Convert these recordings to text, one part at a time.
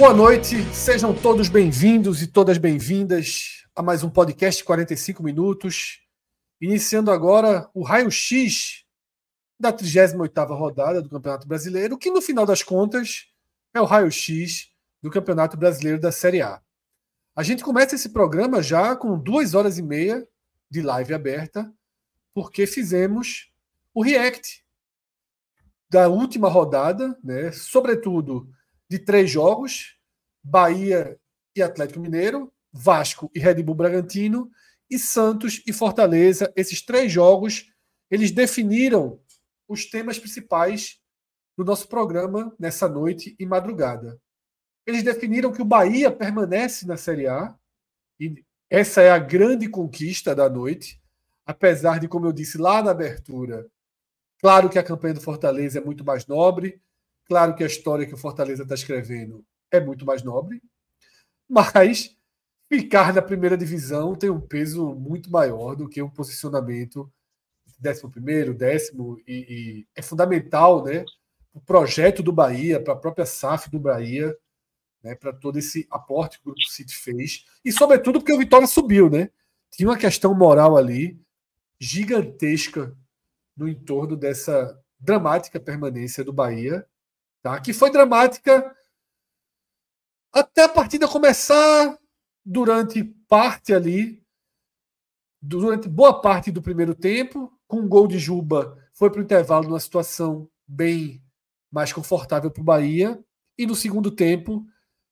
Boa noite, sejam todos bem-vindos e todas bem-vindas a mais um podcast 45 minutos. Iniciando agora o raio-x da 38ª rodada do Campeonato Brasileiro, que no final das contas é o raio-x do Campeonato Brasileiro da Série A. A gente começa esse programa já com duas horas e meia de live aberta, porque fizemos o react da última rodada, né? sobretudo de três jogos: Bahia e Atlético Mineiro, Vasco e Red Bull Bragantino, e Santos e Fortaleza. Esses três jogos eles definiram os temas principais do nosso programa nessa noite e madrugada. Eles definiram que o Bahia permanece na Série A, e essa é a grande conquista da noite, apesar de, como eu disse lá na abertura, claro que a campanha do Fortaleza é muito mais nobre, Claro que a história que o Fortaleza está escrevendo é muito mais nobre, mas ficar na primeira divisão tem um peso muito maior do que um posicionamento décimo primeiro, décimo, e, e é fundamental, né? O projeto do Bahia, para a própria SAF do Bahia, né, para todo esse aporte que o Grupo City fez, e sobretudo porque o Vitória subiu, né? Tinha uma questão moral ali gigantesca no entorno dessa dramática permanência do Bahia tá? que foi dramática até a partida começar durante parte ali, durante boa parte do primeiro tempo, com um gol de Juba, foi para o intervalo numa situação bem mais confortável para o Bahia, e no segundo tempo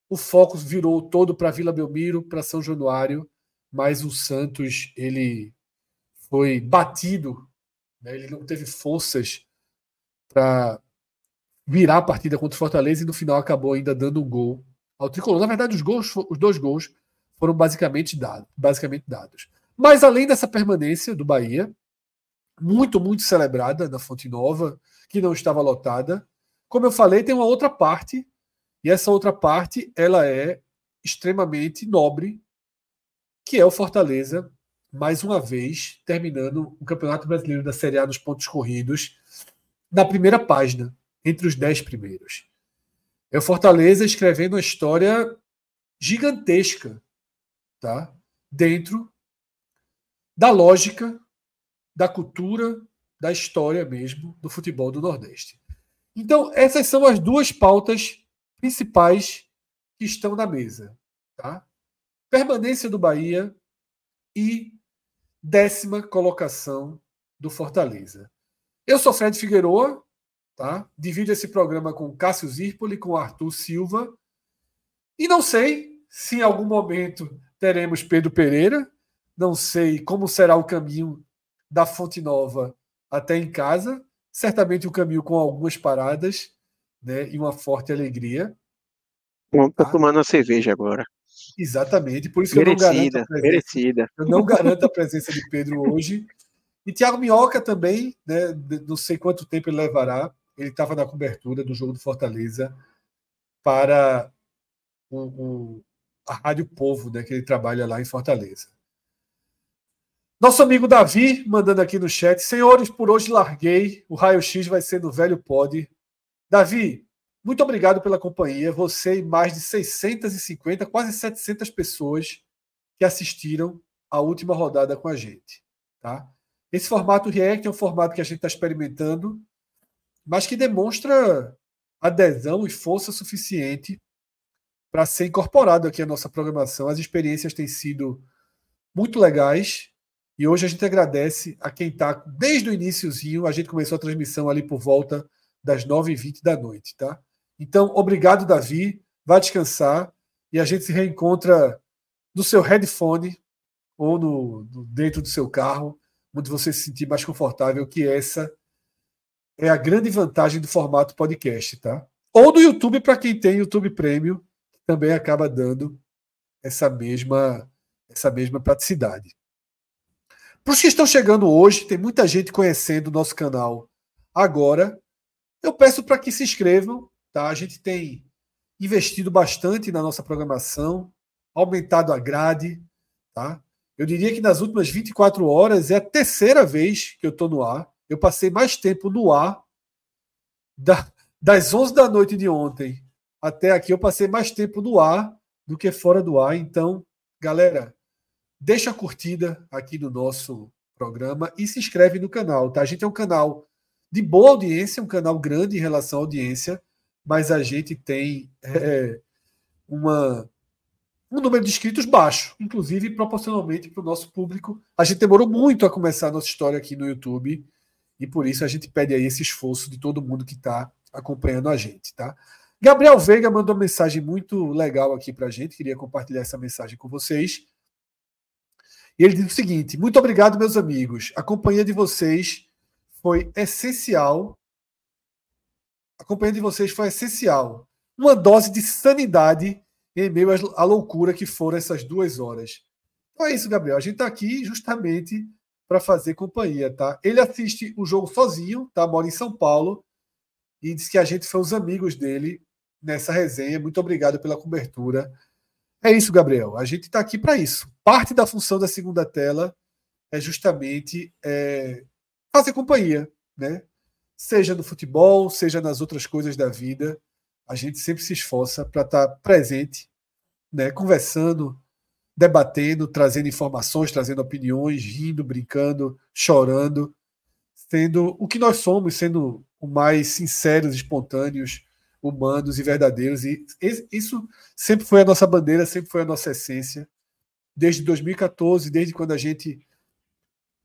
o foco virou todo para Vila Belmiro, para São Januário, mas o Santos ele foi batido, né? ele não teve forças para virar a partida contra o Fortaleza e no final acabou ainda dando um gol ao tricolor. Na verdade, os, gols, os dois gols foram basicamente dados, basicamente dados. Mas além dessa permanência do Bahia, muito, muito celebrada na Fonte Nova, que não estava lotada, como eu falei, tem uma outra parte, e essa outra parte ela é extremamente nobre, que é o Fortaleza, mais uma vez, terminando o Campeonato Brasileiro da Série A nos pontos corridos, na primeira página entre os dez primeiros. É o Fortaleza escrevendo uma história gigantesca, tá? Dentro da lógica, da cultura, da história mesmo do futebol do Nordeste. Então, essas são as duas pautas principais que estão na mesa, tá? Permanência do Bahia e décima colocação do Fortaleza. Eu sou Fred Figueroa, Tá? Divido esse programa com Cássio Zirpoli, com Arthur Silva. E não sei se em algum momento teremos Pedro Pereira. Não sei como será o caminho da Fonte Nova até em casa. Certamente um caminho com algumas paradas né, e uma forte alegria. Bom, tá, tomando uma cerveja agora. Exatamente, por isso merecida, que eu não garanto a presença, merecida. Eu não garanto a presença de Pedro hoje. E Thiago Minhoca também, né, não sei quanto tempo ele levará, ele estava na cobertura do jogo do Fortaleza para o, o, a Rádio Povo, né, que ele trabalha lá em Fortaleza. Nosso amigo Davi mandando aqui no chat: Senhores, por hoje larguei. O raio-x vai ser no velho pod. Davi, muito obrigado pela companhia. Você e mais de 650, quase 700 pessoas que assistiram a última rodada com a gente. Tá? Esse formato React é um formato que a gente está experimentando mas que demonstra adesão e força suficiente para ser incorporado aqui à nossa programação. As experiências têm sido muito legais E hoje a gente agradece a quem está desde o iníciozinho. A gente começou a transmissão ali por volta das 9h20 da noite, tá? Então, obrigado, Davi. Vá descansar e a gente se reencontra no seu headphone ou no, no, dentro do seu carro, onde você se sentir mais confortável, que essa é a grande vantagem do formato podcast, tá? Ou do YouTube para quem tem YouTube Premium, que também acaba dando essa mesma essa mesma praticidade. Para os que estão chegando hoje, tem muita gente conhecendo o nosso canal agora. Eu peço para que se inscrevam, tá? A gente tem investido bastante na nossa programação, aumentado a grade, tá? Eu diria que nas últimas 24 horas é a terceira vez que eu estou no ar. Eu passei mais tempo no ar da, das 11 da noite de ontem até aqui. Eu passei mais tempo no ar do que fora do ar. Então, galera, deixa a curtida aqui no nosso programa e se inscreve no canal, tá? A gente é um canal de boa audiência, um canal grande em relação à audiência, mas a gente tem é, uma, um número de inscritos baixo, inclusive proporcionalmente para o nosso público. A gente demorou muito a começar a nossa história aqui no YouTube e por isso a gente pede aí esse esforço de todo mundo que está acompanhando a gente, tá? Gabriel Veiga mandou uma mensagem muito legal aqui para a gente, queria compartilhar essa mensagem com vocês. E ele diz o seguinte: Muito obrigado, meus amigos. A companhia de vocês foi essencial. A companhia de vocês foi essencial. Uma dose de sanidade em meio à loucura que foram essas duas horas. Então é isso, Gabriel. A gente está aqui justamente para fazer companhia, tá? Ele assiste o jogo sozinho, tá? Mora em São Paulo e diz que a gente foi os amigos dele nessa resenha. Muito obrigado pela cobertura. É isso, Gabriel. A gente está aqui para isso. Parte da função da segunda tela é justamente é, fazer companhia, né? Seja no futebol, seja nas outras coisas da vida, a gente sempre se esforça para estar tá presente, né? Conversando, debatendo, trazendo informações, trazendo opiniões, rindo, brincando, chorando, sendo o que nós somos, sendo o mais sinceros, espontâneos humanos e verdadeiros. E isso sempre foi a nossa bandeira, sempre foi a nossa essência. Desde 2014, desde quando a gente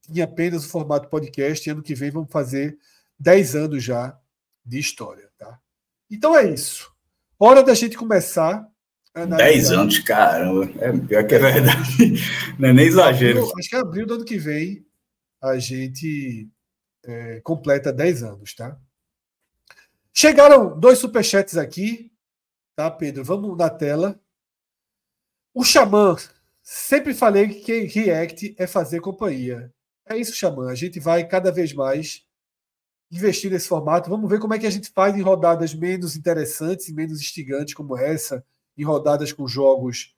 tinha apenas o formato podcast, e ano que vem vamos fazer 10 anos já de história. Tá? Então é isso. Hora da gente começar. 10 anos, caramba. É pior que é verdade. Não é nem exagero. Abril, acho que é abril do ano que vem a gente é, completa 10 anos, tá? Chegaram dois superchats aqui, tá, Pedro? Vamos na tela. O Xamã, sempre falei que React é fazer companhia. É isso, Xamã. A gente vai cada vez mais investir nesse formato. Vamos ver como é que a gente faz em rodadas menos interessantes e menos instigantes como essa, em rodadas com jogos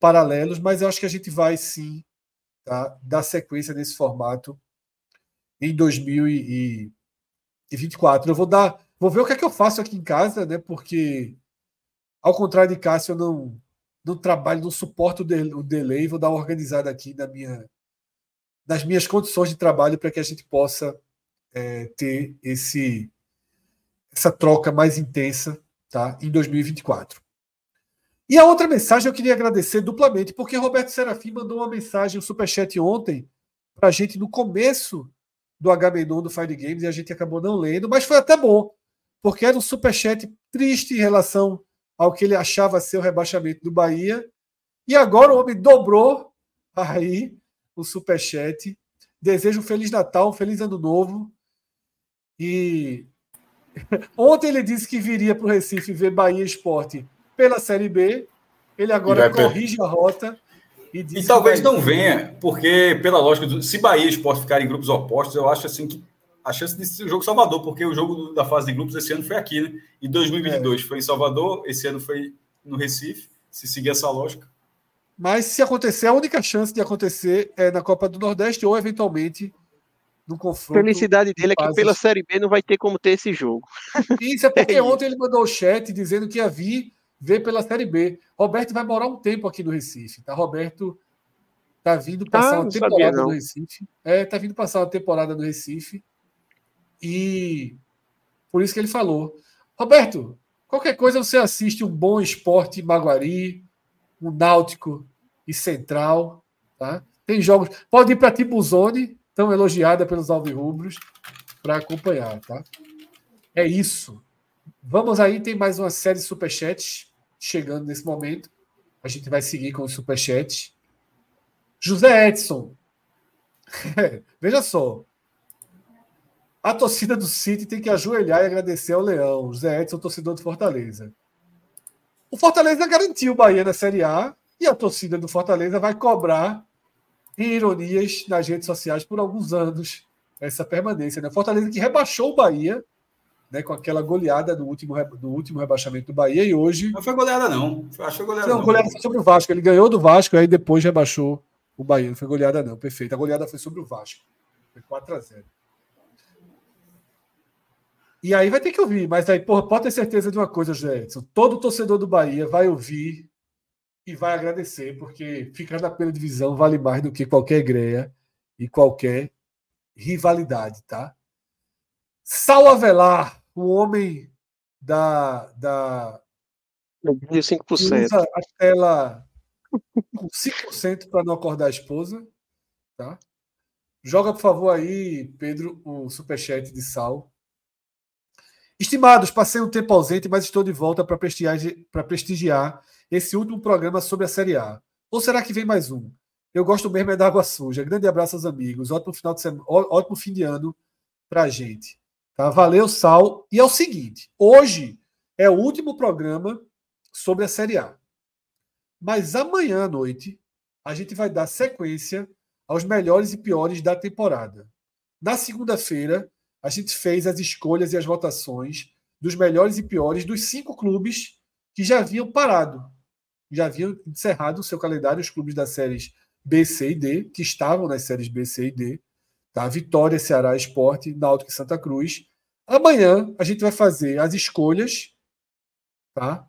paralelos, mas eu acho que a gente vai sim tá, dar sequência nesse formato em 2024. Eu vou dar Vou ver o que é que eu faço aqui em casa, né? Porque, ao contrário de Cássio, eu não, não trabalho, não suporto o delay. Vou dar uma organizada aqui na minha, nas minhas condições de trabalho para que a gente possa é, ter esse, essa troca mais intensa tá, em 2024. E a outra mensagem eu queria agradecer duplamente, porque Roberto Serafim mandou uma mensagem, um superchat ontem, para a gente no começo do H-Menon do Fire Games e a gente acabou não lendo, mas foi até bom, porque era um superchat triste em relação ao que ele achava ser o rebaixamento do Bahia. E agora o homem dobrou aí o superchat. Desejo um Feliz Natal, um Feliz Ano Novo. E ontem ele disse que viria para o Recife ver Bahia Esporte pela Série B. Ele agora corrige a rota. E, e talvez não venha, porque, pela lógica, do, se Bahia e Esporte ficarem em grupos opostos, eu acho assim que a chance de ser o jogo Salvador, porque o jogo da fase de grupos esse ano foi aqui, né? Em 2022 é. foi em Salvador, esse ano foi no Recife, se seguir essa lógica. Mas se acontecer, a única chance de acontecer é na Copa do Nordeste ou eventualmente no confronto. A felicidade dele é que pela Série B não vai ter como ter esse jogo. Isso é porque é ontem ele mandou o chat dizendo que ia vir ver pela Série B. Roberto vai morar um tempo aqui no Recife, tá? Roberto tá vindo passar ah, uma temporada no Recife. É, tá vindo passar uma temporada no Recife. E por isso que ele falou. Roberto, qualquer coisa você assiste um bom esporte Maguari, um Náutico e Central, tá? Tem jogos. Pode ir para Tibuzone, tão elogiada pelos alvirrubros, para acompanhar, tá? É isso. Vamos aí, tem mais uma série de superchats chegando nesse momento. A gente vai seguir com os superchats. José Edson. Veja só. A torcida do City tem que ajoelhar e agradecer ao Leão. José Edson, torcedor do Fortaleza. O Fortaleza garantiu o Bahia na Série A e a torcida do Fortaleza vai cobrar ironias nas redes sociais por alguns anos essa permanência. Né? Fortaleza que rebaixou o Bahia né, com aquela goleada do último, do último rebaixamento do Bahia e hoje. Não foi goleada, não. Acho que foi goleada. Não, não. goleada foi sobre o Vasco. Ele ganhou do Vasco, aí depois rebaixou o Bahia. Não foi goleada, não. Perfeito. A goleada foi sobre o Vasco. Foi 4 a 0 E aí vai ter que ouvir, mas aí, porra, pode ter certeza de uma coisa, José Edson. Todo torcedor do Bahia vai ouvir e vai agradecer, porque ficar na primeira divisão vale mais do que qualquer greia e qualquer rivalidade, tá? Sal Avelar, o homem da. da 5%. Usa a tela com 5% para não acordar a esposa. Tá? Joga, por favor, aí, Pedro, o superchat de Sal. Estimados, passei um tempo ausente, mas estou de volta para prestigiar, prestigiar esse último programa sobre a Série A. Ou será que vem mais um? Eu gosto mesmo é da água suja. Grande abraço aos amigos. Ótimo final de semana, ótimo fim de ano para a gente. Tá? Valeu, Sal. E é o seguinte: hoje é o último programa sobre a Série A. Mas amanhã à noite a gente vai dar sequência aos melhores e piores da temporada. Na segunda-feira, a gente fez as escolhas e as votações dos melhores e piores dos cinco clubes que já haviam parado, já haviam encerrado o seu calendário, os clubes das séries B, C e D, que estavam nas séries B, C e D, Tá? Vitória, Ceará, Esporte, Náutico e Santa Cruz. Amanhã a gente vai fazer as escolhas tá?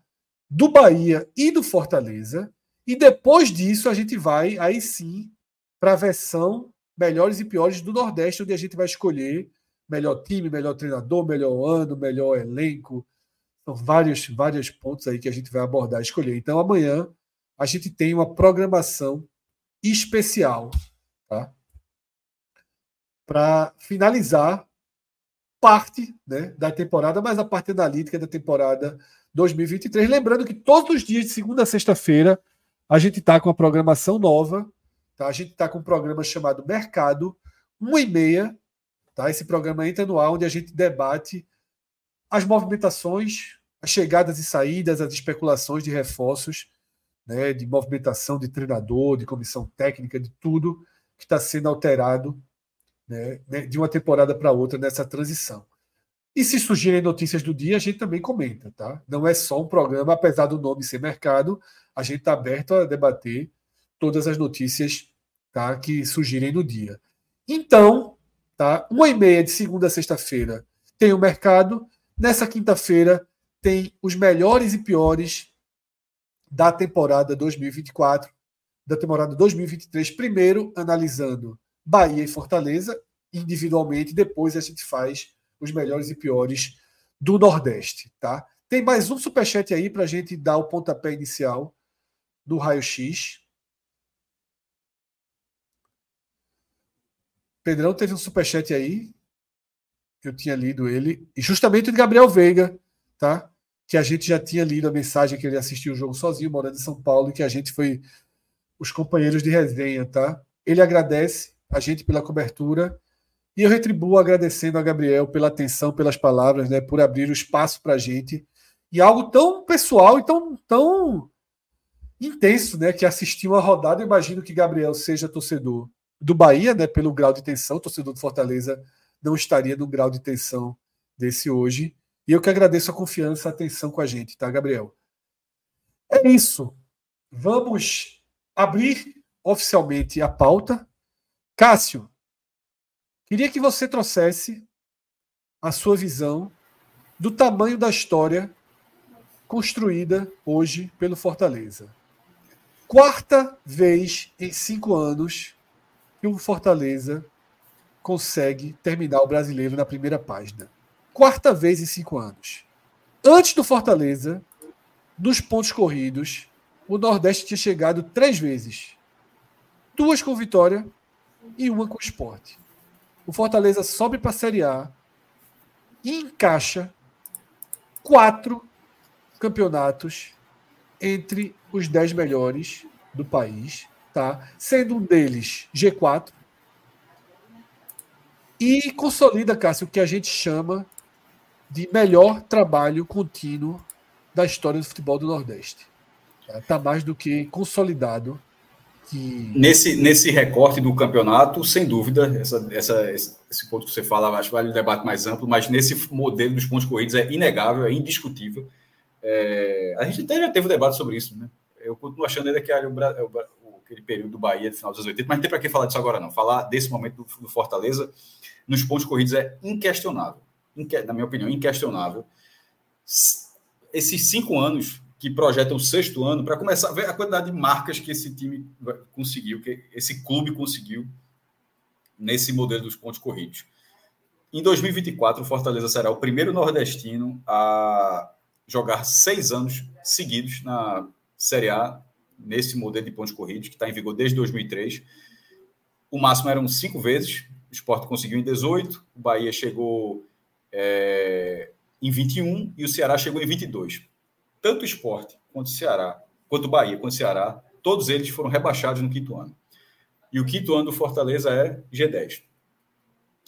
do Bahia e do Fortaleza. E depois disso a gente vai, aí sim, para a versão melhores e piores do Nordeste, onde a gente vai escolher melhor time, melhor treinador, melhor ano, melhor elenco. São vários, vários pontos aí que a gente vai abordar escolher. Então amanhã a gente tem uma programação especial. Tá? Para finalizar parte né, da temporada, mas a parte analítica da temporada 2023. Lembrando que todos os dias, de segunda a sexta-feira, a gente está com a programação nova. Tá? A gente está com um programa chamado Mercado, uma e meia. Tá? Esse programa entra no ar, onde a gente debate as movimentações, as chegadas e saídas, as especulações de reforços, né, de movimentação de treinador, de comissão técnica, de tudo que está sendo alterado né, né, de uma temporada para outra nessa transição. E se surgirem notícias do dia, a gente também comenta, tá? Não é só um programa, apesar do nome ser mercado, a gente está aberto a debater todas as notícias tá, que surgirem no dia. Então, tá? Uma e meia de segunda a sexta-feira tem o mercado. Nessa quinta-feira tem os melhores e piores da temporada 2024, da temporada 2023. Primeiro, analisando Bahia e Fortaleza, individualmente, depois a gente faz os melhores e piores do Nordeste, tá? Tem mais um superchat aí para a gente dar o pontapé inicial do raio-x. Pedrão teve um superchat aí, eu tinha lido ele, e justamente de Gabriel Veiga, tá? Que a gente já tinha lido a mensagem que ele assistiu o jogo sozinho, morando em São Paulo, e que a gente foi os companheiros de resenha, tá? Ele agradece a gente pela cobertura. E eu retribuo agradecendo a Gabriel pela atenção, pelas palavras, né, por abrir o espaço para a gente. E algo tão pessoal e tão, tão intenso, né, que assistir uma rodada. Eu imagino que Gabriel seja torcedor do Bahia, né, pelo grau de tensão, torcedor do Fortaleza não estaria no grau de tensão desse hoje. E eu que agradeço a confiança, a atenção com a gente, tá, Gabriel? É isso. Vamos abrir oficialmente a pauta Cássio, queria que você trouxesse a sua visão do tamanho da história construída hoje pelo Fortaleza. Quarta vez em cinco anos que o Fortaleza consegue terminar o brasileiro na primeira página. Quarta vez em cinco anos. Antes do Fortaleza, nos pontos corridos, o Nordeste tinha chegado três vezes. duas com Vitória e uma com Esporte. O Fortaleza sobe para a Série A e encaixa quatro campeonatos entre os dez melhores do país, tá? Sendo um deles G4 e consolida, Cássio, o que a gente chama de melhor trabalho contínuo da história do futebol do Nordeste. Está tá mais do que consolidado. Que... Nesse, nesse recorte do campeonato, sem dúvida, essa, essa, esse ponto que você fala, acho que vale um debate mais amplo, mas nesse modelo dos pontos corridos é inegável, é indiscutível. É, a gente até já teve um debate sobre isso, né? Eu continuo achando ainda que o, aquele período do Bahia de final dos anos 80, mas não tem para que falar disso agora, não. Falar desse momento do, do Fortaleza nos pontos corridos é inquestionável. Inque, na minha opinião, inquestionável. Esses cinco anos que projetam o sexto ano, para começar a ver a quantidade de marcas que esse time conseguiu, que esse clube conseguiu nesse modelo dos pontos corridos. Em 2024, o Fortaleza será o primeiro nordestino a jogar seis anos seguidos na Série A, nesse modelo de pontos corridos, que está em vigor desde 2003. O máximo eram cinco vezes, o Sport conseguiu em 18, o Bahia chegou é, em 21 e o Ceará chegou em 22. Tanto o Sport quanto o Ceará, quanto o Bahia, quanto o Ceará, todos eles foram rebaixados no quinto ano. E o quinto ano do Fortaleza é G10.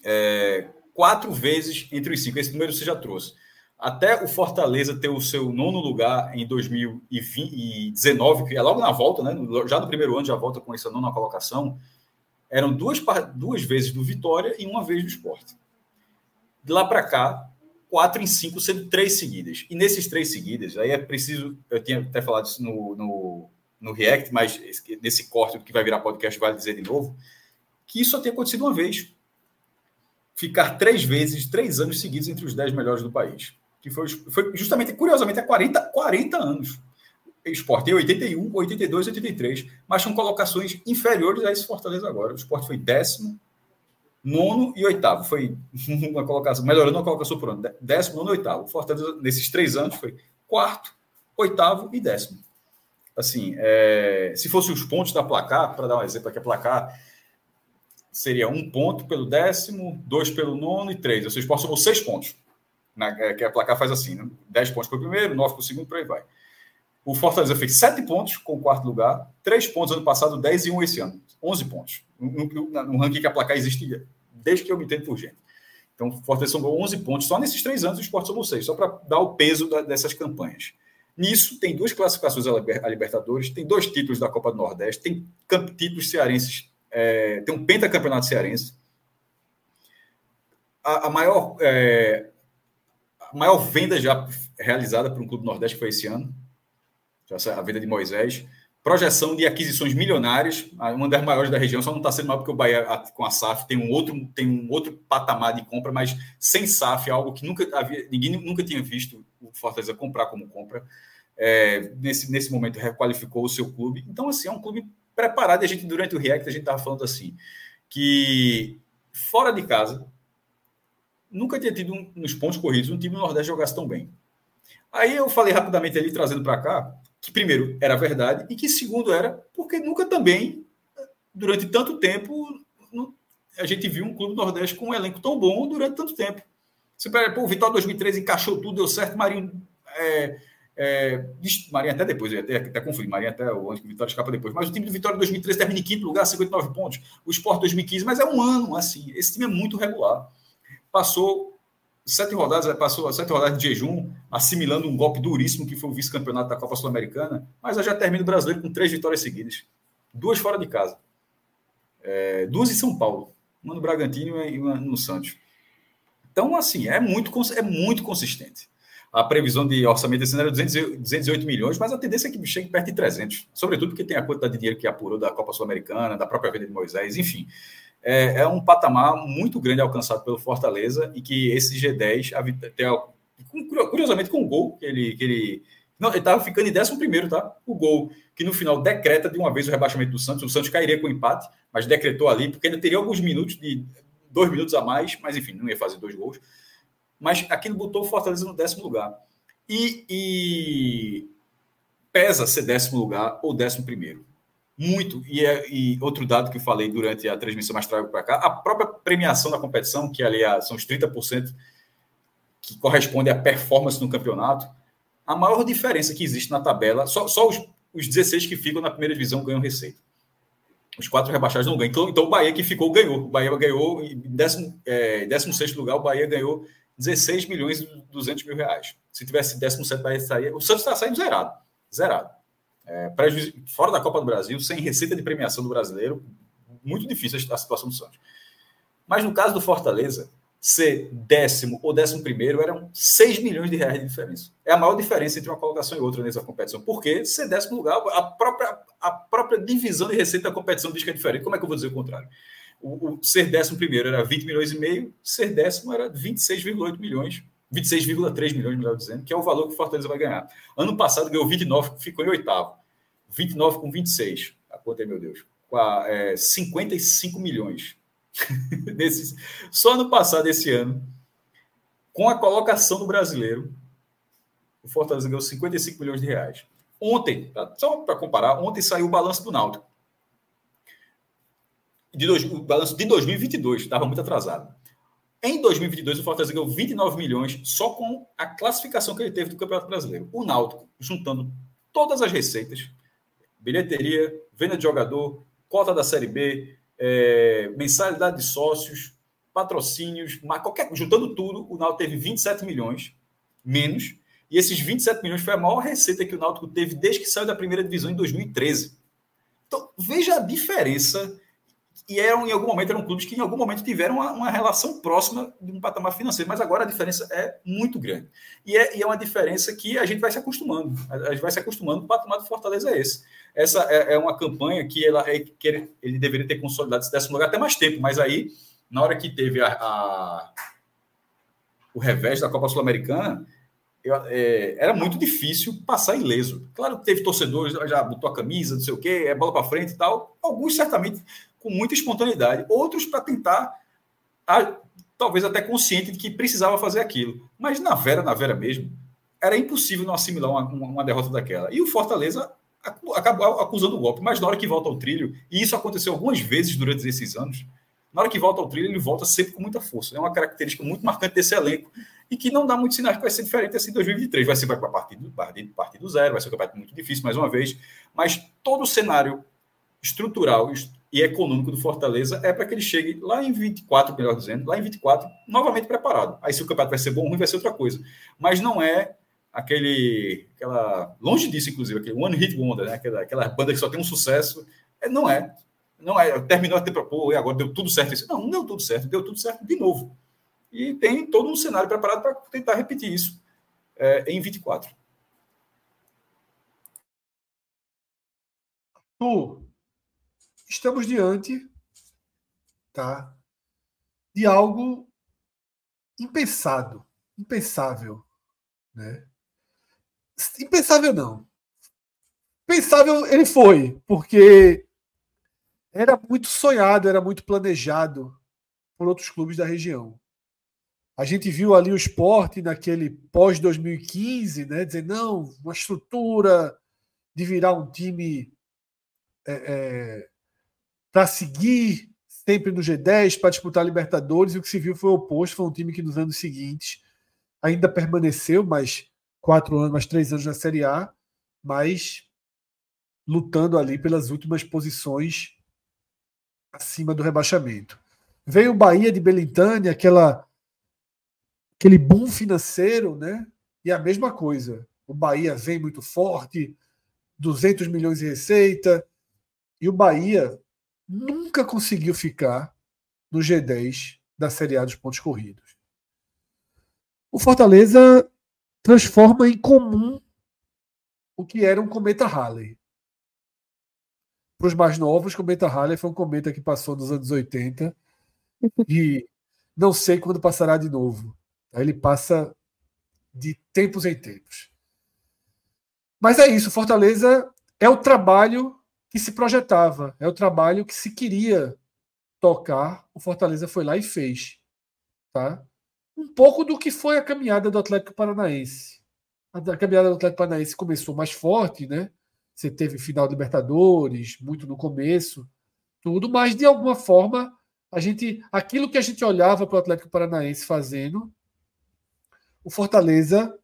É, quatro vezes entre os cinco. Esse número você já trouxe. Até o Fortaleza ter o seu nono lugar em 2019, que é logo na volta, né? Já no primeiro ano já volta com essa nona colocação eram duas, duas vezes do Vitória e uma vez do esporte. De lá para cá, quatro em cinco, sendo três seguidas. E nesses três seguidas, aí é preciso. Eu tinha até falado isso no, no, no React, mas nesse corte que vai virar podcast, vale dizer de novo, que isso só tem acontecido uma vez. Ficar três vezes, três anos seguidos entre os dez melhores do país. Que foi, foi justamente, curiosamente, há 40, 40 anos. Esporte em 81, 82, 83, mas são colocações inferiores a esse Fortaleza agora. O Esporte foi décimo, nono e oitavo. Foi uma colocação, melhorando uma colocação por ano. Décimo, nono e oitavo. Fortaleza, nesses três anos, foi quarto, oitavo e décimo. Assim, é, se fossem os pontos da placar, para dar um exemplo aqui, a placar seria um ponto pelo décimo, dois pelo nono e três. Ou seja, seis pontos. Na, é, que a placar faz assim, né? Dez pontos para o primeiro, nove para o segundo, por aí vai. O Fortaleza fez sete pontos com o quarto lugar, três pontos ano passado, dez e um esse ano. Onze pontos. No, no, no ranking que a placar existe desde que eu me entendo por gente. Então, Fortaleza somou 11 pontos. Só nesses três anos o Sport somou seis, só para dar o peso da, dessas campanhas. Nisso, tem duas classificações a Libertadores, tem dois títulos da Copa do Nordeste, tem títulos cearenses, é, tem um pentacampeonato cearense. A, a maior, é, a maior venda já realizada por um clube Nordeste foi esse ano, a venda de Moisés. Projeção de aquisições milionárias, uma das maiores da região, só não está sendo maior porque o Bahia com a SAF tem um outro, tem um outro patamar de compra, mas sem SAF, é algo que nunca havia, ninguém nunca tinha visto o Fortaleza comprar como compra. É, nesse, nesse momento requalificou o seu clube. Então, assim, é um clube preparado. E a gente, durante o React, a gente estava falando assim, que fora de casa, nunca tinha tido um, nos pontos corridos um time do Nordeste jogasse tão bem. Aí eu falei rapidamente ali, trazendo para cá, que primeiro era verdade e que segundo era porque nunca também durante tanto tempo a gente viu um clube Nordeste com um elenco tão bom durante tanto tempo. Você pega, pô, o Vitória 2013 encaixou tudo, deu certo, Marinho é, é, Marinho até depois, até, até confundi, Marinho até o ano que o Vitória escapa depois. Mas o time do Vitória 2013 termina em quinto lugar, 59 pontos. O Sport 2015, mas é um ano assim. Esse time é muito regular. Passou sete rodadas, passou sete rodadas de jejum, assimilando um golpe duríssimo que foi o vice-campeonato da Copa Sul-Americana, mas já termina o brasileiro com três vitórias seguidas. Duas fora de casa. É, duas em São Paulo. Uma no Bragantino e uma no Santos. Então, assim, é muito, é muito consistente. A previsão de orçamento desse ano era 208 milhões, mas a tendência é que chegue perto de 300. Sobretudo porque tem a quantidade de dinheiro que apurou da Copa Sul-Americana, da própria venda de Moisés, enfim é, é, um patamar muito grande alcançado pelo Fortaleza e que esse G10, curiosamente com o gol que ele. Que ele não, ele estava ficando em 11, tá? O gol que no final decreta de uma vez o rebaixamento do Santos. O Santos cairia com empate, mas decretou ali, porque ainda teria alguns minutos de dois minutos a mais, mas enfim, não ia fazer dois gols. Mas aquilo botou o Fortaleza no décimo lugar. E, e pesa ser décimo lugar ou décimo primeiro. Muito. E, é, e outro dado que eu falei durante a transmissão mais trago para cá, a própria premiação da competição, que ali são os 30% que corresponde à performance no campeonato, a maior diferença que existe na tabela, só, só os, os 16 que ficam na primeira divisão ganham receita. Os quatro rebaixados não ganham. Então, então o Bahia que ficou ganhou. O Bahia ganhou, em 16 é, lugar, o Bahia ganhou 16 milhões e 200 mil reais. Se tivesse 17, Bahia estaria. O Santos está saindo zerado. Zerado. É, fora da Copa do Brasil, sem receita de premiação do brasileiro, muito difícil a situação do Santos. Mas no caso do Fortaleza, ser décimo ou décimo primeiro eram 6 milhões de reais de diferença. É a maior diferença entre uma colocação e outra nessa competição. Porque ser décimo lugar, a própria, a própria divisão de receita da competição diz que é diferente. Como é que eu vou dizer o contrário? O, o ser décimo primeiro era 20 milhões e meio, ser décimo era 26,8 milhões 26,3 milhões, melhor dizendo, que é o valor que o Fortaleza vai ganhar. Ano passado ganhou 29, ficou em oitavo. 29 com 26. A conta é, meu Deus. Com a, é, 55 milhões. Só ano passado, esse ano, com a colocação do brasileiro, o Fortaleza ganhou 55 milhões de reais. Ontem, tá? só para comparar, ontem saiu o balanço do Náutico. De dois, o balanço de 2022, estava muito atrasado. Em 2022, o Fortaleza ganhou 29 milhões só com a classificação que ele teve do Campeonato Brasileiro. O Náutico, juntando todas as receitas, bilheteria, venda de jogador, cota da Série B, é, mensalidade de sócios, patrocínios, qualquer, juntando tudo, o Náutico teve 27 milhões menos, e esses 27 milhões foi a maior receita que o Náutico teve desde que saiu da primeira divisão em 2013. Então, veja a diferença e eram, em algum momento, eram clubes que em algum momento tiveram uma, uma, relação próxima de um patamar financeiro, mas agora a diferença é muito grande. E é, e é uma diferença que a gente vai se acostumando. A gente vai se acostumando, o patamar do Fortaleza é esse. Essa é, é uma campanha que, ela, é, que ele, ele, deveria ter consolidado esse décimo lugar até mais tempo, mas aí, na hora que teve a, a o revés da Copa Sul-Americana, é, era muito difícil passar ileso. Claro que teve torcedores, já botou a camisa, não sei o quê, é bola para frente e tal. Alguns certamente com muita espontaneidade, outros para tentar, talvez até consciente de que precisava fazer aquilo. Mas na Vera, na Vera mesmo, era impossível não assimilar uma, uma derrota daquela. E o Fortaleza acabou acusando o golpe, mas na hora que volta ao trilho, e isso aconteceu algumas vezes durante esses anos, na hora que volta ao trilho, ele volta sempre com muita força. É uma característica muito marcante desse elenco e que não dá muitos sinais que vai ser diferente assim em 2023. Vai ser para partir do, partir, partir do zero, vai ser um campeonato muito difícil, mais uma vez, mas todo o cenário estrutural, e econômico do Fortaleza é para que ele chegue lá em 24, melhor dizendo, lá em 24, novamente preparado. Aí se o campeonato vai ser bom ou ruim, vai ser outra coisa. Mas não é aquele, aquela, longe disso, inclusive, aquele One Hit Wonder, né? aquela, aquela banda que só tem um sucesso. É, não é. Não é. Terminou a temporada, pô, e agora deu tudo certo. Não, não deu tudo certo, deu tudo certo de novo. E tem todo um cenário preparado para tentar repetir isso é, em 24. Tu, estamos diante tá, de algo impensado, impensável. Né? Impensável não. Pensável ele foi, porque era muito sonhado, era muito planejado por outros clubes da região. A gente viu ali o esporte naquele pós-2015, né? Dizer, não, uma estrutura de virar um time é, é, para seguir sempre no G10, para disputar Libertadores, e o que se viu foi o oposto, foi um time que nos anos seguintes ainda permaneceu, mais quatro anos, mais três anos na Série A, mas lutando ali pelas últimas posições acima do rebaixamento. Veio o Bahia de Belintânia, aquela aquele boom financeiro, né? E a mesma coisa. O Bahia vem muito forte, 200 milhões de receita, e o Bahia nunca conseguiu ficar no G10 da Série A dos pontos corridos. O Fortaleza transforma em comum o que era um cometa Halley. Para os mais novos, o cometa Halley foi um cometa que passou nos anos 80 e não sei quando passará de novo. Ele passa de tempos em tempos. Mas é isso, Fortaleza é o trabalho que se projetava, é o trabalho que se queria tocar, o Fortaleza foi lá e fez. Tá? Um pouco do que foi a caminhada do Atlético Paranaense. A caminhada do Atlético Paranaense começou mais forte, né? Você teve final de Libertadores, muito no começo, tudo, mas de alguma forma a gente, aquilo que a gente olhava para o Atlético Paranaense fazendo, o Fortaleza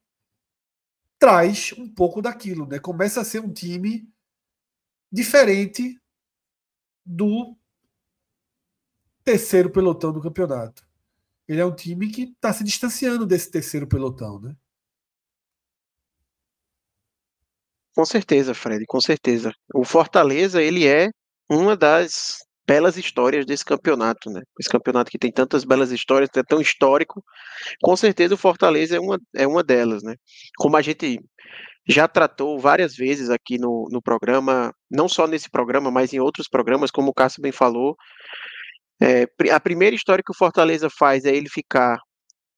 traz um pouco daquilo, né? Começa a ser um time diferente do terceiro pelotão do campeonato. Ele é um time que está se distanciando desse terceiro pelotão, né? Com certeza, Fred, com certeza. O Fortaleza, ele é uma das belas histórias desse campeonato, né? Esse campeonato que tem tantas belas histórias, é tão histórico. Com certeza o Fortaleza é uma, é uma delas, né? Como a gente já tratou várias vezes aqui no, no programa, não só nesse programa, mas em outros programas, como o Cássio bem falou, é, a primeira história que o Fortaleza faz é ele ficar,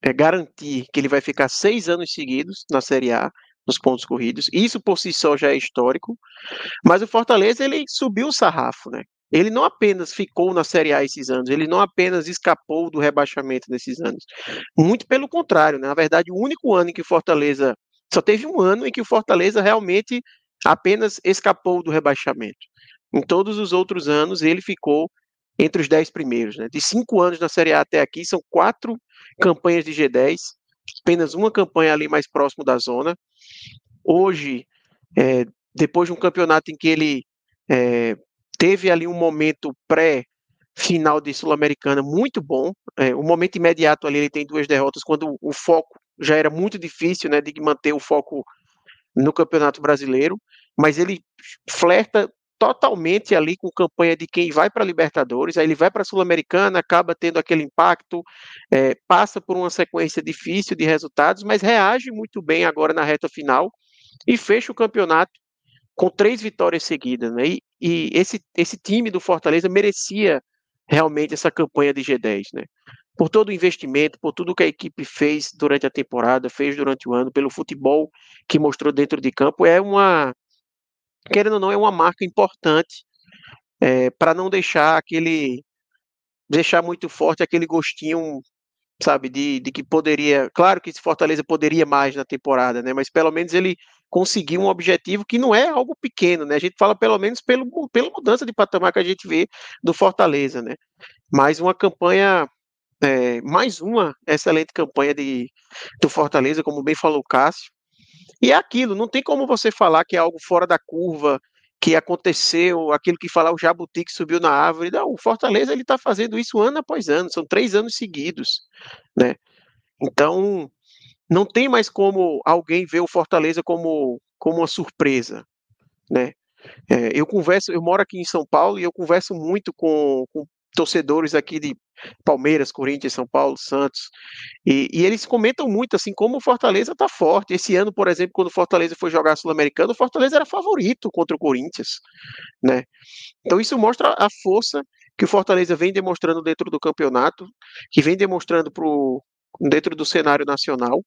é garantir que ele vai ficar seis anos seguidos na Série A, nos pontos corridos. Isso por si só já é histórico. Mas o Fortaleza ele subiu o sarrafo, né? Ele não apenas ficou na Série A esses anos, ele não apenas escapou do rebaixamento nesses anos. Muito pelo contrário, né? na verdade, o único ano em que o Fortaleza. Só teve um ano em que o Fortaleza realmente apenas escapou do rebaixamento. Em todos os outros anos, ele ficou entre os dez primeiros. Né? De cinco anos na Série A até aqui, são quatro campanhas de G10, apenas uma campanha ali mais próximo da zona. Hoje, é, depois de um campeonato em que ele é, teve ali um momento pré final de Sul-Americana muito bom. É, o momento imediato ali ele tem duas derrotas quando o foco já era muito difícil, né, de manter o foco no Campeonato Brasileiro, mas ele flerta totalmente ali com campanha de quem vai para Libertadores, aí ele vai para a Sul-Americana, acaba tendo aquele impacto, é, passa por uma sequência difícil de resultados, mas reage muito bem agora na reta final e fecha o campeonato com três vitórias seguidas, né? E, e esse, esse time do Fortaleza merecia realmente essa campanha de G10, né? Por todo o investimento, por tudo que a equipe fez durante a temporada, fez durante o ano, pelo futebol que mostrou dentro de campo, é uma, querendo ou não, é uma marca importante é, para não deixar aquele, deixar muito forte aquele gostinho sabe, de, de que poderia, claro que esse Fortaleza poderia mais na temporada, né, mas pelo menos ele conseguiu um objetivo que não é algo pequeno, né, a gente fala pelo menos pelo, pela mudança de patamar que a gente vê do Fortaleza, né, mais uma campanha, é, mais uma excelente campanha de, do Fortaleza, como bem falou o Cássio, e é aquilo, não tem como você falar que é algo fora da curva, que aconteceu, aquilo que falar o Jabuti que subiu na árvore. Não, o Fortaleza ele está fazendo isso ano após ano, são três anos seguidos, né? Então não tem mais como alguém ver o Fortaleza como, como uma surpresa, né? É, eu converso, eu moro aqui em São Paulo e eu converso muito com, com torcedores aqui de Palmeiras, Corinthians, São Paulo, Santos, e, e eles comentam muito assim como o Fortaleza está forte. Esse ano, por exemplo, quando o Fortaleza foi jogar Sul-Americano, o Fortaleza era favorito contra o Corinthians, né? Então isso mostra a força que o Fortaleza vem demonstrando dentro do campeonato, que vem demonstrando pro, dentro do cenário nacional.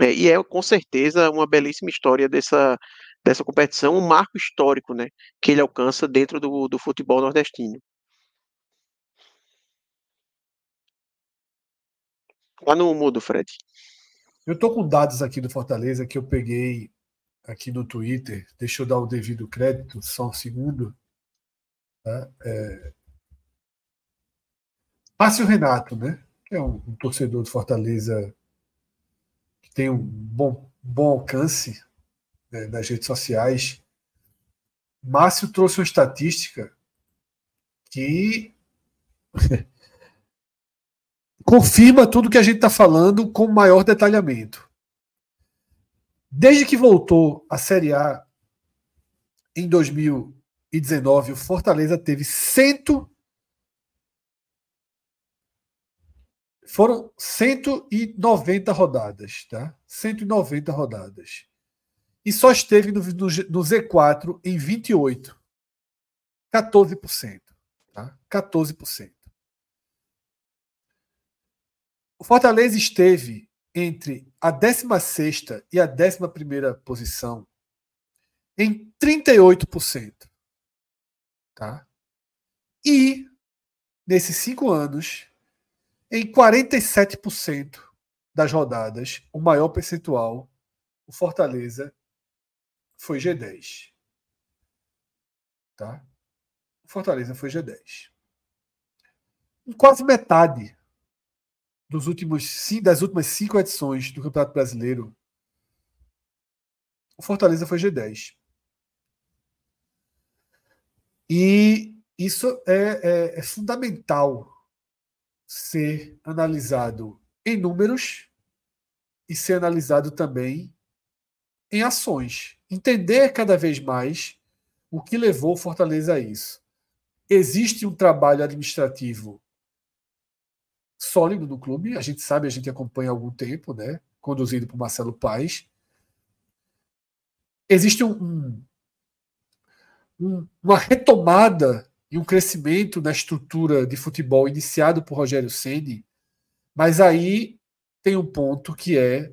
É, e é com certeza uma belíssima história dessa, dessa competição, um marco histórico né, que ele alcança dentro do, do futebol nordestino. Lá no mudo, Fred. Eu tô com dados aqui do Fortaleza que eu peguei aqui no Twitter. Deixa eu dar o devido crédito, só um segundo. Tá? É... Márcio Renato, né? É um, um, torcedor do Fortaleza que tem um bom, bom alcance né, nas redes sociais. Márcio trouxe uma estatística que confirma tudo que a gente está falando com maior detalhamento. Desde que voltou a Série A em 2019, o Fortaleza teve cento foram 190 rodadas, tá? 190 rodadas. E só esteve no, no, no Z4 em 28. 14%, tá? 14%. O Fortaleza esteve entre a 16 e a 11 posição em 38%. Tá? E, nesses cinco anos, em 47% das rodadas, o maior percentual, o Fortaleza foi G10. Tá? O Fortaleza foi G10. Em quase metade dos últimos, das últimas cinco edições do Campeonato Brasileiro, o Fortaleza foi G10. E isso é, é, é fundamental ser analisado em números e ser analisado também em ações. Entender cada vez mais o que levou Fortaleza a isso. Existe um trabalho administrativo sólido no clube, a gente sabe, a gente acompanha há algum tempo, né? conduzido por Marcelo Paes. Existe um, um, uma retomada e um crescimento na estrutura de futebol iniciado por Rogério Ceni, mas aí tem um ponto que é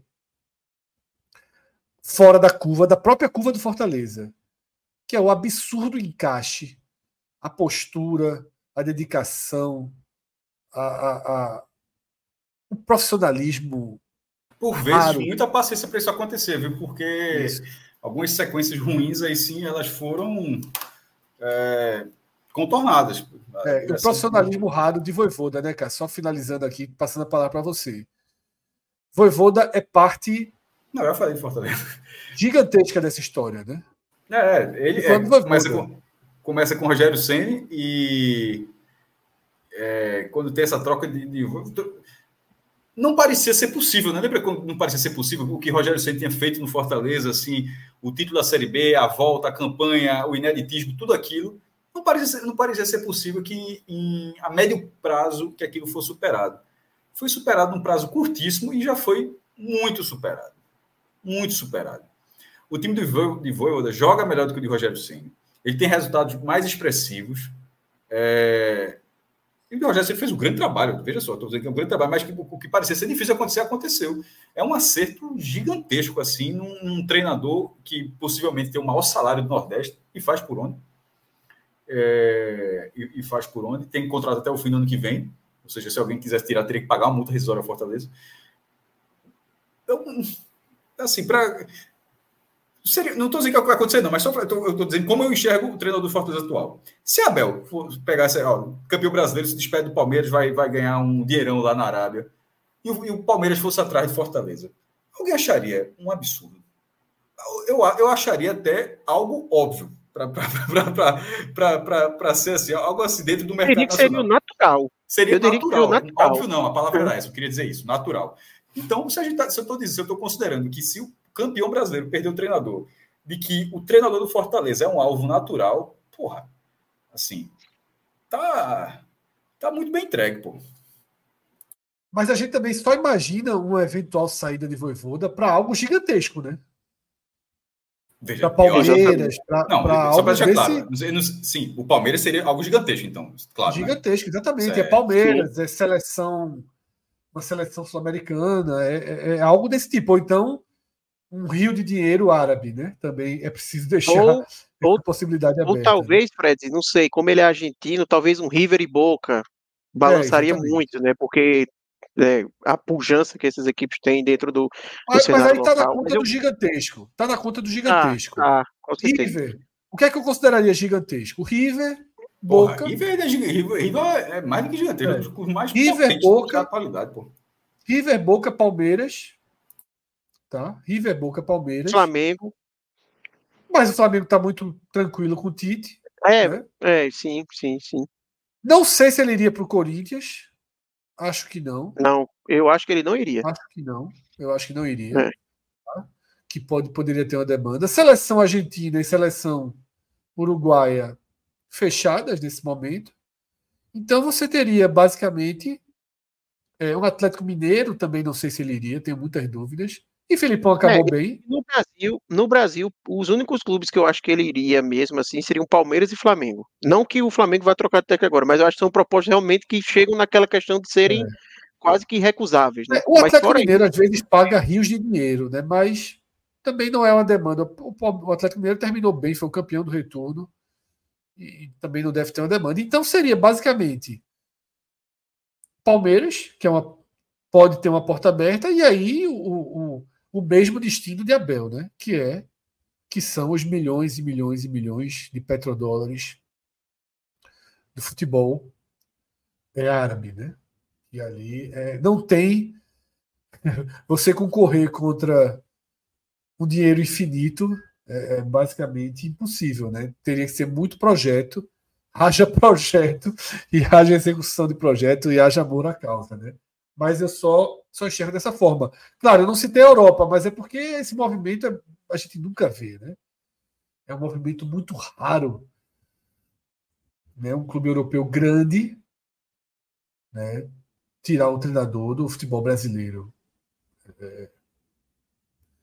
fora da curva, da própria curva do Fortaleza, que é o absurdo encaixe, a postura, a dedicação, a, a, a o profissionalismo. Por vezes, raro. muita paciência para isso acontecer, viu? Porque isso. algumas sequências ruins aí sim, elas foram. É contornadas. É, o profissionalismo raro de Voivoda, né, cara? Só finalizando aqui, passando a palavra para você. Voivoda é parte. Não, eu falei de Fortaleza. Gigantesca dessa história, né? É, ele é, começa, com, começa com Rogério Senni e é, quando tem essa troca de, de, não parecia ser possível, né? Lembra quando não parecia ser possível o que Rogério Senni tinha feito no Fortaleza, assim, o título da Série B, a volta, a campanha, o ineditismo, tudo aquilo não parecia, não parecia ser possível que, em, a médio prazo, que aquilo fosse superado. Foi superado num prazo curtíssimo e já foi muito superado. Muito superado. O time de Voivoda joga melhor do que o de Rogério Senna. Ele tem resultados mais expressivos. É... E o Rogério Senna fez um grande trabalho. Veja só, estou dizendo que é um grande trabalho, mas que, o que parecia ser difícil acontecer, aconteceu. É um acerto gigantesco, assim, num, num treinador que possivelmente tem o maior salário do Nordeste e faz por onde? É, e, e, faz por onde. Tem contrato até o fim do ano que vem. Ou seja, se alguém quisesse tirar, teria que pagar uma multa rescisória ao Fortaleza. Então, assim, para. Não estou dizendo que vai acontecer, não, mas só pra, eu estou dizendo como eu enxergo o treinador do Fortaleza atual. Se Abel pegar esse, ó, campeão brasileiro, se despede do Palmeiras, vai, vai ganhar um dinheirão lá na Arábia, e o, e o Palmeiras fosse atrás de Fortaleza, alguém acharia um absurdo. Eu, eu acharia até algo óbvio para ser assim, algo assim dentro do mercado que seria natural. Seria eu natural. natural. Óbvio não, a palavra era essa, eu queria dizer isso, natural. Então, se, a gente tá, se eu estou dizendo, se eu estou considerando que se o campeão brasileiro perdeu o treinador, de que o treinador do Fortaleza é um alvo natural, porra, assim, tá, tá muito bem entregue, pô. Mas a gente também só imagina uma eventual saída de Voivoda para algo gigantesco, né? Para Palmeiras, para algo para deixar claro. Sim, o Palmeiras seria algo gigantesco, então. Claro, né? gigantesco, né? exatamente. Certo. É Palmeiras, é seleção, uma seleção sul-americana, é, é, é, algo desse tipo. Ou então, um rio de dinheiro árabe, né? Também é preciso deixar ou, ou possibilidade aberta. Ou né? talvez, Fred, não sei, como ele é argentino, talvez um River e Boca balançaria é, muito, né? Porque é, a pujança que essas equipes têm dentro do, do mas, mas aí está na conta eu... do gigantesco. Está na conta do gigantesco. Ah, ah, River. O que é que eu consideraria gigantesco? River, Boca. Porra, River, é, River, River é mais do que gigantesco. É. mais River, Boca. Qualidade, pô. River, Boca, Palmeiras. Tá? River, Boca, Palmeiras. Flamengo. Mas o Flamengo está muito tranquilo com o Tite. É, né? é, sim, sim, sim. Não sei se ele iria para o Corinthians. Acho que não. Não, eu acho que ele não iria. Acho que não. Eu acho que não iria. É. Tá? Que pode, poderia ter uma demanda. Seleção argentina e seleção uruguaia fechadas nesse momento. Então você teria basicamente é, um Atlético Mineiro, também não sei se ele iria, tenho muitas dúvidas. E Felipão acabou é, bem. No Brasil, no Brasil, os únicos clubes que eu acho que ele iria mesmo assim seriam Palmeiras e Flamengo. Não que o Flamengo vai trocar de técnico agora, mas eu acho que são propostas realmente que chegam naquela questão de serem é. quase que irrecusáveis. Né? É, o Atlético Mineiro às vezes paga rios de dinheiro, né? Mas também não é uma demanda. O Atlético Mineiro terminou bem, foi o campeão do retorno e também não deve ter uma demanda. Então seria basicamente Palmeiras, que é uma pode ter uma porta aberta, e aí o, o o mesmo destino de Abel, né? que é que são os milhões e milhões e milhões de petrodólares do futebol é árabe, né? E ali é, não tem você concorrer contra um dinheiro infinito é, é, basicamente impossível, né? Teria que ser muito projeto, haja projeto e haja execução de projeto e haja amor à causa, né? Mas eu só só enxergo dessa forma. Claro, eu não citei a Europa, mas é porque esse movimento é, a gente nunca vê, né? É um movimento muito raro, né? Um clube europeu grande, né? Tirar um treinador do futebol brasileiro. É,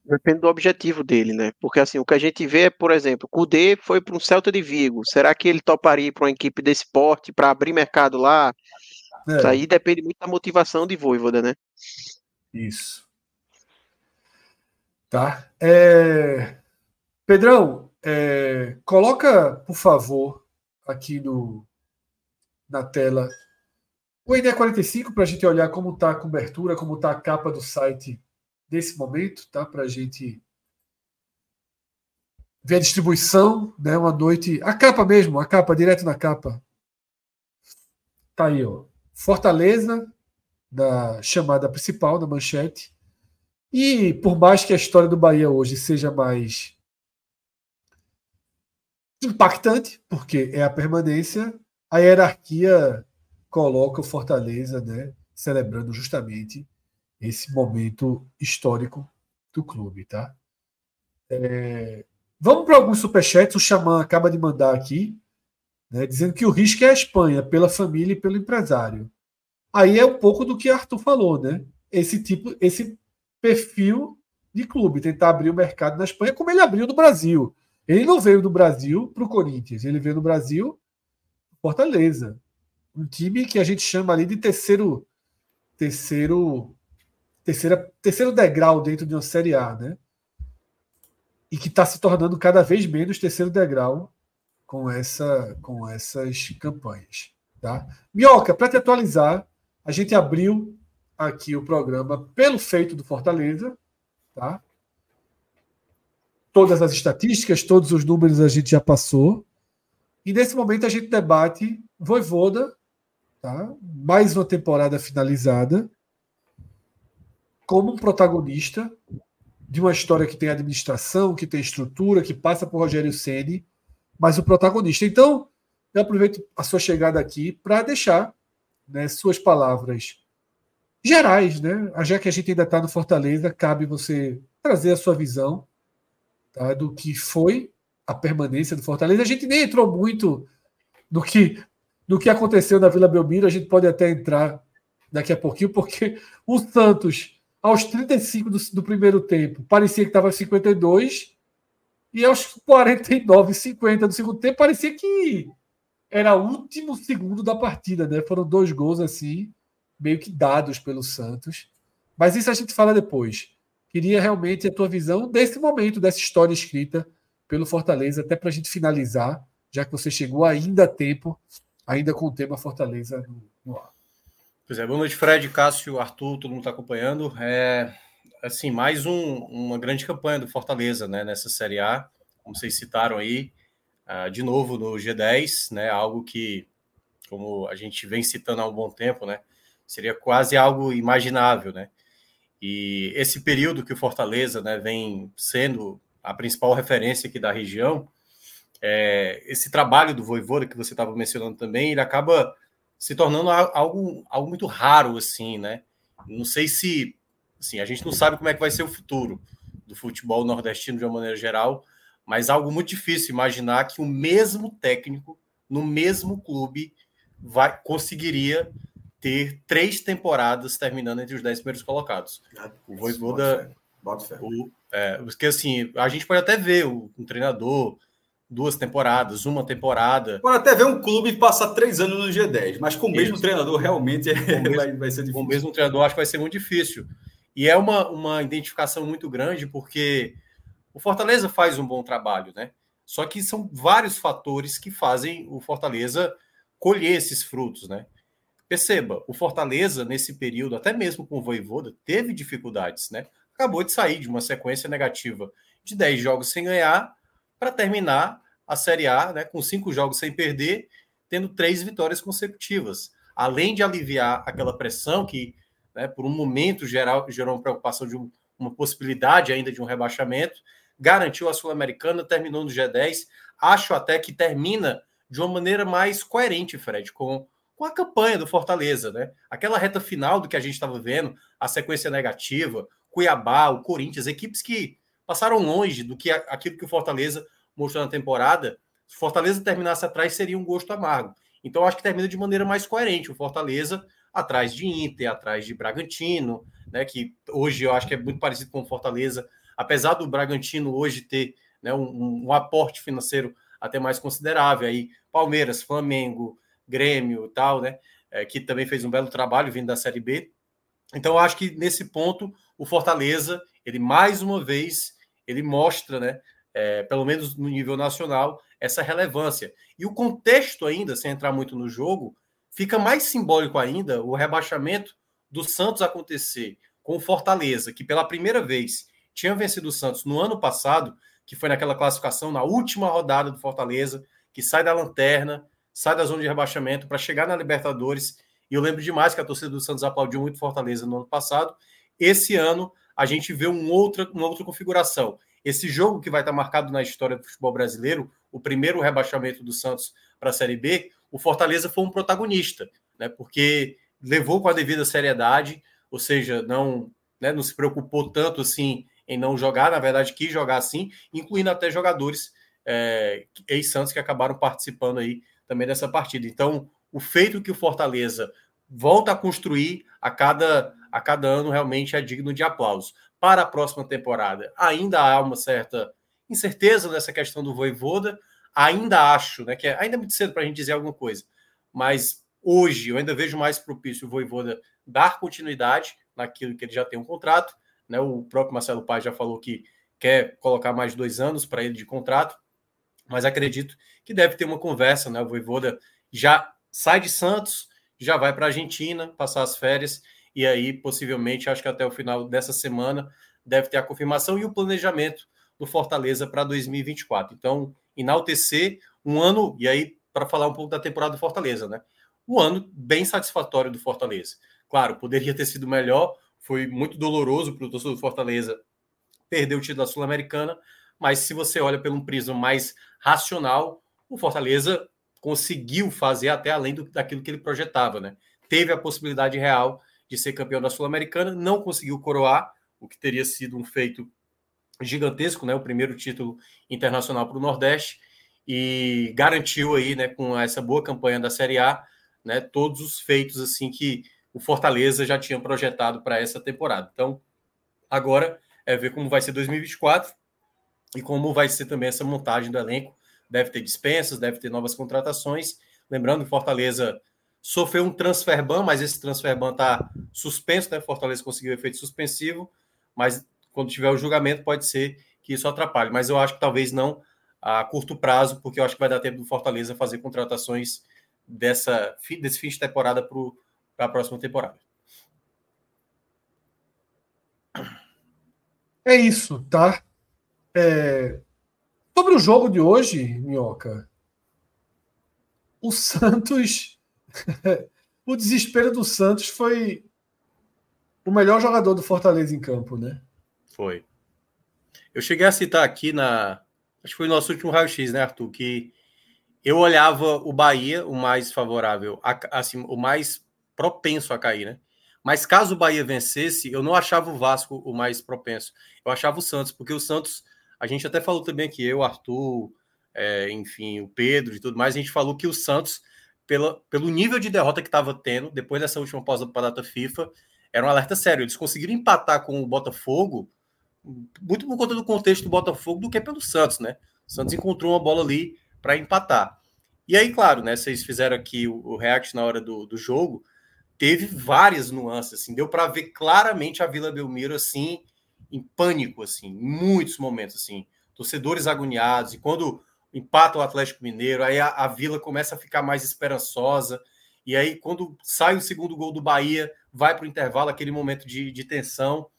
Depende do objetivo dele, né? Porque assim, o que a gente vê é, por exemplo, o Kudê foi para um Celta de Vigo. Será que ele toparia para uma equipe desse porte para abrir mercado lá? É. Isso aí depende muito da motivação de Voivoda, né? Isso. Tá. É... Pedrão, é... coloca, por favor, aqui no... na tela o ID45 para a gente olhar como está a cobertura, como está a capa do site desse momento, tá? Para a gente ver a distribuição, né? Uma noite. A capa mesmo, a capa, direto na capa. Tá aí, ó. Fortaleza, da chamada principal, da manchete. E por mais que a história do Bahia hoje seja mais impactante, porque é a permanência, a hierarquia coloca o Fortaleza, né, celebrando justamente esse momento histórico do clube, tá? É... Vamos para alguns superchats. O Xamã acaba de mandar aqui, né, dizendo que o risco é a Espanha, pela família e pelo empresário. Aí é um pouco do que Arthur falou, né? Esse tipo, esse perfil de clube, tentar abrir o mercado na Espanha, como ele abriu no Brasil. Ele não veio do Brasil para o Corinthians, ele veio no Brasil Fortaleza. Um time que a gente chama ali de terceiro terceiro terceira, terceiro degrau dentro de uma Série A, né? E que está se tornando cada vez menos terceiro degrau com, essa, com essas campanhas. Tá? Minhoca, para te atualizar, a gente abriu aqui o programa pelo feito do Fortaleza. Tá? Todas as estatísticas, todos os números a gente já passou. E nesse momento a gente debate Voivoda, tá? mais uma temporada finalizada como um protagonista de uma história que tem administração, que tem estrutura, que passa por Rogério Ceni, mas o protagonista. Então, eu aproveito a sua chegada aqui para deixar né, suas palavras gerais, né? Já que a gente ainda está no Fortaleza, cabe você trazer a sua visão tá, do que foi a permanência do Fortaleza. A gente nem entrou muito no que, no que aconteceu na Vila Belmiro, a gente pode até entrar daqui a pouquinho, porque o Santos aos 35 do, do primeiro tempo, parecia que estava 52, e aos 49, 50 do segundo tempo, parecia que era o último segundo da partida, né? Foram dois gols assim, meio que dados pelo Santos. Mas isso a gente fala depois. Queria realmente a tua visão desse momento, dessa história escrita pelo Fortaleza, até para a gente finalizar, já que você chegou ainda a tempo, ainda com o tema Fortaleza no, no ar. Pois é, boa noite, Fred, Cássio, Arthur, todo mundo está acompanhando. É, assim, mais um, uma grande campanha do Fortaleza, né, nessa Série A, como vocês citaram aí, uh, de novo no G10, né, algo que, como a gente vem citando há um bom tempo, né, seria quase algo imaginável, né, e esse período que o Fortaleza, né, vem sendo a principal referência aqui da região, é, esse trabalho do Voivoda que você estava mencionando também, ele acaba se tornando algo, algo muito raro, assim, né? Não sei se. Assim, a gente não sabe como é que vai ser o futuro do futebol nordestino de uma maneira geral, mas algo muito difícil imaginar que o mesmo técnico, no mesmo clube, vai conseguiria ter três temporadas terminando entre os dez primeiros colocados. O Voivoda. O, é, porque assim, a gente pode até ver o, um treinador duas temporadas, uma temporada. Pode até ver um clube passar três anos no G10, mas com o mesmo Isso. treinador realmente mesmo, vai, vai, ser difícil. Com o mesmo treinador acho que vai ser muito difícil. E é uma, uma identificação muito grande, porque o Fortaleza faz um bom trabalho, né? Só que são vários fatores que fazem o Fortaleza colher esses frutos, né? Perceba, o Fortaleza, nesse período, até mesmo com o Voivoda, teve dificuldades, né? Acabou de sair de uma sequência negativa de 10 jogos sem ganhar, para terminar a Série A né, com cinco jogos sem perder, tendo três vitórias consecutivas. Além de aliviar aquela pressão que, né, por um momento, geral, gerou uma preocupação de um, uma possibilidade ainda de um rebaixamento, garantiu a Sul-Americana, terminou no G10. Acho até que termina de uma maneira mais coerente, Fred, com, com a campanha do Fortaleza, né? Aquela reta final do que a gente estava vendo, a sequência negativa, Cuiabá, o Corinthians, equipes que passaram longe do que aquilo que o Fortaleza mostrou na temporada. Se o Fortaleza terminasse atrás, seria um gosto amargo. Então, acho que termina de maneira mais coerente. O Fortaleza atrás de Inter, atrás de Bragantino, né? Que hoje eu acho que é muito parecido com Fortaleza, apesar do Bragantino hoje ter né, um, um aporte financeiro até mais considerável. Aí, Palmeiras, Flamengo, Grêmio e tal, né? É, que também fez um belo trabalho vindo da Série B. Então, eu acho que nesse ponto, o Fortaleza, ele mais uma vez, ele mostra, né? É, pelo menos no nível nacional, essa relevância. E o contexto ainda, sem entrar muito no jogo, fica mais simbólico ainda o rebaixamento do Santos acontecer com o Fortaleza, que pela primeira vez tinha vencido o Santos no ano passado, que foi naquela classificação, na última rodada do Fortaleza, que sai da lanterna, sai da zona de rebaixamento para chegar na Libertadores. E eu lembro demais que a torcida do Santos aplaudiu muito Fortaleza no ano passado. Esse ano a gente vê um outra, uma outra configuração. Esse jogo que vai estar marcado na história do futebol brasileiro, o primeiro rebaixamento do Santos para a Série B, o Fortaleza foi um protagonista, né? Porque levou com a devida seriedade, ou seja, não, né, não se preocupou tanto assim em não jogar, na verdade, quis jogar assim, incluindo até jogadores é, ex-Santos que acabaram participando aí também dessa partida. Então, o feito que o Fortaleza volta a construir a cada, a cada ano realmente é digno de aplauso. Para a próxima temporada, ainda há uma certa incerteza nessa questão do Voivoda. Ainda acho, né, que é ainda muito cedo para a gente dizer alguma coisa, mas hoje eu ainda vejo mais propício o Voivoda dar continuidade naquilo que ele já tem um contrato né? O próprio Marcelo Paz já falou que quer colocar mais dois anos para ele de contrato, mas acredito que deve ter uma conversa. Né? O Voivoda já sai de Santos, já vai para a Argentina passar as férias, e aí possivelmente, acho que até o final dessa semana, deve ter a confirmação e o planejamento do Fortaleza para 2024. Então, enaltecer um ano, e aí para falar um pouco da temporada do Fortaleza, né? Um ano bem satisfatório do Fortaleza. Claro, poderia ter sido melhor, foi muito doloroso para o torcedor do Fortaleza perder o título da Sul-Americana, mas se você olha pelo um prisma mais racional, o Fortaleza conseguiu fazer até além do, daquilo que ele projetava, né? Teve a possibilidade real de ser campeão da Sul-Americana, não conseguiu coroar, o que teria sido um feito gigantesco, né? O primeiro título internacional para o Nordeste e garantiu aí, né, com essa boa campanha da Série A, né, todos os feitos assim que o Fortaleza já tinha projetado para essa temporada. Então, agora é ver como vai ser 2024 e como vai ser também essa montagem do elenco. Deve ter dispensas, deve ter novas contratações. Lembrando que Fortaleza sofreu um transfer ban, mas esse transfer ban está suspenso, né? Fortaleza conseguiu efeito suspensivo, mas quando tiver o julgamento pode ser que isso atrapalhe. Mas eu acho que talvez não a curto prazo, porque eu acho que vai dar tempo do Fortaleza fazer contratações dessa, desse fim de temporada para a próxima temporada. É isso, tá? É... Sobre o jogo de hoje, Minhoca, o Santos. o desespero do Santos foi o melhor jogador do Fortaleza em campo, né? Foi. Eu cheguei a citar aqui na. Acho que foi o nosso último raio-x, né, Arthur? Que eu olhava o Bahia, o mais favorável, assim, o mais propenso a cair, né? Mas caso o Bahia vencesse, eu não achava o Vasco o mais propenso. Eu achava o Santos, porque o Santos, a gente até falou também aqui, eu, Arthur, é, enfim, o Pedro e tudo mais, a gente falou que o Santos, pela, pelo nível de derrota que estava tendo, depois dessa última pausa para a data FIFA, era um alerta sério. Eles conseguiram empatar com o Botafogo, muito por conta do contexto do Botafogo, do que pelo Santos, né? O Santos encontrou uma bola ali para empatar. E aí, claro, né? Vocês fizeram aqui o, o react na hora do, do jogo teve várias nuances, assim, deu para ver claramente a Vila Belmiro assim em pânico, assim, em muitos momentos, assim, torcedores agoniados e quando empata o Atlético Mineiro, aí a, a Vila começa a ficar mais esperançosa e aí quando sai o segundo gol do Bahia, vai para o intervalo aquele momento de, de tensão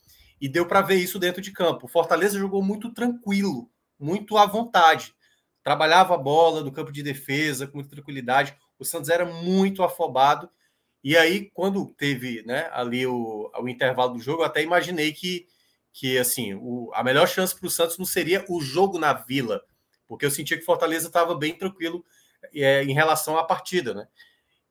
e deu para ver isso dentro de campo. O Fortaleza jogou muito tranquilo muito à vontade. Trabalhava a bola no campo de defesa com muita tranquilidade. O Santos era muito afobado. E aí, quando teve né, ali o, o intervalo do jogo, eu até imaginei que, que assim, o, a melhor chance para o Santos não seria o jogo na Vila, porque eu sentia que Fortaleza estava bem tranquilo é, em relação à partida, né?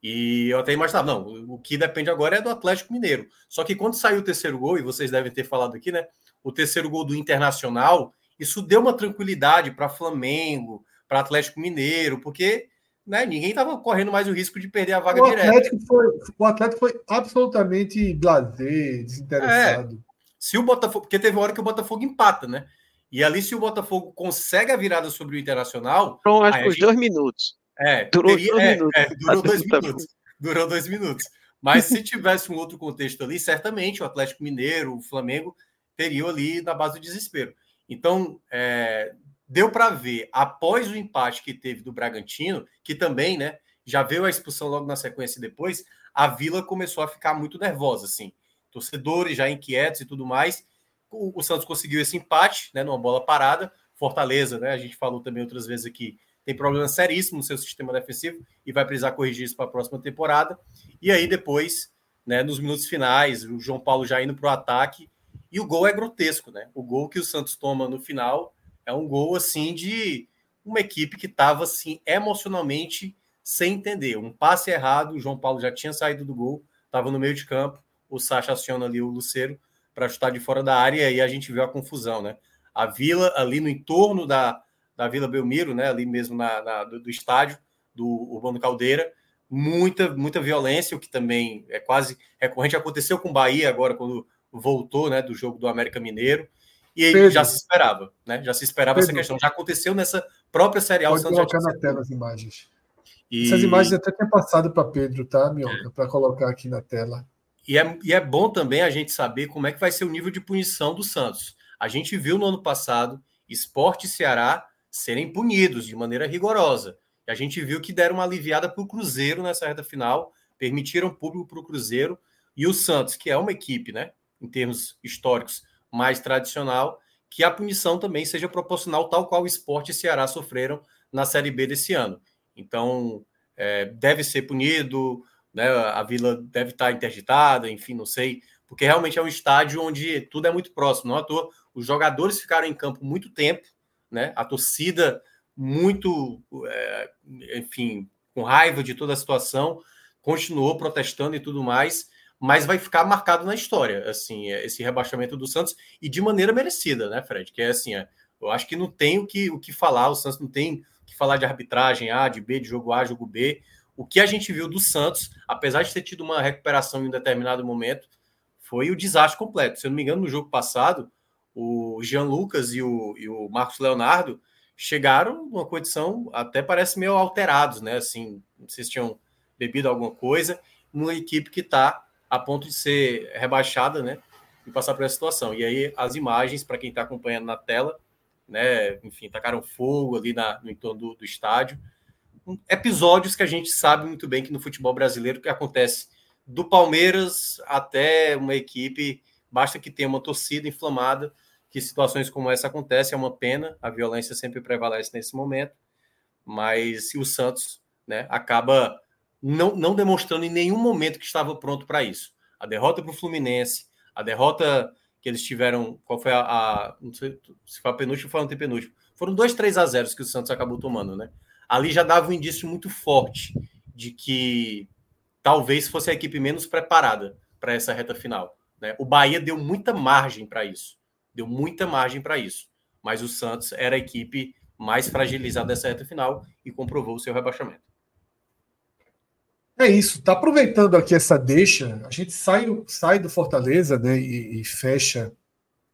E eu até imaginava, não, o que depende agora é do Atlético Mineiro. Só que quando saiu o terceiro gol, e vocês devem ter falado aqui, né? O terceiro gol do Internacional, isso deu uma tranquilidade para Flamengo, para Atlético Mineiro, porque né, ninguém estava correndo mais o risco de perder a vaga o Atlético Foi, o Atlético foi absolutamente blazer, desinteressado. É, se o Botafogo, porque teve uma hora que o Botafogo empata, né? E ali, se o Botafogo consegue a virada sobre o Internacional. Foram acho que gente... dois minutos. É, durou teria, dois é, minutos. É, durou dois minutos. Durou dois minutos. Mas se tivesse um outro contexto ali, certamente o Atlético Mineiro, o Flamengo, teriam ali na base do desespero. Então, é, deu para ver, após o empate que teve do Bragantino, que também né, já veio a expulsão logo na sequência depois, a Vila começou a ficar muito nervosa, assim. Torcedores já inquietos e tudo mais. O, o Santos conseguiu esse empate, né, numa bola parada. Fortaleza, né, a gente falou também outras vezes aqui, tem problema seríssimo no seu sistema defensivo e vai precisar corrigir isso para a próxima temporada. E aí depois, né, nos minutos finais, o João Paulo já indo para o ataque e o gol é grotesco, né? O gol que o Santos toma no final é um gol assim de uma equipe que estava assim emocionalmente sem entender. Um passe errado, o João Paulo já tinha saído do gol, estava no meio de campo, o Sacha aciona ali o Luceiro para chutar de fora da área e a gente viu a confusão, né? A Vila ali no entorno da da Vila Belmiro, né, ali mesmo na, na do, do, estádio do Urbano Caldeira, muita muita violência, o que também é quase recorrente. Aconteceu com o Bahia agora, quando voltou né, do jogo do América Mineiro, e Pedro. já se esperava, né? Já se esperava Pedro. essa questão. Já aconteceu nessa própria Série A. Pode colocar na tela as imagens. E... Essas imagens até tinha passado para Pedro, tá, Mionca? É. Para colocar aqui na tela. E é, e é bom também a gente saber como é que vai ser o nível de punição do Santos. A gente viu no ano passado Esporte Ceará serem punidos de maneira rigorosa. E a gente viu que deram uma aliviada para o Cruzeiro nessa reta final, permitiram público para o Cruzeiro e o Santos, que é uma equipe, né, em termos históricos, mais tradicional, que a punição também seja proporcional, tal qual o esporte e Ceará sofreram na Série B desse ano. Então, é, deve ser punido, né, a vila deve estar interditada, enfim, não sei, porque realmente é um estádio onde tudo é muito próximo. Não à toa, os jogadores ficaram em campo muito tempo, né? A torcida muito, é, enfim, com raiva de toda a situação, continuou protestando e tudo mais, mas vai ficar marcado na história, assim, é, esse rebaixamento do Santos e de maneira merecida, né, Fred? Que é assim, é, eu acho que não tem o que, o que falar, o Santos não tem o que falar de arbitragem A, de B, de jogo A, jogo B. O que a gente viu do Santos, apesar de ter tido uma recuperação em um determinado momento, foi o desastre completo. Se eu não me engano, no jogo passado, o Jean Lucas e o, e o Marcos Leonardo chegaram numa condição até parece meio alterados, né? Assim, se tinham bebido alguma coisa, numa equipe que está a ponto de ser rebaixada, né? E passar por essa situação. E aí as imagens, para quem está acompanhando na tela, né? Enfim, tacaram fogo ali na, no entorno do, do estádio. Episódios que a gente sabe muito bem que no futebol brasileiro que acontece do Palmeiras até uma equipe, basta que tenha uma torcida inflamada que situações como essa acontecem, é uma pena, a violência sempre prevalece nesse momento, mas o Santos né, acaba não, não demonstrando em nenhum momento que estava pronto para isso. A derrota para o Fluminense, a derrota que eles tiveram, qual foi a, a não sei se foi a penúltima ou foi a antepenúltima, foram dois 3 a 0 que o Santos acabou tomando, né? Ali já dava um indício muito forte de que talvez fosse a equipe menos preparada para essa reta final. Né? O Bahia deu muita margem para isso deu muita margem para isso. Mas o Santos era a equipe mais fragilizada dessa reta final e comprovou o seu rebaixamento. É isso. Tá aproveitando aqui essa deixa, a gente sai, sai do Fortaleza né, e, e fecha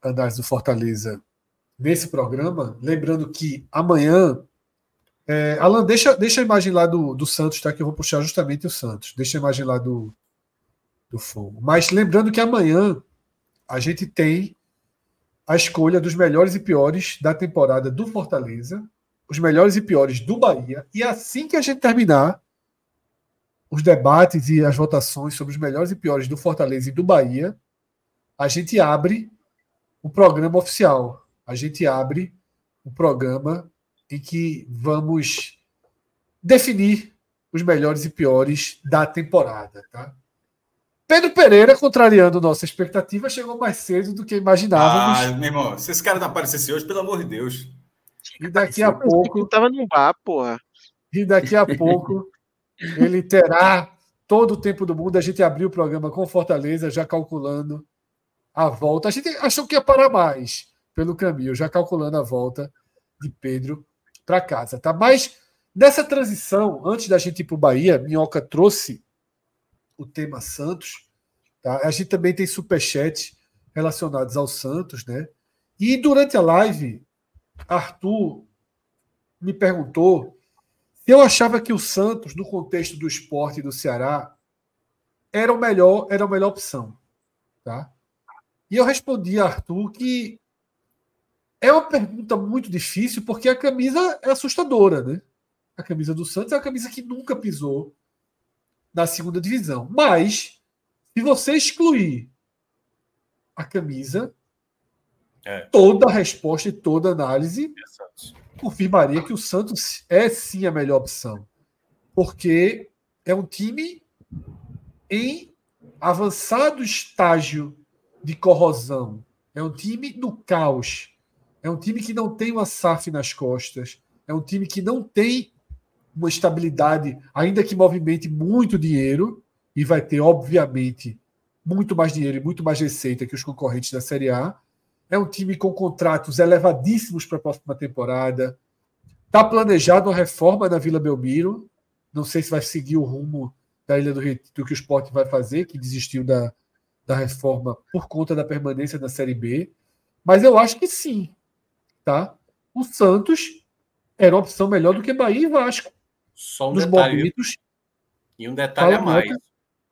Andares do Fortaleza nesse programa. Lembrando que amanhã. É, Alan, deixa, deixa a imagem lá do, do Santos, tá? Que eu vou puxar justamente o Santos. Deixa a imagem lá do, do fogo. Mas lembrando que amanhã a gente tem a escolha dos melhores e piores da temporada do Fortaleza, os melhores e piores do Bahia, e assim que a gente terminar os debates e as votações sobre os melhores e piores do Fortaleza e do Bahia, a gente abre o programa oficial. A gente abre o programa em que vamos definir os melhores e piores da temporada. Tá? Pedro Pereira, contrariando nossa expectativa, chegou mais cedo do que imaginávamos. Ah, meu irmão, se esse cara não aparecesse hoje, pelo amor de Deus. E daqui a pouco. Tava no bar, porra. E daqui a pouco ele terá todo o tempo do mundo. A gente abriu o programa com Fortaleza, já calculando a volta. A gente achou que ia parar mais pelo caminho, já calculando a volta de Pedro para casa. Tá? Mas nessa transição, antes da gente ir para o Bahia, Minhoca trouxe o tema Santos. Tá? A gente também tem superchat relacionados ao Santos, né? E durante a live, Arthur me perguntou se eu achava que o Santos, no contexto do esporte do Ceará, era o melhor, era a melhor opção, tá? E eu respondi a Arthur que é uma pergunta muito difícil porque a camisa é assustadora, né? A camisa do Santos é a camisa que nunca pisou na segunda divisão. Mas, se você excluir a camisa, é. toda a resposta e toda a análise é confirmaria que o Santos é sim a melhor opção. Porque é um time em avançado estágio de corrosão. É um time no caos. É um time que não tem uma SAF nas costas. É um time que não tem uma estabilidade, ainda que movimente muito dinheiro, e vai ter, obviamente, muito mais dinheiro e muito mais receita que os concorrentes da Série A. É um time com contratos elevadíssimos para a próxima temporada. Está planejado uma reforma na Vila Belmiro. Não sei se vai seguir o rumo da Ilha do Retiro que o Sport vai fazer, que desistiu da, da reforma por conta da permanência na Série B. Mas eu acho que sim. Tá? O Santos era uma opção melhor do que Bahia e Vasco. Só um detalhe. Momentos, e um detalhe a mais.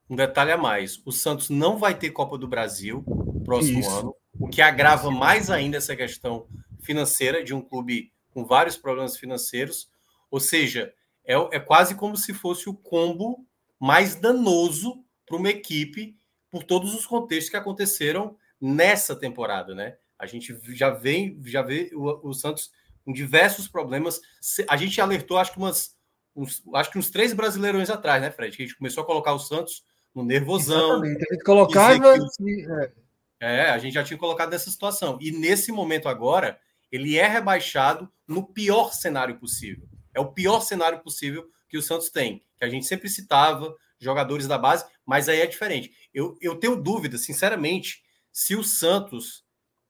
Um detalhe a mais. O Santos não vai ter Copa do Brasil próximo Isso. ano, o que agrava mais ainda essa questão financeira de um clube com vários problemas financeiros. Ou seja, é, é quase como se fosse o combo mais danoso para uma equipe por todos os contextos que aconteceram nessa temporada, né? A gente já vem, já vê o, o Santos com diversos problemas. A gente alertou, acho que umas uns, acho que uns três brasileirões atrás, né, Fred? Que a gente começou a colocar o Santos no nervosão. Exatamente. A gente colocava. Que... É. é, a gente já tinha colocado nessa situação. E nesse momento agora, ele é rebaixado no pior cenário possível. É o pior cenário possível que o Santos tem, que a gente sempre citava, jogadores da base, mas aí é diferente. Eu, eu tenho dúvida, sinceramente, se o Santos,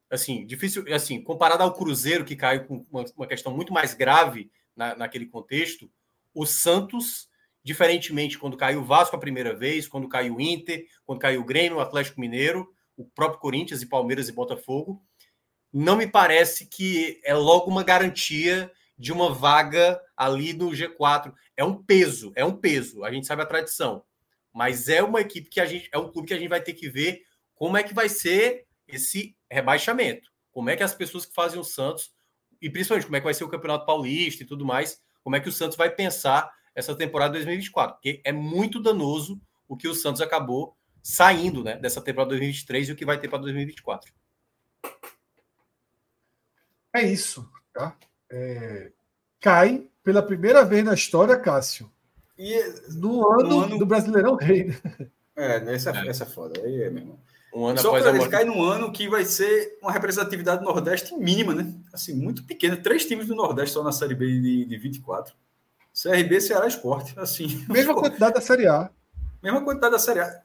assim, difícil, assim, comparado ao Cruzeiro, que caiu com uma, uma questão muito mais grave na, naquele contexto, o Santos, diferentemente quando caiu o Vasco a primeira vez, quando caiu o Inter, quando caiu o Grêmio, o Atlético Mineiro, o próprio Corinthians e Palmeiras e Botafogo, não me parece que é logo uma garantia de uma vaga ali no G4. É um peso, é um peso. A gente sabe a tradição, mas é uma equipe que a gente é um clube que a gente vai ter que ver como é que vai ser esse rebaixamento. Como é que as pessoas que fazem o Santos e principalmente como é que vai ser o Campeonato Paulista e tudo mais como é que o Santos vai pensar essa temporada 2024, porque é muito danoso o que o Santos acabou saindo né, dessa temporada 2023 e o que vai ter para 2024. É isso, tá? É... Cai pela primeira vez na história, Cássio. E no ano, no ano... do Brasileirão Rei. Né? É, essa é. essa é foda. Aí é, mesmo. Um ano Só para ele cai num ano que vai ser uma representatividade do Nordeste mínima, né? Assim, muito pequena. Três times do Nordeste só na Série B de, de 24. CRB, Ceará Esporte. Assim, Mesma quantidade da Série A. Mesma quantidade da Série A.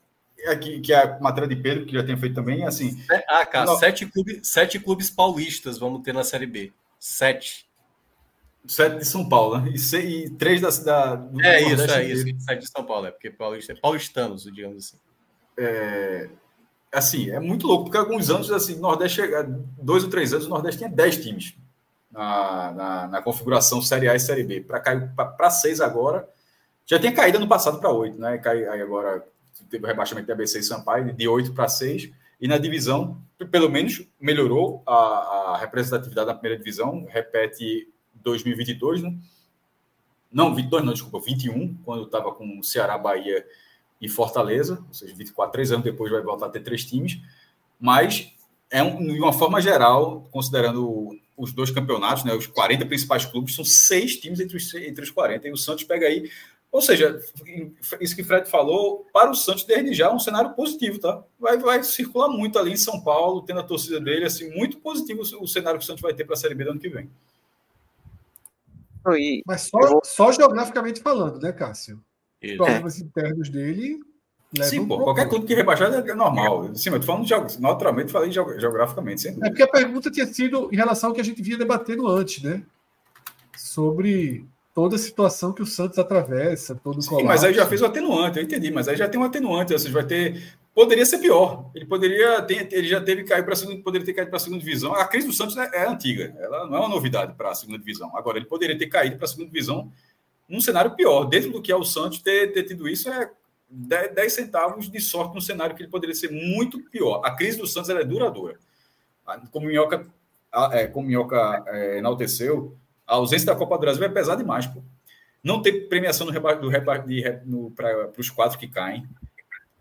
Aqui, que é a matéria de Pedro, que já tem feito também, assim. É, ah, cara, no... sete, clubes, sete clubes paulistas vamos ter na Série B. Sete. Sete de São Paulo, né? E, se, e três da, da É isso, é isso. Sete de São Paulo, é porque paulista, é paulistanos, digamos assim. É, assim, é muito louco, porque alguns anos, assim, Nordeste chega, dois ou três anos, o Nordeste tinha dez times na, na, na configuração Série A e Série B. Para cair para seis agora, já tinha caído no passado para oito, né? Cai, aí agora teve o rebaixamento de ABC e Sampaio, de oito para seis, e na divisão, pelo menos, melhorou a, a representatividade na primeira divisão, repete 2022, né? Não, 22 não, desculpa, 21, quando estava com Ceará, Bahia e Fortaleza, ou seja, 24, três anos depois vai voltar a ter três times, mas é um, de uma forma geral, considerando os dois campeonatos, né, os 40 principais clubes, são seis times entre os, entre os 40, e o Santos pega aí. Ou seja, isso que o Fred falou, para o Santos, desde já, é um cenário positivo, tá? Vai, vai circular muito ali em São Paulo, tendo a torcida dele, assim, muito positivo o cenário que o Santos vai ter para a Série B do ano que vem. Mas só, só geograficamente falando, né, Cássio? Os problemas internos dele Sim, pô, qualquer clube que rebaixar é normal. Sim, eu tô falando de, naturalmente, falei geograficamente. Sem é porque a pergunta tinha sido em relação ao que a gente vinha debatendo antes, né? Sobre toda a situação que o Santos atravessa, todo o Sim, mas aí já fez o atenuante, eu entendi, mas aí já tem um atenuante, ou seja, vai ter. Poderia ser pior. Ele poderia ter, ele já teve cair para segunda, poderia ter caído para a segunda divisão. A crise do Santos é, é antiga, ela não é uma novidade para a segunda divisão. Agora, ele poderia ter caído para a segunda divisão num cenário pior. Dentro do que é o Santos ter, ter tido isso é 10 centavos de sorte num cenário que ele poderia ser muito pior. A crise do Santos é duradoura. Como o Minhoca, é, como Minhoca é, enalteceu, a ausência da Copa do Brasil é pesar demais. Pô. Não ter premiação no do para os quatro que caem.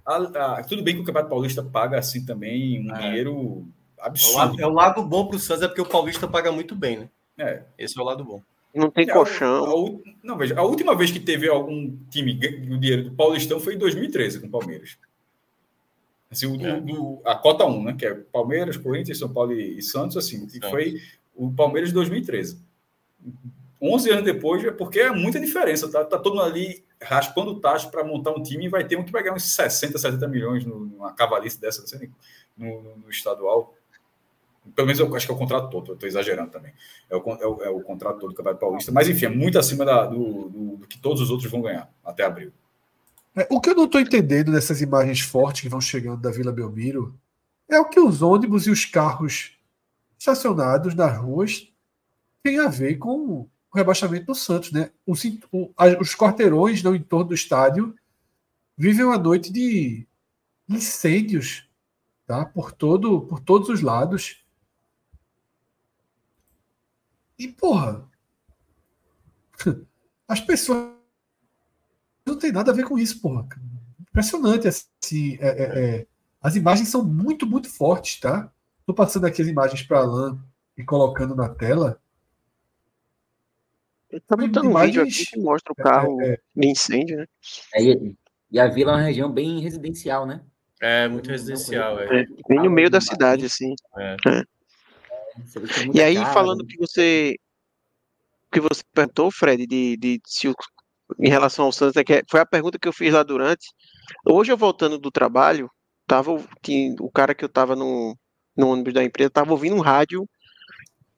A, a, tudo bem que o Campeonato Paulista paga assim também um é. dinheiro absurdo. É o lado bom para o Santos, é porque o Paulista paga muito bem, né? É. Esse é o lado bom. Não tem é, colchão. A, a, não, veja, a última vez que teve algum time do dinheiro do Paulistão foi em 2013 com o Palmeiras. Assim, o, é. do, a cota 1, né? Que é Palmeiras, Corinthians, São Paulo e, Santos, assim, que foi o Palmeiras de 2013. 11 anos depois, é porque é muita diferença, tá? Tá todo mundo ali raspando o tacho para montar um time e vai ter um que vai ganhar uns 60, 70 milhões numa cavalice dessa, não sei, no, no, no estadual. Pelo menos eu acho que é o contrato todo, estou exagerando também. É o, é, o, é o, contrato todo do Campeonato Paulista. Mas, enfim, é muito acima da, do, do, do, que todos os outros vão ganhar até abril. É, o que eu não estou entendendo dessas imagens fortes que vão chegando da Vila Belmiro é o que os ônibus e os carros estacionados nas ruas têm a ver com o rebaixamento do Santos. Né? Os, o, os quarteirões no entorno do estádio vivem uma noite de incêndios tá? por, todo, por todos os lados. E, porra, as pessoas não tem nada a ver com isso, porra. Impressionante, assim. É, é, é. As imagens são muito, muito fortes, tá? Tô passando aqui as imagens para Alan e colocando na tela. Ele tá botando imagens... um vídeo aqui que mostra o carro é, é. de incêndio, né? É, e a vila é uma região bem residencial, né? É, muito residencial. É. Bem no meio da cidade, assim. É. E aí, falando que você que você perguntou, Fred, de, de se o, em relação ao Santos, é que foi a pergunta que eu fiz lá durante. Hoje eu voltando do trabalho, tava tinha, o cara que eu tava no, no ônibus da empresa tava ouvindo um rádio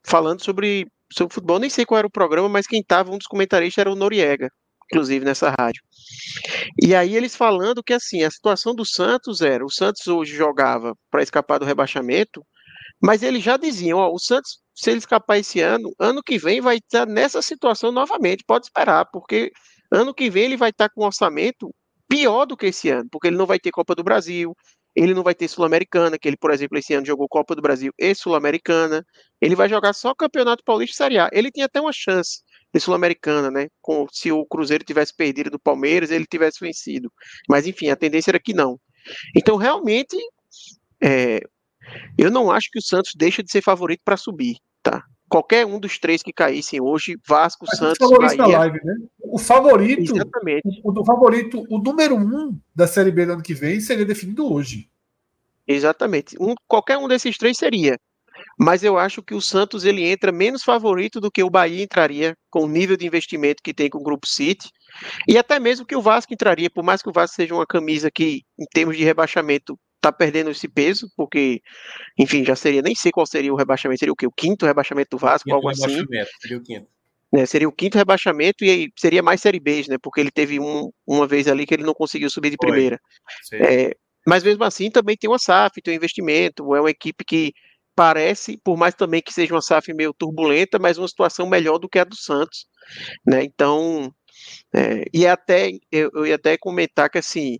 falando sobre, sobre futebol, nem sei qual era o programa, mas quem tava, um dos comentaristas era o Noriega, inclusive nessa rádio. E aí eles falando que assim, a situação do Santos era, o Santos hoje jogava para escapar do rebaixamento, mas eles já diziam, ó, o Santos, se ele escapar esse ano, ano que vem vai estar nessa situação novamente, pode esperar, porque ano que vem ele vai estar com um orçamento pior do que esse ano, porque ele não vai ter Copa do Brasil, ele não vai ter Sul-Americana, que ele, por exemplo, esse ano jogou Copa do Brasil e Sul-Americana, ele vai jogar só Campeonato Paulista e Série A. Ele tinha até uma chance de Sul-Americana, né? Com, se o Cruzeiro tivesse perdido do Palmeiras, ele tivesse vencido. Mas enfim, a tendência era que não. Então, realmente, é, eu não acho que o Santos deixa de ser favorito para subir, tá? Qualquer um dos três que caíssem hoje, Vasco, Mas Santos, Bahia. Live, né? O favorito, Exatamente. O, favorito, o número um da Série B do ano que vem seria definido hoje. Exatamente. Um, qualquer um desses três seria. Mas eu acho que o Santos ele entra menos favorito do que o Bahia entraria com o nível de investimento que tem com o Grupo City. E até mesmo que o Vasco entraria, por mais que o Vasco seja uma camisa que, em termos de rebaixamento, tá perdendo esse peso, porque, enfim, já seria, nem sei qual seria o rebaixamento, seria o quê? O quinto rebaixamento do Vasco, algo assim. Seria o quinto. É, seria o quinto rebaixamento e aí seria mais Série B, né? Porque ele teve um, uma vez ali que ele não conseguiu subir de primeira. É, mas mesmo assim também tem uma SAF, tem um investimento, é uma equipe que parece, por mais também que seja uma SAF meio turbulenta, mas uma situação melhor do que a do Santos, né? Então, é, e até eu, eu ia até comentar que assim,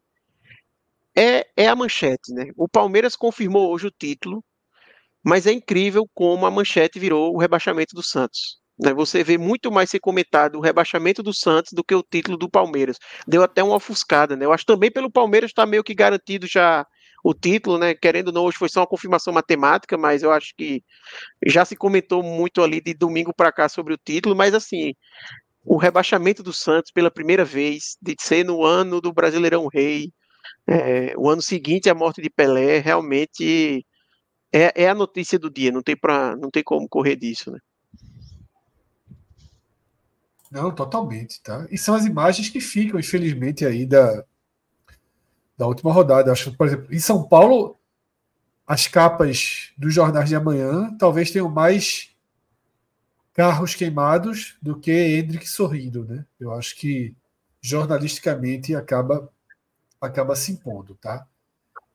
é, é a manchete, né? O Palmeiras confirmou hoje o título, mas é incrível como a manchete virou o rebaixamento do Santos. Né? Você vê muito mais ser comentado o rebaixamento do Santos do que o título do Palmeiras. Deu até uma ofuscada, né? Eu acho também pelo Palmeiras está meio que garantido já o título, né? Querendo ou não, hoje foi só uma confirmação matemática, mas eu acho que já se comentou muito ali de domingo para cá sobre o título, mas assim, o rebaixamento do Santos pela primeira vez, de ser no ano do Brasileirão Rei, é, o ano seguinte a morte de Pelé, realmente é, é a notícia do dia, não tem, pra, não tem como correr disso, né? Não, totalmente, tá? E são as imagens que ficam, infelizmente, aí da, da última rodada. Acho por exemplo, em São Paulo, as capas dos jornais de amanhã talvez tenham mais carros queimados do que Hendrick sorrindo, né? Eu acho que jornalisticamente acaba acaba se impondo, tá?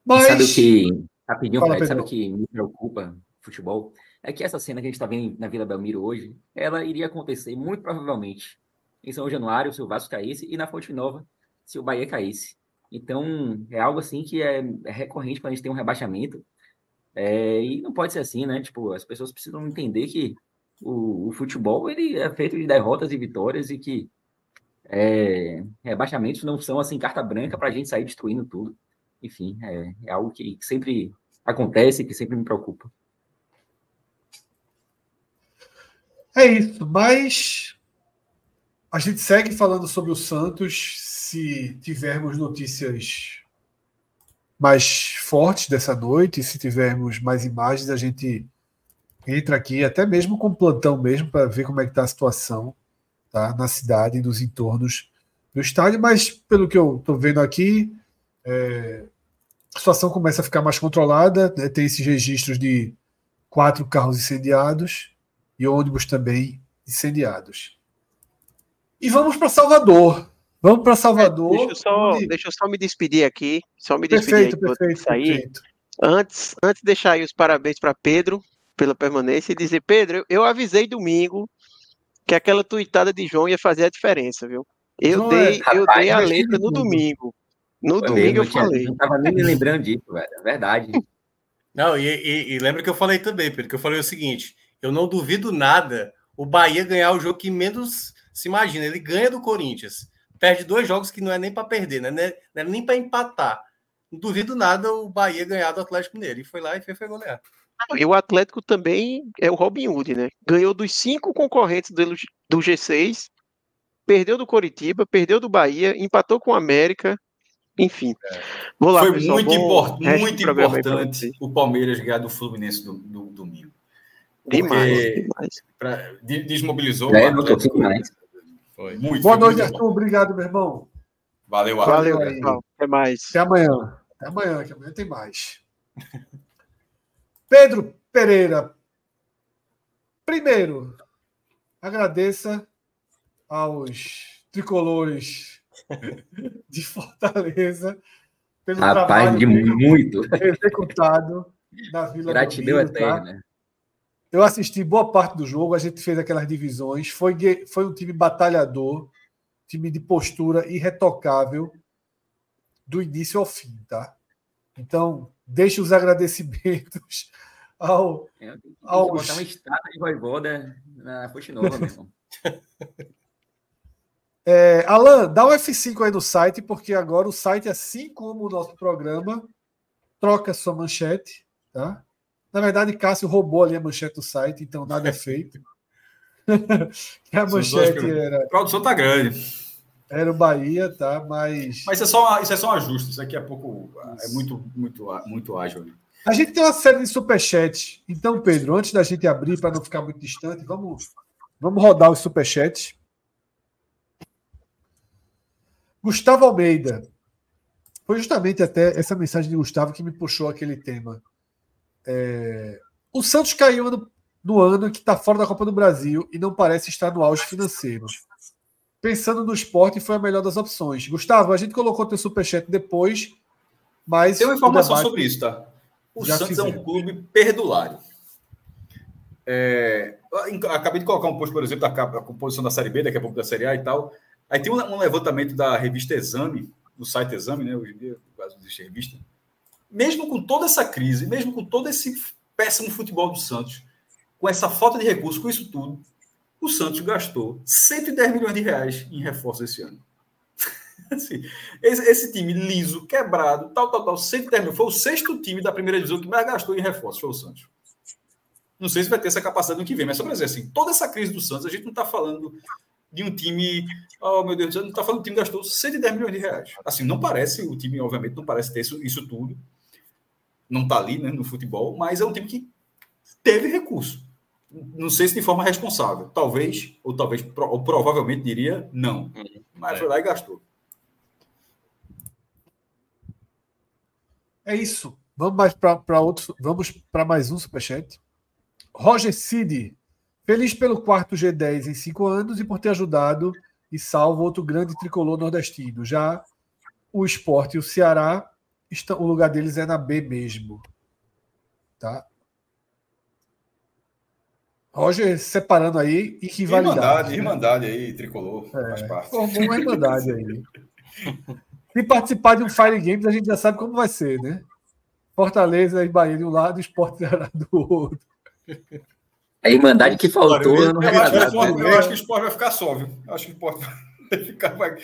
Mas sabe o que rapidinho, Fala, Fred, sabe o que me preocupa futebol? É que essa cena que a gente está vendo na Vila Belmiro hoje, ela iria acontecer muito provavelmente em São Januário, se o Vasco caísse, e na Fonte Nova, se o Bahia caísse. Então, é algo assim que é, é recorrente quando a gente tem um rebaixamento. É, e não pode ser assim, né? Tipo, as pessoas precisam entender que o, o futebol ele é feito de derrotas e vitórias e que é, rebaixamentos não são assim carta branca para a gente sair destruindo tudo. Enfim, é, é algo que sempre acontece e que sempre me preocupa. É isso, mas a gente segue falando sobre o Santos se tivermos notícias mais fortes dessa noite, se tivermos mais imagens, a gente entra aqui, até mesmo com plantão mesmo, para ver como é que está a situação tá, na cidade e nos entornos do estádio, mas pelo que eu estou vendo aqui, é, a situação começa a ficar mais controlada, né, tem esses registros de quatro carros incendiados, e ônibus também incendiados. E vamos para Salvador. Vamos para Salvador. Deixa eu, só, deixa eu, só, me despedir aqui. Só me despedir perfeito, aí, perfeito, sair. Perfeito. Antes, antes de deixar aí os parabéns para Pedro pela permanência e dizer, Pedro, eu, eu, avisei domingo que aquela tuitada de João ia fazer a diferença, viu? Eu João dei, é... eu Rapaz, dei a letra no domingo. No Foi domingo mesmo, eu falei. Não estava nem me lembrando disso, velho. É verdade. Não, e, e, e, lembra que eu falei também, Pedro, que eu falei o seguinte: eu não duvido nada o Bahia ganhar o jogo que menos se imagina. Ele ganha do Corinthians, perde dois jogos que não é nem para perder, né? não é, não é nem para empatar. Não duvido nada o Bahia ganhar do Atlético Mineiro. E foi lá e fez, foi golear. E o Atlético também é o Robin Hood, né? Ganhou dos cinco concorrentes do, do G6, perdeu do Coritiba, perdeu do Bahia, empatou com o América. Enfim. É. Vou lá, Foi pessoal, muito, import muito importante o Palmeiras ganhar do Fluminense do, do domingo. Demais, demais. Pra, desmobilizou. É, não demais. Foi. Muito, Boa noite, Arthur. Obrigado, meu irmão. Valeu, Arthur. Valeu, pessoal. Até mais. Até amanhã. Até amanhã, que amanhã tem mais. Pedro Pereira. Primeiro, agradeça aos tricolores de Fortaleza pelo Rapaz, trabalho muito executado na Vila Gratidão do Rio, eterna. Tá? Né? Eu assisti boa parte do jogo, a gente fez aquelas divisões. Foi, foi um time batalhador, time de postura irretocável do início ao fim, tá? Então, deixe os agradecimentos ao. É, aos... botar uma estátua de voivoda na Fonte Nova, meu irmão. É, Alan, dá um F5 aí no site, porque agora o site, assim como o nosso programa, troca sua manchete, tá? Na verdade, Cássio roubou ali a manchete do site, então nada é feito. a manchete era. A produção tá grande. Era o Bahia, tá? Mas. Mas isso é só, isso é só um ajuste. Isso aqui é pouco. É muito, muito, muito ágil ali. A gente tem uma série de superchats. Então, Pedro, antes da gente abrir, para não ficar muito distante, vamos, vamos rodar os superchats. Gustavo Almeida. Foi justamente até essa mensagem de Gustavo que me puxou aquele tema. É... O Santos caiu no, no ano que está fora da Copa do Brasil e não parece estar no auge financeiro. Pensando no esporte, foi a melhor das opções. Gustavo, a gente colocou teu superchat depois, mas. Tem uma informação sobre isso, tá? O Santos é um clube perdulário. É, acabei de colocar um post, por exemplo, da, da composição da Série B, daqui a pouco da Série A e tal. Aí tem um, um levantamento da revista Exame, do site Exame, né? Hoje em dia quase não existe revista mesmo com toda essa crise, mesmo com todo esse péssimo futebol do Santos, com essa falta de recursos, com isso tudo, o Santos gastou 110 milhões de reais em reforço esse ano. Assim, esse, esse, time liso, quebrado, tal, tal, tal, sempre terminou. Foi o sexto time da primeira divisão que mais gastou em reforço, foi o Santos. Não sei se vai ter essa capacidade no que vem, mas só para dizer assim, toda essa crise do Santos, a gente não está falando de um time. Oh, meu Deus, não está falando que o time gastou 110 milhões de reais. Assim, não parece, o time, obviamente, não parece ter isso, isso tudo. Não está ali, né, no futebol, mas é um time que teve recurso. Não sei se de forma responsável. Talvez, ou talvez, ou provavelmente diria não. Mas foi lá e gastou. É isso. Vamos mais para outros. Vamos para mais um superchat. Roger Cid, feliz pelo quarto G10 em cinco anos e por ter ajudado e salvo outro grande tricolor nordestino. Já o esporte e o Ceará, estão, o lugar deles é na B mesmo. Tá? Roger separando aí e que Irmandade, irmandade aí, tricolor, é, faz parte. Formou uma irmandade aí. Se participar de um Fire Games, a gente já sabe como vai ser, né? Fortaleza e Bahia de um lado, Esporte do outro. A Irmandade que faltou. Eu, eu, acho, esporte, eu acho que o esporte vai ficar só, viu? Eu acho que o esporte vai, ficar, vai,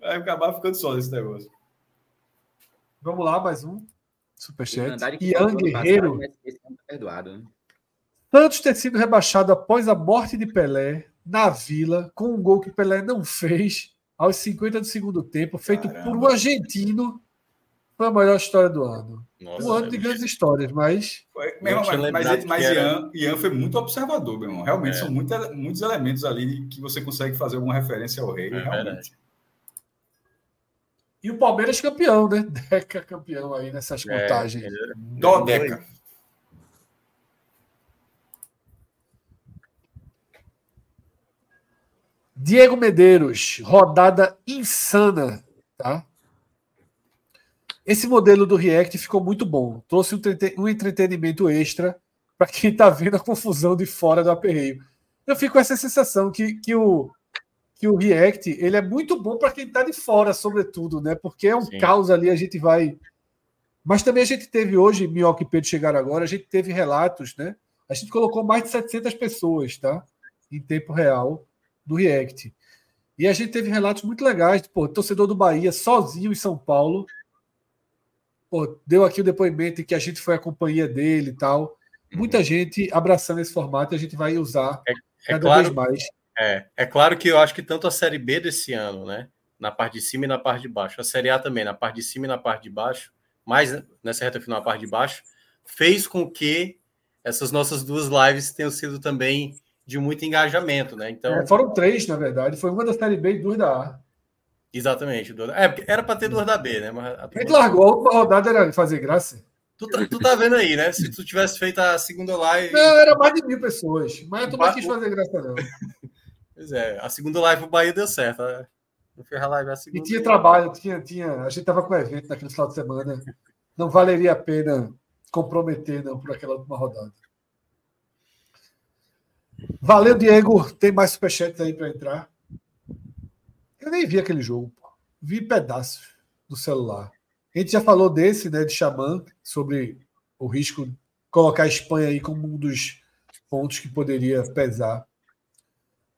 vai acabar ficando só nesse negócio. Vamos lá, mais um. Superchat. Ian Guerreiro. Tá perdoado, né? Santos ter sido rebaixado após a morte de Pelé na Vila, com um gol que Pelé não fez aos 50 do segundo tempo, feito Caramba. por um argentino foi a melhor história do ano. Nossa, um ano de grandes histórias, mas. Foi, mas, mas, mas Ian, Ian, foi muito observador, meu irmão. Realmente é. são muita, muitos elementos ali que você consegue fazer alguma referência ao rei. É realmente. E o Palmeiras campeão, né? Deca campeão aí nessas é, contagens. É, Dó Diego Medeiros, rodada insana, tá? Esse modelo do React ficou muito bom. Trouxe um, entretenimento extra para quem está vendo a confusão de fora do aperreio. Eu fico com essa sensação que, que, o, que o React ele é muito bom para quem está de fora, sobretudo, né? Porque é um Sim. caos ali, a gente vai. Mas também a gente teve hoje, Minhoca e Pedro chegaram agora, a gente teve relatos, né? A gente colocou mais de 700 pessoas, tá? Em tempo real do React. E a gente teve relatos muito legais, pô, torcedor do Bahia sozinho em São Paulo, pô, deu aqui o depoimento em que a gente foi a companhia dele e tal. Muita uhum. gente abraçando esse formato e a gente vai usar é, é cada claro, vez mais. É, é claro que eu acho que tanto a Série B desse ano, né? Na parte de cima e na parte de baixo, a Série A também, na parte de cima e na parte de baixo, mais nessa reta final, na parte de baixo, fez com que essas nossas duas lives tenham sido também de muito engajamento, né? Então é, foram três, na verdade. Foi uma da Série B e duas da A. Exatamente. É, era para ter duas da B, né? Mas a, gente largou a última rodada, era fazer graça. Tu, tá, tu tá vendo aí, né? Se tu tivesse feito a segunda live. Não, era mais de mil pessoas. Mas tu não quis fazer graça, não. Pois é, a segunda live o Bahia deu certo. Né? E tinha trabalho, tinha, tinha. A gente tava com evento naquele final de semana. Não valeria a pena comprometer, não, por aquela última rodada. Valeu, Diego. Tem mais superchats aí para entrar. Eu nem vi aquele jogo, pô. vi pedaços do celular. A gente já falou desse, né, de Xamã, sobre o risco de colocar a Espanha aí como um dos pontos que poderia pesar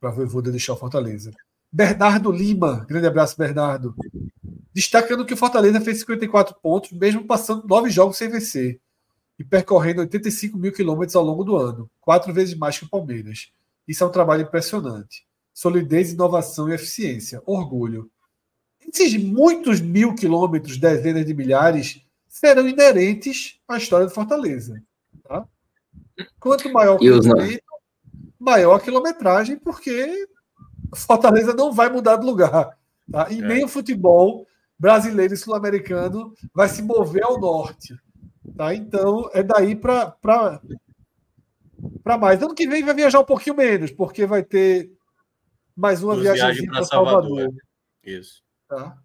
para Voivoda deixar o Fortaleza. Bernardo Lima, grande abraço, Bernardo. Destacando que o Fortaleza fez 54 pontos, mesmo passando nove jogos sem vencer e percorrendo 85 mil quilômetros ao longo do ano, quatro vezes mais que o Palmeiras. Isso é um trabalho impressionante solidez, inovação e eficiência. Orgulho. Esses muitos mil quilômetros, dezenas de milhares, serão inerentes à história do Fortaleza. Tá? Quanto maior o maior a quilometragem, porque Fortaleza não vai mudar de lugar. Tá? E é. nem o futebol brasileiro e sul-americano vai se mover ao norte. Tá? Então, é daí para mais. Ano que vem vai viajar um pouquinho menos, porque vai ter mais uma viagem, viagem para Salvador. Salvador. Isso. Tá?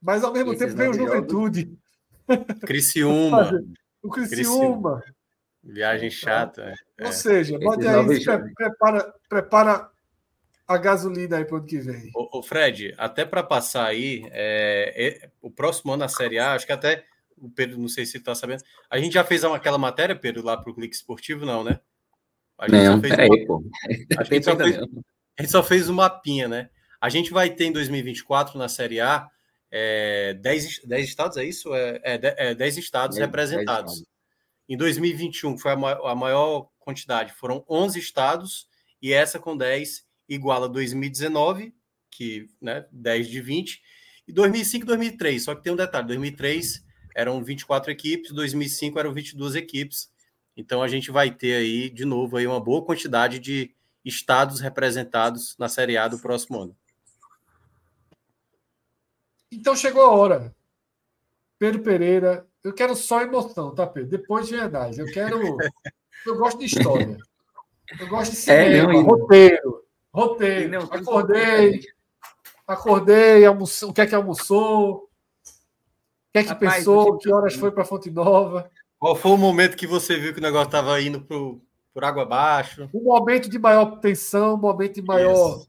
Mas ao mesmo Esses tempo vem o Juventude. Criciúma. o Criciúma. Viagem chata. É. Ou seja, pode aí, prepara, prepara a gasolina aí para o ano que vem. O, Fred, até para passar aí, é, é, o próximo ano na Série A, acho que até o Pedro, não sei se está sabendo, a gente já fez aquela matéria, Pedro, lá para o Clique Esportivo, não, né? A gente não, peraí, uma... pô. A gente, só fez, a gente só fez um mapinha, né? A gente vai ter em 2024 na Série A é, 10, 10 estados, é isso? É, é, 10 é estados 10, representados. 10 estados. Em 2021, foi a maior, a maior quantidade, foram 11 estados, e essa com 10 igual a 2019, que, né, 10 de 20, e 2005 2003, só que tem um detalhe, 2003 eram 24 equipes, 2005 eram 22 equipes, então a gente vai ter aí, de novo, aí uma boa quantidade de estados representados na Série A do próximo ano. Então chegou a hora. Pedro Pereira, eu quero só emoção, tá, Pedro? Depois de verdade. Eu quero. Eu gosto de história. Eu gosto de cinema, é, não, roteiro. Roteiro. Não, acordei. Acordei, almoçou, o que é que almoçou? O que é que Rapaz, pensou? Que horas foi para Fonte Nova? Qual foi o momento que você viu que o negócio estava indo pro, por água abaixo? Um momento de maior tensão, um momento de maior. Isso.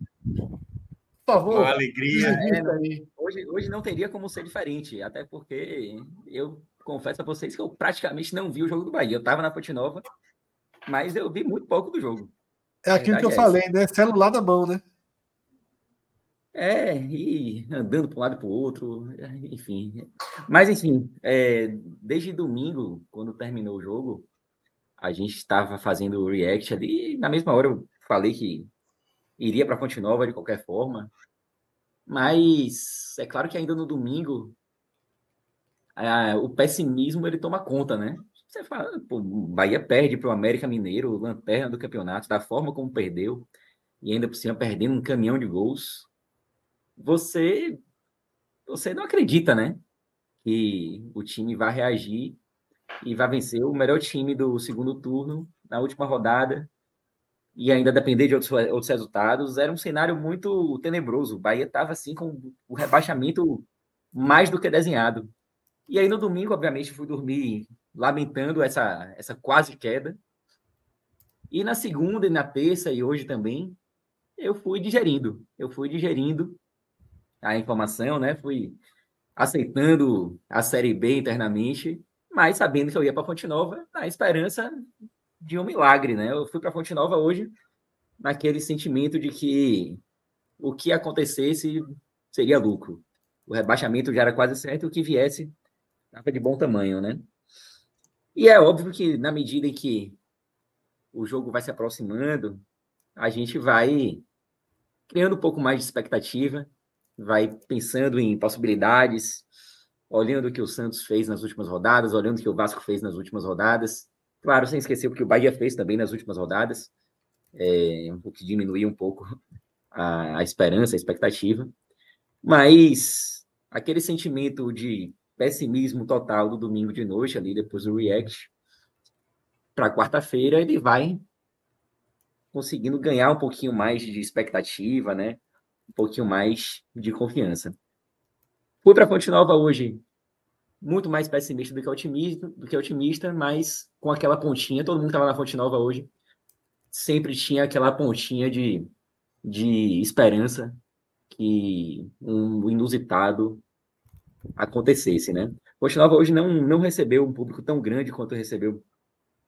Por favor. Uma alegria. É, hoje, hoje não teria como ser diferente, até porque eu confesso a vocês que eu praticamente não vi o jogo do Bahia. Eu estava na Fonte Nova, mas eu vi muito pouco do jogo. É aquilo que eu é falei, né? Celular na mão, né? É, e andando para um lado para o outro, enfim. Mas, enfim, é, desde domingo, quando terminou o jogo, a gente estava fazendo o react ali, e na mesma hora eu falei que iria para Fonte Nova de qualquer forma. Mas é claro que ainda no domingo a, o pessimismo ele toma conta, né? Você fala, pô, Bahia perde para o América Mineiro, lanterna do campeonato, da forma como perdeu, e ainda por cima perdendo um caminhão de gols. Você, você não acredita, né? Que o time vai reagir e vai vencer o melhor time do segundo turno na última rodada e ainda depender de outros, outros resultados, era um cenário muito tenebroso. O Bahia estava assim com o rebaixamento mais do que desenhado. E aí no domingo, obviamente, fui dormir lamentando essa, essa quase queda. E na segunda e na terça e hoje também, eu fui digerindo. Eu fui digerindo a informação, né? Fui aceitando a Série B internamente, mas sabendo que eu ia para Fonte Nova, na esperança de um milagre, né? Eu fui para Fonte Nova hoje naquele sentimento de que o que acontecesse seria lucro. O rebaixamento já era quase certo, o que viesse estava de bom tamanho, né? E é óbvio que na medida em que o jogo vai se aproximando, a gente vai criando um pouco mais de expectativa, vai pensando em possibilidades, olhando o que o Santos fez nas últimas rodadas, olhando o que o Vasco fez nas últimas rodadas, Claro, sem esquecer o que o Bahia fez também nas últimas rodadas, é, o que diminuiu um pouco a, a esperança, a expectativa. Mas aquele sentimento de pessimismo total do domingo de noite, ali depois do React, para quarta-feira, ele vai conseguindo ganhar um pouquinho mais de expectativa, né? Um pouquinho mais de confiança. Fui para Fonte Nova hoje muito mais pessimista do que otimista, do que otimista, mas com aquela pontinha, todo mundo estava na Fonte Nova hoje, sempre tinha aquela pontinha de, de esperança que um inusitado acontecesse, né? Fonte Nova hoje não, não recebeu um público tão grande quanto recebeu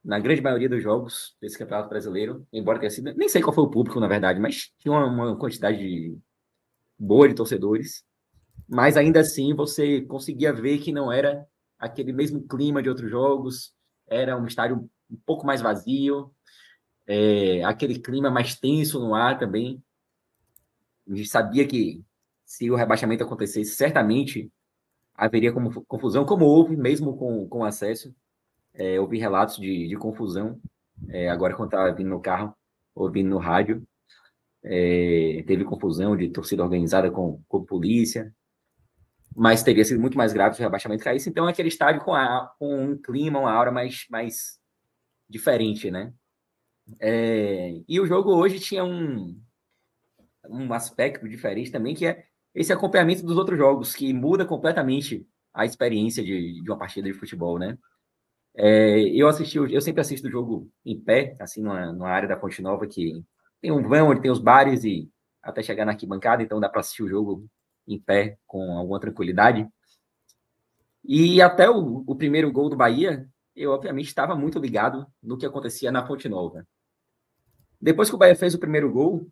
na grande maioria dos jogos desse Campeonato Brasileiro, embora tenha sido, nem sei qual foi o público, na verdade, mas tinha uma, uma quantidade boa de torcedores mas ainda assim você conseguia ver que não era aquele mesmo clima de outros jogos, era um estádio um pouco mais vazio, é, aquele clima mais tenso no ar também. A gente sabia que se o rebaixamento acontecesse, certamente haveria como, confusão, como houve mesmo com, com acesso. É, vi relatos de, de confusão, é, agora quando estava vindo no carro, ouvindo no rádio. É, teve confusão de torcida organizada com, com polícia, mas teria sido muito mais grave se o rebaixamento caísse. Então, é aquele estádio com, a, com um clima, uma aura mais, mais diferente, né? É, e o jogo hoje tinha um, um aspecto diferente também, que é esse acompanhamento dos outros jogos, que muda completamente a experiência de, de uma partida de futebol, né? É, eu assisti, eu sempre assisto o jogo em pé, assim, numa, numa área da Ponte Nova, que tem um vão, onde tem os bares e até chegar na arquibancada, então dá para assistir o jogo em pé com alguma tranquilidade. E até o, o primeiro gol do Bahia, eu obviamente estava muito ligado no que acontecia na Fonte Nova. Depois que o Bahia fez o primeiro gol,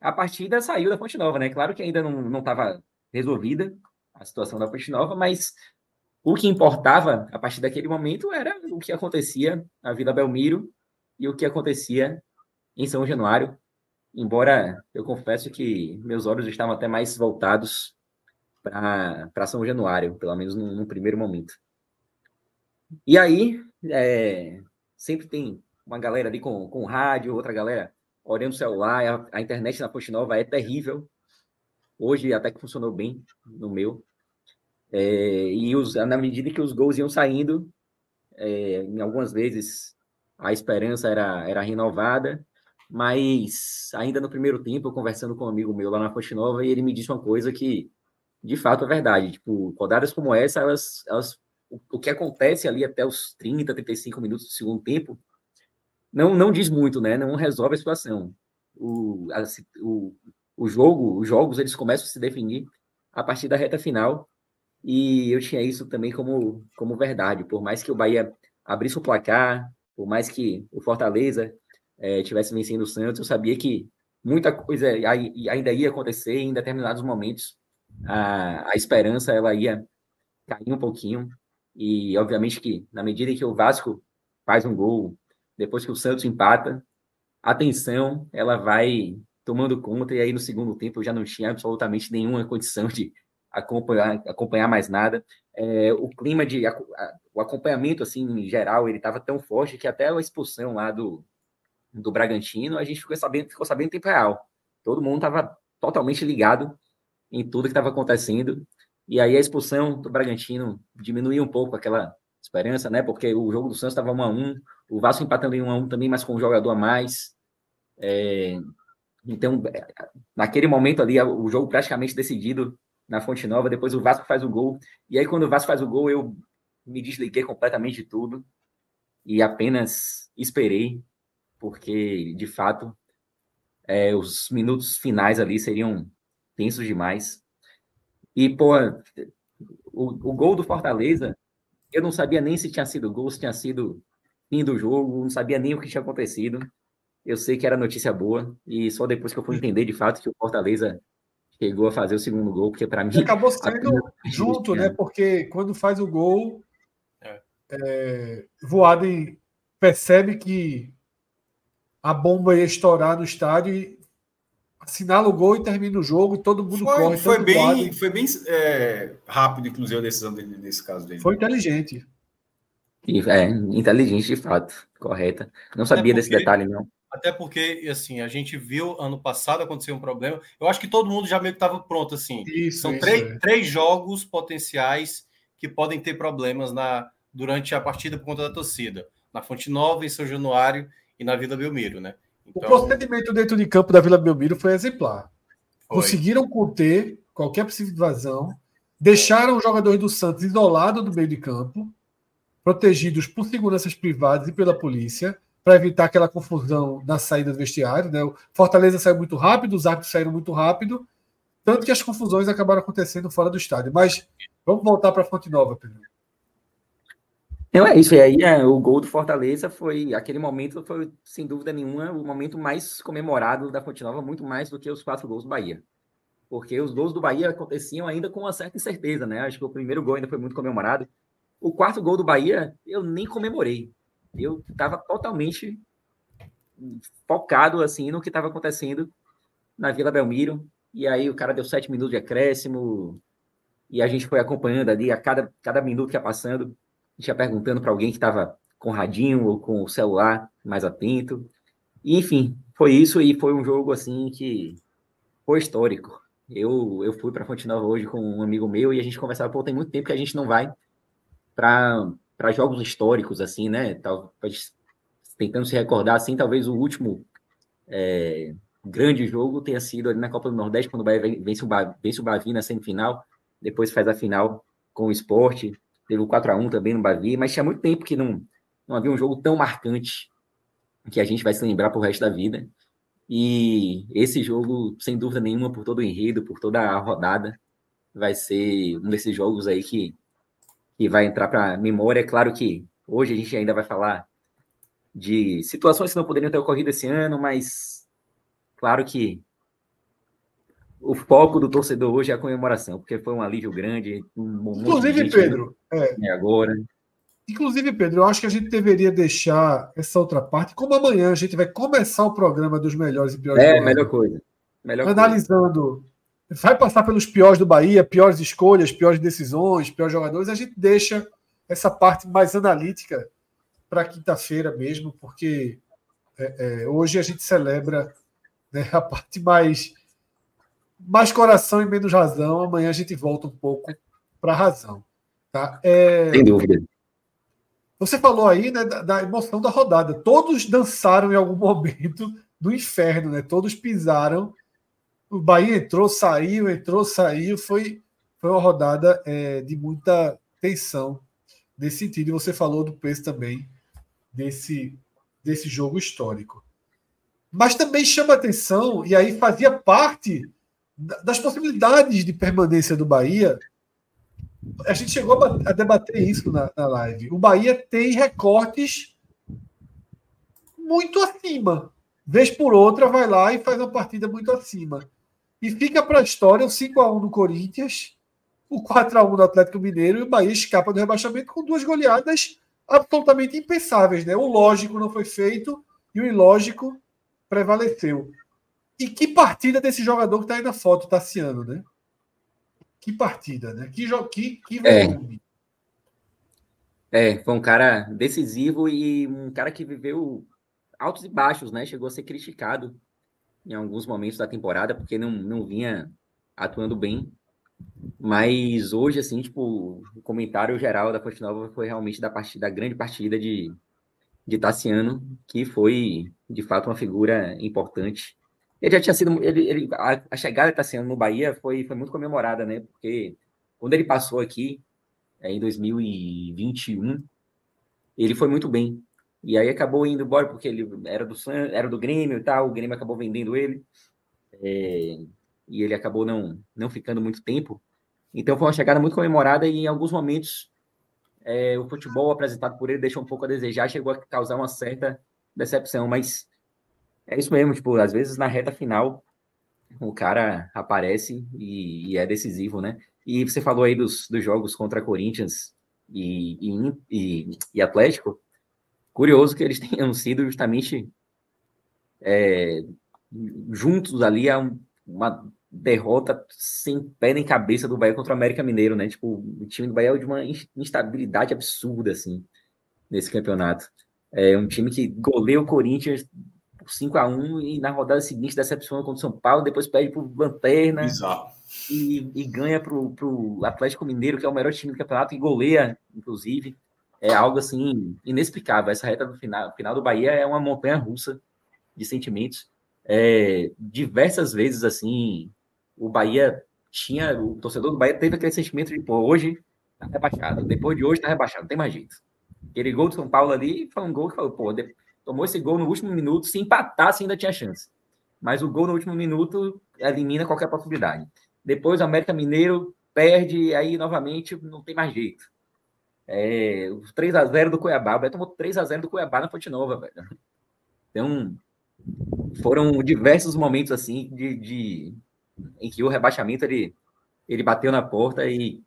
a partida saiu da Fonte Nova, né? Claro que ainda não estava resolvida a situação da Ponte Nova, mas o que importava a partir daquele momento era o que acontecia na Vila Belmiro e o que acontecia em São Januário, embora eu confesso que meus olhos estavam até mais voltados para São Januário, pelo menos no, no, primeiro momento. E aí, é, sempre tem uma galera ali com, com rádio, outra galera olhando o celular, a, a internet na Ponte Nova é terrível. Hoje até que funcionou bem no meu. É, e os, na medida que os gols iam saindo, é, em algumas vezes a esperança era, era renovada, mas ainda no primeiro tempo, eu conversando com um amigo meu lá na Fonte Nova, e ele me disse uma coisa que de fato é verdade. Tipo, rodadas como essa, elas, elas o, o que acontece ali até os 30, 35 minutos do segundo tempo não, não diz muito, né? Não resolve a situação. O, a, o, o jogo, os jogos, eles começam a se definir a partir da reta final e eu tinha isso também como, como verdade. Por mais que o Bahia abrisse o placar, por mais que o Fortaleza é, tivesse vencendo o Santos, eu sabia que muita coisa ainda ia acontecer em determinados momentos. A, a esperança ela ia cair um pouquinho e obviamente que na medida em que o Vasco faz um gol, depois que o Santos empata, a tensão ela vai tomando conta e aí no segundo tempo eu já não tinha absolutamente nenhuma condição de acompanhar, acompanhar mais nada. É, o clima de a, o acompanhamento assim em geral ele estava tão forte que até a expulsão lá do, do Bragantino a gente ficou sabendo ficou sabendo em tempo real. Todo mundo estava totalmente ligado em tudo que estava acontecendo e aí a expulsão do Bragantino diminuiu um pouco aquela esperança, né? Porque o jogo do Santos estava 1 a 1, o Vasco empatando em 1 a 1 também, mas com um jogador a mais. É, então, naquele momento ali, o jogo praticamente decidido na Fonte Nova, depois o Vasco faz o gol. E aí, quando o Vasco faz o gol, eu me desliguei completamente de tudo e apenas esperei, porque, de fato, é, os minutos finais ali seriam tensos demais. E, pô, o, o gol do Fortaleza, eu não sabia nem se tinha sido gol, se tinha sido fim do jogo, não sabia nem o que tinha acontecido. Eu sei que era notícia boa, e só depois que eu fui entender de fato que o Fortaleza chegou a fazer o segundo gol, porque para mim. Acabou sendo junto, né? Porque quando faz o gol, é. É, Voaden percebe que a bomba ia estourar no estádio e assinala o gol e termina o jogo e todo mundo foi, corre. Foi bem, foi bem é, rápido, inclusive, a decisão dele nesse caso dele. Foi inteligente. É, inteligente de fato, correta. Não sabia porque, desse detalhe, não. Até porque, assim, a gente viu ano passado acontecer um problema. Eu acho que todo mundo já meio que estava pronto, assim. Isso, São isso, três, é. três jogos potenciais que podem ter problemas na, durante a partida por conta da torcida. Na Fonte Nova, em São Januário e na Vila Belmiro, né? Então... O procedimento dentro de campo da Vila Belmiro foi exemplar. Foi. Conseguiram conter qualquer possível invasão, deixaram os jogadores do Santos isolados do meio de campo, protegidos por seguranças privadas e pela polícia, para evitar aquela confusão na saída do vestiário. Né? O Fortaleza saiu muito rápido, os árbitros saíram muito rápido, tanto que as confusões acabaram acontecendo fora do estádio. Mas vamos voltar para a Fonte Nova, Pedro. Não, é isso. E aí, é, o gol do Fortaleza foi, aquele momento foi, sem dúvida nenhuma, o momento mais comemorado da Fonte Nova, muito mais do que os quatro gols do Bahia. Porque os gols do Bahia aconteciam ainda com uma certa incerteza, né? Acho que o primeiro gol ainda foi muito comemorado. O quarto gol do Bahia, eu nem comemorei. Eu estava totalmente focado, assim, no que estava acontecendo na Vila Belmiro. E aí o cara deu sete minutos de acréscimo, e a gente foi acompanhando ali, a cada, cada minuto que ia passando, ia perguntando para alguém que estava com o radinho ou com o celular mais atento. Enfim, foi isso e foi um jogo assim que foi histórico. Eu, eu fui para Fonte Nova hoje com um amigo meu e a gente conversava, pô, tem muito tempo que a gente não vai para jogos históricos, assim, né? Talvez, tentando se recordar, assim, talvez o último é, grande jogo tenha sido ali na Copa do Nordeste, quando o Bahia vence o, vence o Bavi na semifinal, depois faz a final com o esporte, teve o 4x1 também no Bavi, mas tinha muito tempo que não, não havia um jogo tão marcante que a gente vai se lembrar pro resto da vida. E esse jogo, sem dúvida nenhuma, por todo o enredo, por toda a rodada, vai ser um desses jogos aí que, que vai entrar para a memória. Claro que hoje a gente ainda vai falar de situações que não poderiam ter ocorrido esse ano, mas claro que o foco do torcedor hoje é a comemoração, porque foi um alívio grande. Um Inclusive, Pedro, é, agora. Inclusive, Pedro, eu acho que a gente deveria deixar essa outra parte, como amanhã a gente vai começar o programa dos melhores e piores. É, melhor coisa. Melhor analisando. Coisa. Vai passar pelos piores do Bahia, piores escolhas, piores decisões, piores jogadores. A gente deixa essa parte mais analítica para quinta-feira mesmo, porque é, é, hoje a gente celebra né, a parte mais mais coração e menos razão. Amanhã a gente volta um pouco para a razão. Tá? É... Sem dúvida. Você falou aí né, da, da, emoção da rodada. Todos dançaram em algum momento do inferno, né? Todos pisaram. O Bahia entrou, saiu, entrou, saiu. Foi, foi uma rodada é, de muita tensão nesse sentido. E você falou do peso também desse, desse jogo histórico. Mas também chama atenção, e aí fazia parte das possibilidades de permanência do Bahia, a gente chegou a debater isso na, na live. O Bahia tem recortes muito acima. Vez por outra, vai lá e faz uma partida muito acima. E fica para a história o 5x1 do Corinthians, o 4x1 do Atlético Mineiro e o Bahia escapa do rebaixamento com duas goleadas absolutamente impensáveis. Né? O lógico não foi feito e o ilógico prevaleceu. E que partida desse jogador que está aí na foto, Tassiano, né? Que partida, né? Que, que, que é. volume. É. é, foi um cara decisivo e um cara que viveu altos e baixos, né? Chegou a ser criticado em alguns momentos da temporada porque não, não vinha atuando bem. Mas hoje, assim, tipo, o comentário geral da Fonte Nova foi realmente da partida, da grande partida de, de Tassiano, que foi, de fato, uma figura importante ele já tinha sido. Ele, ele, a, a chegada está sendo no Bahia foi, foi muito comemorada, né? Porque quando ele passou aqui, é, em 2021, ele foi muito bem. E aí acabou indo embora porque ele era do era do Grêmio e tal, o Grêmio acabou vendendo ele. É, e ele acabou não, não ficando muito tempo. Então foi uma chegada muito comemorada e em alguns momentos é, o futebol apresentado por ele deixou um pouco a desejar, chegou a causar uma certa decepção, mas é isso mesmo, tipo, às vezes na reta final o cara aparece e, e é decisivo, né? E você falou aí dos, dos jogos contra Corinthians e, e, e, Atlético. Curioso que eles tenham sido justamente é, juntos ali a um, uma derrota sem pé nem cabeça do Bahia contra o América Mineiro, né? Tipo, o time do Bahia é de uma instabilidade absurda, assim, nesse campeonato. É um time que goleia o Corinthians por 5 a 1 e na rodada seguinte decepciona contra o São Paulo, depois perde para o Lanterna e, e, ganha para o Atlético Mineiro, que é o melhor time do campeonato, e goleia, inclusive. É algo assim inexplicável. Essa reta do final, final do Bahia é uma montanha russa de sentimentos. É, diversas vezes assim, o Bahia tinha, o torcedor do Bahia teve aquele sentimento de, pô, hoje tá rebaixado, depois de hoje tá rebaixado, não tem mais jeito. Aquele gol do São Paulo ali foi um gol que falou, pô, tomou esse gol no último minuto, se empatasse ainda tinha chance. Mas o gol no último minuto elimina qualquer possibilidade. Depois o América Mineiro perde, aí novamente não tem mais jeito. É, 3 a 0 do Cuiabá, o Beto tomou 3 a 0 do Cuiabá na Fonte Nova, velho. Então, foram diversos momentos assim de, de, em que o rebaixamento ele, ele bateu na porta e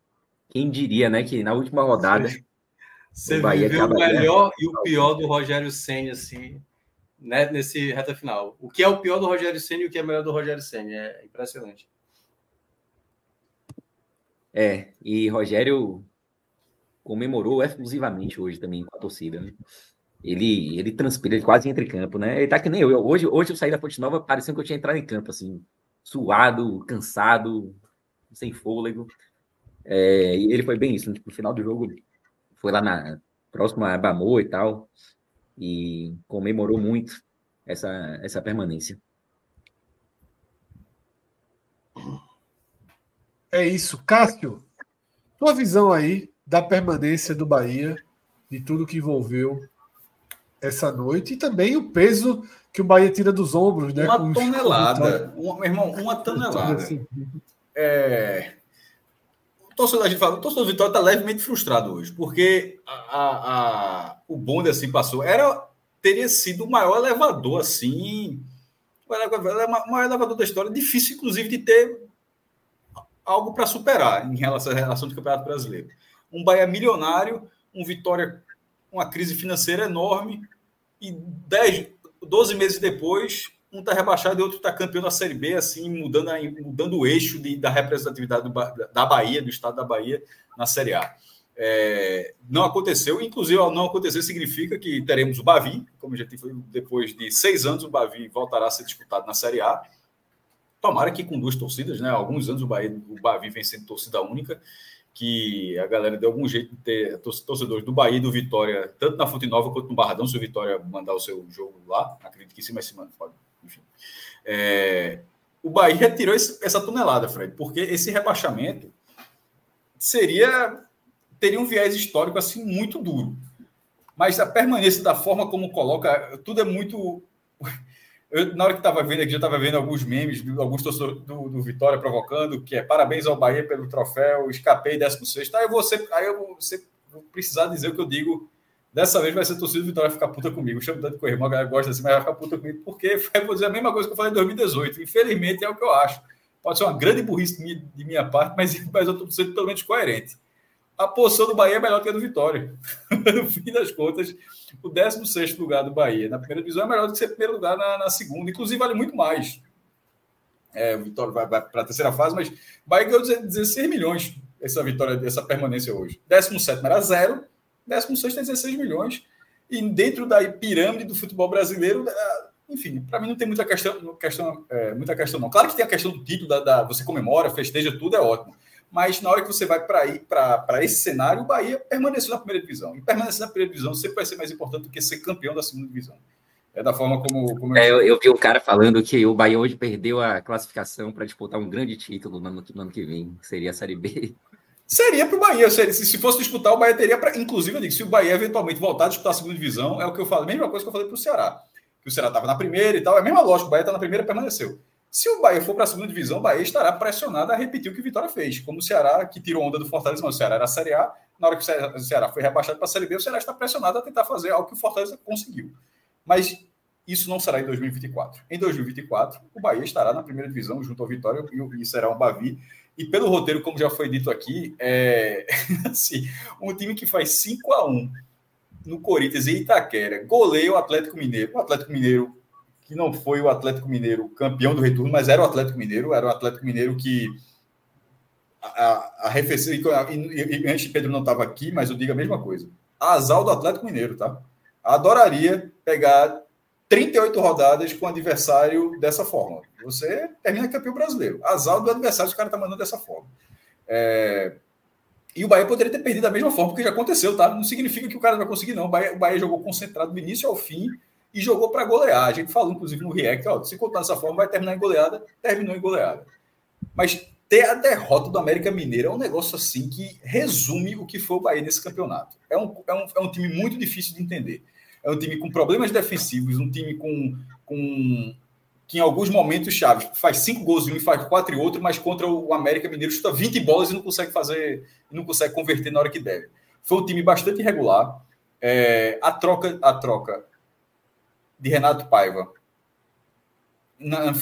quem diria, né, que na última rodada você o viveu o melhor e o pior do Rogério Senna, assim, né, nesse reta final. O que é o pior do Rogério Senna e o que é melhor do Rogério Senna. É impressionante. É, e Rogério comemorou exclusivamente hoje também com a torcida. Né? Ele, ele transpira, ele quase entra em campo, né? Ele tá que nem eu. Hoje, hoje eu saí da Fonte Nova parecendo que eu tinha entrado em campo, assim, suado, cansado, sem fôlego. É, e ele foi bem isso, né? tipo, no final do jogo foi lá na próxima a Bamô e tal, e comemorou muito essa, essa permanência. É isso. Cássio, tua visão aí da permanência do Bahia, de tudo que envolveu essa noite, e também o peso que o Bahia tira dos ombros, né? Uma tonelada. Uma, meu irmão, uma tonelada. Assim. É, torcedor, a gente fala, o torcedor do Vitória está levemente frustrado hoje, porque a, a, o bonde assim passou. Era, teria sido o maior elevador assim o maior elevador da história, difícil, inclusive, de ter algo para superar em relação à relação do Campeonato Brasileiro. Um Bahia milionário, um Vitória, uma crise financeira enorme, e 10, 12 meses depois, um está rebaixado e outro está campeão da Série B, assim, mudando, mudando o eixo de, da representatividade do, da Bahia, do estado da Bahia, na Série A. É, não aconteceu, inclusive, não acontecer, significa que teremos o Bavi, como já foi depois de seis anos, o Bavi voltará a ser disputado na Série A. Tomara que com duas torcidas, né? Há alguns anos o, Bahia, o Bavi vem sendo torcida única, que a galera deu algum jeito de ter torcedores do Bahia e do Vitória, tanto na Fonte Nova quanto no Barradão, se o Vitória mandar o seu jogo lá, acredito que sim, mas se manda, pode enfim. É, o Bahia retirou esse, essa tonelada, Fred, porque esse rebaixamento seria teria um viés histórico assim muito duro. Mas a permanência da forma como coloca, tudo é muito. Eu, na hora que estava vendo aqui, já estava vendo alguns memes, alguns torcedores do, do, Vitória provocando, que é parabéns ao Bahia pelo troféu, escapei 16. Aí eu vou, eu vou precisar dizer o que eu digo Dessa vez vai ser torcida do Vitória ficar puta comigo. Chamo tanto correr, a galera gosta assim, mas vai ficar puta comigo, porque vou dizer a mesma coisa que eu falei em 2018. Infelizmente é o que eu acho. Pode ser uma grande burrice de minha, parte, mas, mas eu estou sendo totalmente coerente. A posição do Bahia é melhor que a do Vitória. no fim das contas, o 16 lugar do Bahia na primeira divisão é melhor do que ser primeiro lugar na, na segunda. Inclusive, vale muito mais. É, o Vitória vai, vai para a terceira fase, mas o Bahia ganhou 16 milhões essa vitória, essa permanência hoje. 17 era zero 16 tem 16 milhões. E dentro da pirâmide do futebol brasileiro, é, enfim, para mim não tem muita questão, questão é, muita questão não. Claro que tem a questão do título, da, da, você comemora, festeja tudo, é ótimo. Mas na hora que você vai para esse cenário, o Bahia permaneceu na primeira divisão. E permanecer na primeira divisão sempre vai ser mais importante do que ser campeão da segunda divisão. É da forma como. como eu... É, eu, eu, vi um cara falando que o Bahia hoje perdeu a classificação para disputar um grande título no ano, no ano que vem. Seria a Série B. Seria para o Bahia. Se, se fosse disputar, o Bahia teria para. Inclusive, eu digo, se o Bahia eventualmente voltar a disputar a segunda divisão, é o que eu falo, a mesma coisa que eu falei para o Ceará. Que o Ceará estava na primeira e tal, é a mesma lógica, o Bahia está na primeira e permaneceu. Se o Bahia for para a segunda divisão, o Bahia estará pressionado a repetir o que o Vitória fez. Como o Ceará, que tirou onda do Fortaleza, mas o Ceará era a Série A, na hora que o Ceará foi rebaixado para a Série B, o Ceará está pressionado a tentar fazer algo que o Fortaleza conseguiu. Mas isso não será em 2024. Em 2024, o Bahia estará na primeira divisão junto ao Vitória e será um Bavi e pelo roteiro, como já foi dito aqui, é assim, um time que faz 5 a 1 no Corinthians e Itaquera, goleia o Atlético Mineiro. O Atlético Mineiro, que não foi o Atlético Mineiro campeão do retorno, mas era o Atlético Mineiro, era o Atlético Mineiro que a, a refeição. E, antes Pedro não estava aqui, mas eu digo a mesma coisa. Azal do Atlético Mineiro, tá? Adoraria pegar 38 rodadas com o adversário dessa forma. Você termina campeão brasileiro. Azar do adversário, o cara tá mandando dessa forma. É... E o Bahia poderia ter perdido da mesma forma, porque já aconteceu, tá? Não significa que o cara vai conseguir, não. O Bahia, o Bahia jogou concentrado do início ao fim e jogou para golear. A gente falou, inclusive, no React, ó, se contar dessa forma, vai terminar em goleada, terminou em goleada. Mas ter a derrota do América Mineiro é um negócio assim que resume o que foi o Bahia nesse campeonato. É um, é um, é um time muito difícil de entender. É um time com problemas defensivos, um time com, com que em alguns momentos chaves faz cinco gols em um e faz quatro em outro, mas contra o América Mineiro chuta 20 bolas e não consegue fazer, não consegue converter na hora que deve. Foi um time bastante irregular. É, a troca, a troca de Renato Paiva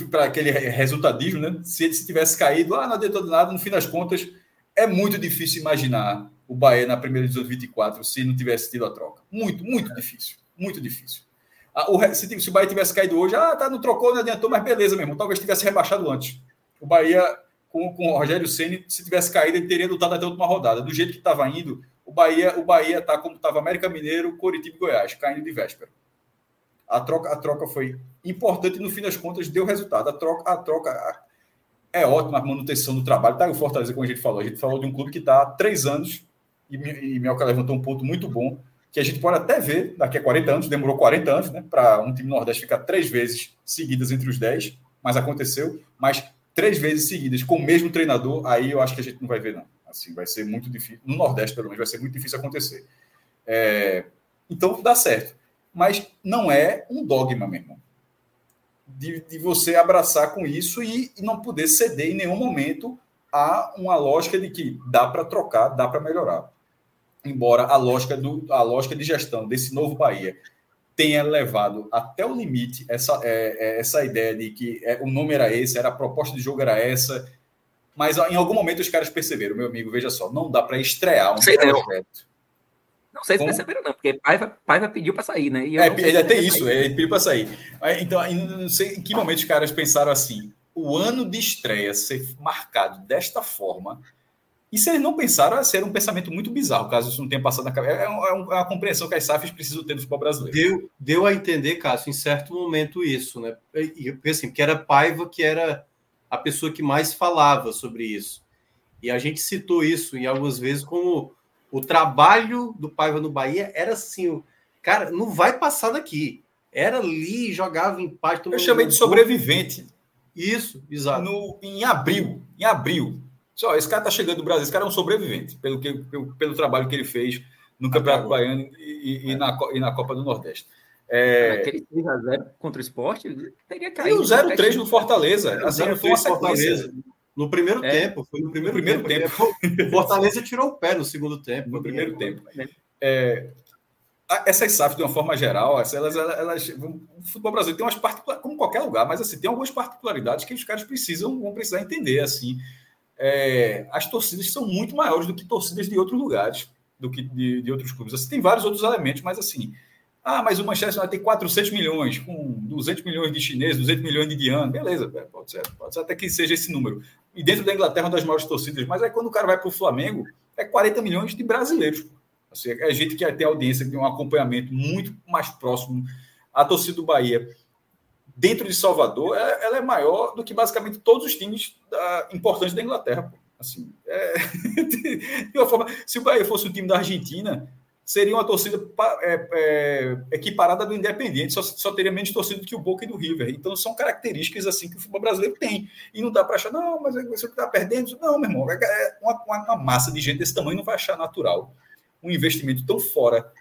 para aquele resultadismo, né? Se ele tivesse caído, ah, não adiantou nada, no fim das contas, é muito difícil imaginar o Bahia na primeira divisão de 24 se não tivesse tido a troca. Muito, muito difícil. Muito difícil. Ah, o, se, se, o Bahia tivesse caído hoje, ah, tá, não trocou, não adiantou, mas beleza mesmo. Talvez tivesse rebaixado antes. O Bahia, com, com o Rogério Ceni, se tivesse caído, ele teria lutado até a última rodada. Do jeito que estava indo, o Bahia, o Bahia tá como estava América Mineiro, Coritiba e Goiás, caindo de véspera. A troca, a troca foi importante no fim das contas deu resultado. A troca, a troca é ótima a manutenção do trabalho. Tá o Fortaleza, como a gente falou. A gente falou de um clube que está há três anos e, e Melca levantou um ponto muito bom que a gente pode até ver daqui a 40 anos, demorou 40 anos, né, para um time Nordeste ficar três vezes seguidas entre os 10, mas aconteceu, mas três vezes seguidas com o mesmo treinador, aí eu acho que a gente não vai ver, não. Assim, vai ser muito difícil, no Nordeste, pelo menos, vai ser muito difícil acontecer. É, então, dá certo. Mas não é um dogma, meu irmão. De, de você abraçar com isso e, e não poder ceder em nenhum momento a uma lógica de que dá para trocar, dá para melhorar embora a lógica, do, a lógica de gestão desse novo Bahia tenha levado até o limite essa, é, é, essa ideia de que é, o nome era esse, era a proposta de jogo era essa, mas em algum momento os caras perceberam, meu amigo, veja só, não dá para estrear um sei projeto. Não. não sei se Como? perceberam, não, porque Paiva, Paiva pediu para sair, né? é, ele até isso, sair. ele pediu para sair. Então, não sei em que momento os caras pensaram assim: o ano de estreia ser marcado desta forma. E se eles não pensaram, ser um pensamento muito bizarro, caso isso não tenha passado na cabeça. É, é, é uma compreensão que as SAFs precisam ter do futebol brasileiro. Deu, deu a entender, Cássio, em certo momento isso, né? Porque, assim, porque era Paiva que era a pessoa que mais falava sobre isso. E a gente citou isso em algumas vezes como o trabalho do Paiva no Bahia era assim, cara, não vai passar daqui. Era ali, jogava empate. Eu chamei de sobrevivente. Isso, exato. No, em abril, em abril. Só, esse cara tá chegando do Brasil, esse cara é um sobrevivente, pelo, que, pelo, pelo trabalho que ele fez no Campeonato Baiano e, e, é. na, e na Copa do Nordeste. É... Aquele 3x0 contra o esporte teria caído. E o 0x3 no Fortaleza. Assim, foi uma sequência. No primeiro é. tempo, foi no primeiro, primeiro tempo. tempo. Fortaleza tirou o pé no segundo tempo. No primeiro tempo. É, essas SAFs, de uma forma geral, elas, elas, elas, o futebol brasileiro tem umas particularidades, como qualquer lugar, mas assim, tem algumas particularidades que os caras precisam, vão precisar entender. Assim, é, as torcidas são muito maiores do que torcidas de outros lugares, do que de, de outros clubes. Assim, tem vários outros elementos, mas assim, ah, mas o Manchester ter 400 milhões, com 200 milhões de chineses, 200 milhões de indianos. Beleza, pode ser, pode ser até que seja esse número. E dentro da Inglaterra, uma das maiores torcidas. Mas aí quando o cara vai para o Flamengo, é 40 milhões de brasileiros. Assim, é gente que tem audiência, que tem um acompanhamento muito mais próximo. A torcida do Bahia, dentro de Salvador, é, ela é maior do que basicamente todos os times da, importantes da Inglaterra. Assim, é, de uma forma, se o Bahia fosse o time da Argentina, seria uma torcida é, é, equiparada do Independente, só, só, teria menos torcida do que o Boca e do River. Então são características assim que o futebol brasileiro tem. E não dá para achar, não, mas você está perdendo. Não, meu irmão, é, é uma, uma, massa de gente desse tamanho não vai achar natural um investimento tão fora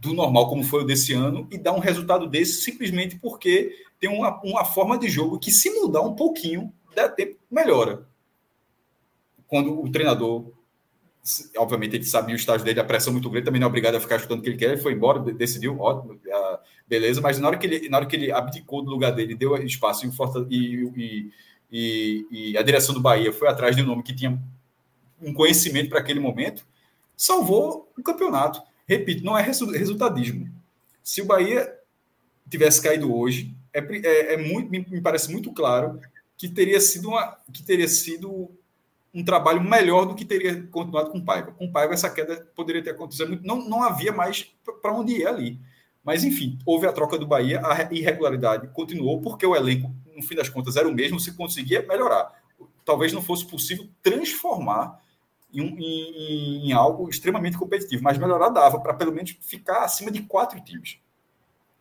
do normal como foi o desse ano e dar um resultado desse simplesmente porque tem uma, uma forma de jogo que se mudar um pouquinho, dá tempo, melhora. Quando o treinador obviamente ele sabia o estágio dele, a pressão muito grande, também não é obrigado a ficar chutando o que ele quer, ele foi embora, decidiu, ótimo, beleza, mas na hora que ele, na hora que ele abdicou do lugar dele, deu espaço e, e, e, a direção do Bahia foi atrás de um nome que tinha um conhecimento para aquele momento, salvou o campeonato. Repito, não é resultadismo. Se o Bahia tivesse caído hoje, é, é, é muito, me parece muito claro que teria sido uma, que teria sido um trabalho melhor do que teria continuado com Paiva. Com Paiva, essa queda poderia ter acontecido. Não, não havia mais para onde ir ali. Mas, enfim, houve a troca do Bahia, a irregularidade continuou, porque o elenco, no fim das contas, era o mesmo, se conseguia melhorar. Talvez não fosse possível transformar em, em, em algo extremamente competitivo, mas melhorar dava para pelo menos ficar acima de quatro times.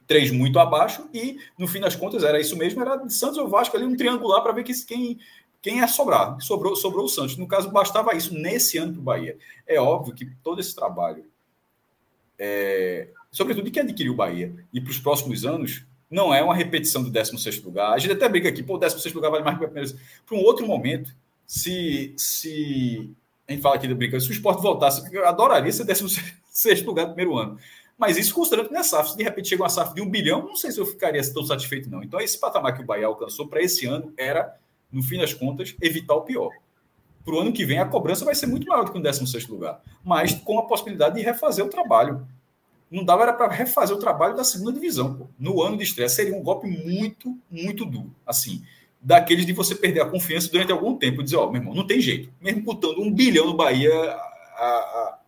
Três muito abaixo, e no fim das contas era isso mesmo, era de Santos ou Vasco ali, um triangular para ver que, quem, quem ia sobrar? Sobrou, sobrou o Santos. No caso, bastava isso nesse ano para o Bahia. É óbvio que todo esse trabalho, é, sobretudo de quem adquiriu o Bahia, e para os próximos anos, não é uma repetição do 16 lugar. A gente até briga aqui, pô, o 16 lugar vale mais que o primeiro. Para um outro momento, se, se a gente fala aqui do brincadeira, se o esporte voltasse, eu adoraria ser 16 lugar no primeiro ano. Mas isso considerando que não é SAF. Se de repente chega uma SAF de um bilhão, não sei se eu ficaria tão satisfeito, não. Então, esse patamar que o Bahia alcançou para esse ano era no fim das contas, evitar o pior. Para o ano que vem, a cobrança vai ser muito maior do que o 16 lugar, mas com a possibilidade de refazer o trabalho. Não dava era para refazer o trabalho da segunda divisão. Pô. No ano de estreia, seria um golpe muito, muito duro. Assim, daqueles de você perder a confiança durante algum tempo. Dizer, ó, oh, meu irmão, não tem jeito. Mesmo botando um bilhão no Bahia, a,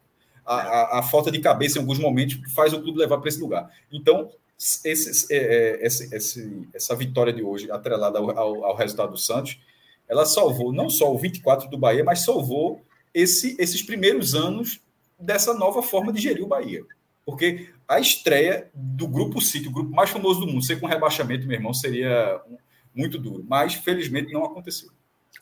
a, a, a falta de cabeça em alguns momentos faz o clube levar para esse lugar. Então, esse, é, é, esse, esse, essa vitória de hoje, atrelada ao, ao, ao, resultado do Santos, ela salvou não só o 24 do Bahia, mas salvou esse, esses primeiros anos dessa nova forma de gerir o Bahia. Porque a estreia do Grupo City, o grupo mais famoso do mundo, ser com rebaixamento, meu irmão, seria muito duro. Mas, felizmente, não aconteceu.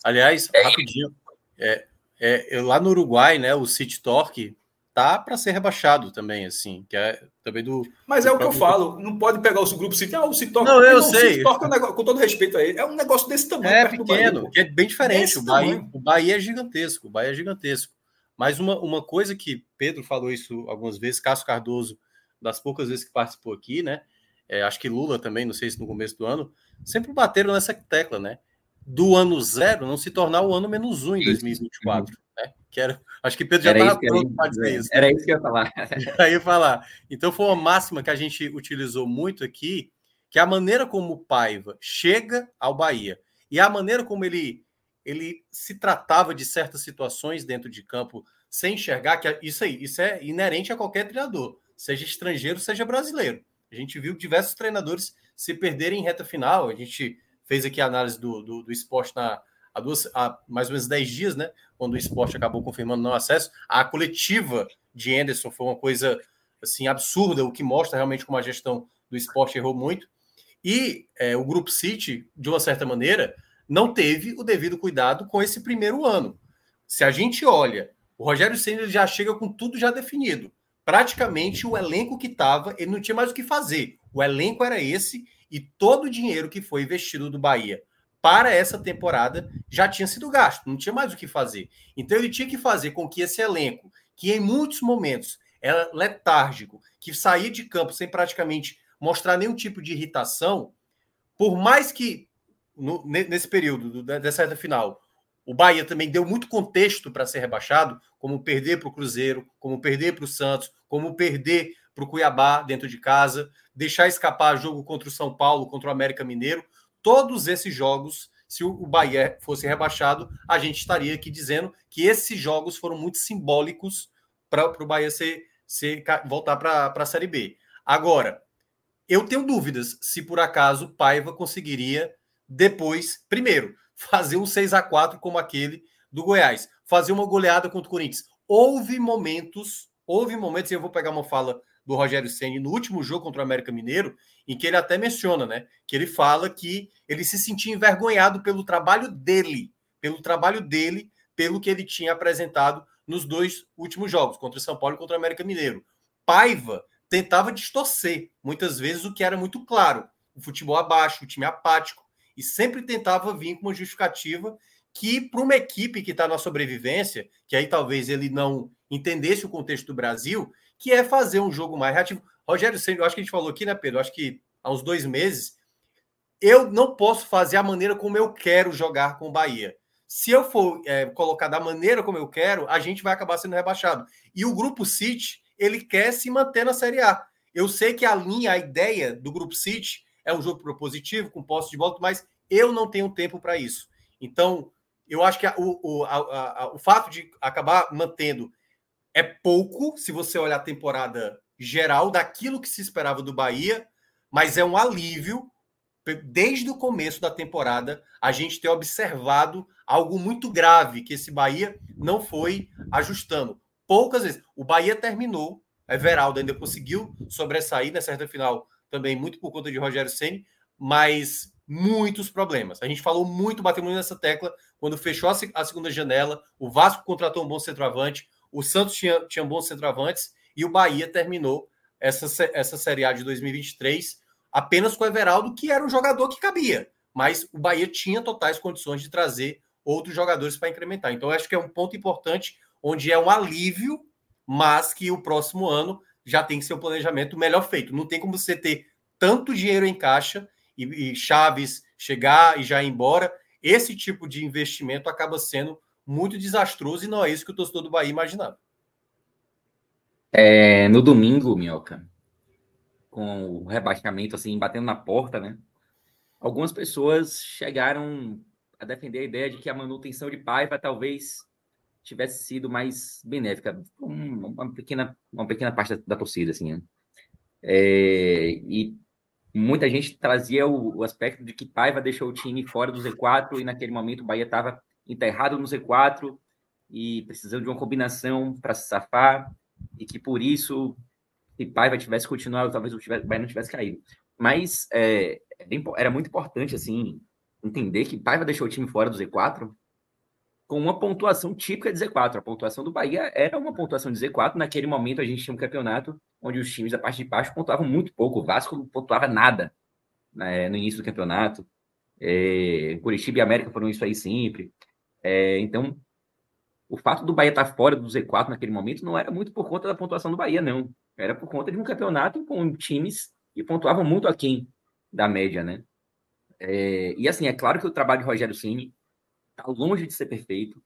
Aliás, rapidinho, é, é, lá no Uruguai, né, o City Torque tá para ser rebaixado também, assim, que é também do. Mas do é o que eu falo, não pode pegar o grupo City, ah, o City Não, eu não, sei. O é um negócio, com todo respeito a ele, é um negócio desse tamanho. É pequeno, Bahia, é bem diferente. O Bahia, o Bahia é gigantesco, o Bahia é gigantesco. Mas uma, uma coisa que Pedro falou isso algumas vezes, Cássio Cardoso das poucas vezes que participou aqui, né? É, acho que Lula também, não sei se no começo do ano, sempre bateram nessa tecla, né? Do ano zero não se tornar o ano menos um em 2024. Uhum. Né? Que era, acho que Pedro já estava pronto para dizer isso. Era isso que eu ia falar. Já ia falar. Então foi uma máxima que a gente utilizou muito aqui, que é a maneira como o Paiva chega ao Bahia e a maneira como ele ele se tratava de certas situações dentro de campo sem enxergar que isso aí, isso é inerente a qualquer treinador, seja estrangeiro, seja brasileiro. A gente viu diversos treinadores se perderem em reta final. A gente fez aqui a análise do, do, do esporte na, há, duas, há mais ou menos 10 dias, né? Quando o esporte acabou confirmando não acesso. A coletiva de Anderson foi uma coisa assim absurda, o que mostra realmente como a gestão do esporte errou muito. E é, o Grupo City, de uma certa maneira, não teve o devido cuidado com esse primeiro ano. Se a gente olha, o Rogério Senna já chega com tudo já definido. Praticamente o elenco que estava, ele não tinha mais o que fazer. O elenco era esse e todo o dinheiro que foi investido do Bahia para essa temporada já tinha sido gasto, não tinha mais o que fazer. Então ele tinha que fazer com que esse elenco, que em muitos momentos era letárgico, que saía de campo sem praticamente mostrar nenhum tipo de irritação, por mais que no, nesse período dessa reta final, o Bahia também deu muito contexto para ser rebaixado, como perder para o Cruzeiro, como perder para o Santos, como perder para o Cuiabá dentro de casa, deixar escapar jogo contra o São Paulo, contra o América Mineiro. Todos esses jogos, se o Bahia fosse rebaixado, a gente estaria aqui dizendo que esses jogos foram muito simbólicos para o Bahia ser, ser, voltar para a Série B. Agora, eu tenho dúvidas se por acaso Paiva conseguiria depois, primeiro, fazer um 6 a 4 como aquele do Goiás, fazer uma goleada contra o Corinthians. Houve momentos, houve momentos, e eu vou pegar uma fala do Rogério Ceni no último jogo contra o América Mineiro, em que ele até menciona, né, que ele fala que ele se sentia envergonhado pelo trabalho dele, pelo trabalho dele, pelo que ele tinha apresentado nos dois últimos jogos, contra o São Paulo e contra o América Mineiro. Paiva tentava distorcer muitas vezes o que era muito claro, o futebol abaixo, o time apático, e sempre tentava vir com uma justificativa que, para uma equipe que está na sobrevivência, que aí talvez ele não entendesse o contexto do Brasil, que é fazer um jogo mais reativo. Rogério eu acho que a gente falou aqui, né, Pedro? Eu acho que há uns dois meses, eu não posso fazer a maneira como eu quero jogar com o Bahia. Se eu for é, colocar da maneira como eu quero, a gente vai acabar sendo rebaixado. E o Grupo City, ele quer se manter na Série A. Eu sei que a linha, a ideia do Grupo City é um jogo propositivo, com posse de volta, mas eu não tenho tempo para isso. Então, eu acho que a, o, a, a, o fato de acabar mantendo é pouco, se você olhar a temporada geral, daquilo que se esperava do Bahia, mas é um alívio, desde o começo da temporada, a gente ter observado algo muito grave, que esse Bahia não foi ajustando. Poucas vezes. O Bahia terminou, Everaldo ainda conseguiu sobressair nessa reta final também muito por conta de Rogério Ceni, mas muitos problemas. A gente falou muito, bateu muito nessa tecla quando fechou a, segunda janela. O Vasco contratou um bom centroavante, o Santos tinha, tinha bons centroavantes e o Bahia terminou essa, essa Série A de 2023 apenas com o Everaldo, que era um jogador que cabia, mas o Bahia tinha totais condições de trazer outros jogadores para incrementar. Então, acho que é um ponto importante, onde é um alívio, mas que o próximo ano já tem que ser um planejamento melhor feito. Não tem como você ter tanto dinheiro em caixa e, e Chaves chegar e já ir embora. Esse tipo de investimento acaba sendo muito desastroso e não é isso que o torcedor do Bahia imaginava. É, no domingo, Minhoca, com o rebaixamento assim, batendo na porta, né? Algumas pessoas chegaram a defender a ideia de que a manutenção de Paiva talvez tivesse sido mais benéfica, uma pequena, uma pequena parte da, da torcida, assim, né? é, e muita gente trazia o, o, aspecto de que Paiva deixou o time fora do Z4 e naquele momento o Bahia estava enterrado no Z4 e precisando de uma combinação para se safar e que por isso se Paiva tivesse continuado talvez o Bahia não tivesse caído mas é, é era muito importante assim entender que Paiva deixou o time fora do Z4 com uma pontuação típica de Z4. A pontuação do Bahia era uma pontuação de Z4. Naquele momento, a gente tinha um campeonato onde os times da parte de baixo pontuavam muito pouco. O Vasco não pontuava nada né, no início do campeonato. É, Curitiba e América foram isso aí sempre. É, então, o fato do Bahia estar fora do Z4 naquele momento não era muito por conta da pontuação do Bahia, não. Era por conta de um campeonato com times que pontuavam muito aquém da média, né? É, e assim, é claro que o trabalho de Rogério Ceni está longe de ser perfeito,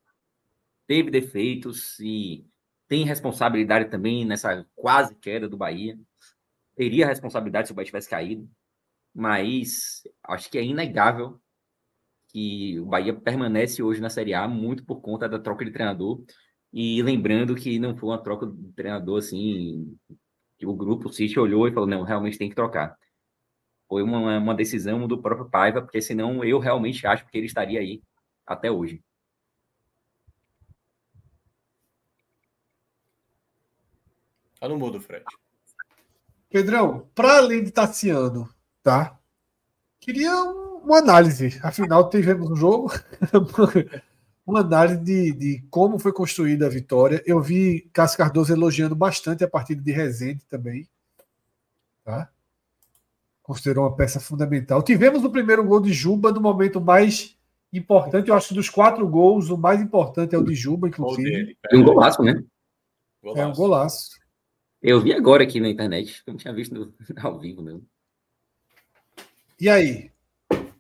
teve defeitos e tem responsabilidade também nessa quase queda do Bahia. Teria responsabilidade se o Bahia tivesse caído, mas acho que é inegável que o Bahia permanece hoje na Série A muito por conta da troca de treinador. E lembrando que não foi uma troca de treinador assim, que o grupo o City olhou e falou: não, realmente tem que trocar. Foi uma, uma decisão do próprio Paiva, porque senão eu realmente acho que ele estaria aí até hoje. Tá no mudo, Fred. Pedrão, para além de Tassiano, tá? Queria uma análise. Afinal, tivemos um jogo, uma análise de, de como foi construída a vitória. Eu vi Cássio Cardoso elogiando bastante a partida de Rezende também. Tá? considerou uma peça fundamental. Tivemos o primeiro gol de Juba no momento mais importante. Eu acho que dos quatro gols, o mais importante é o de Juba, inclusive. É um golaço, né? Golaço. É um golaço. Eu vi agora aqui na internet, não tinha visto no, ao vivo mesmo. E aí?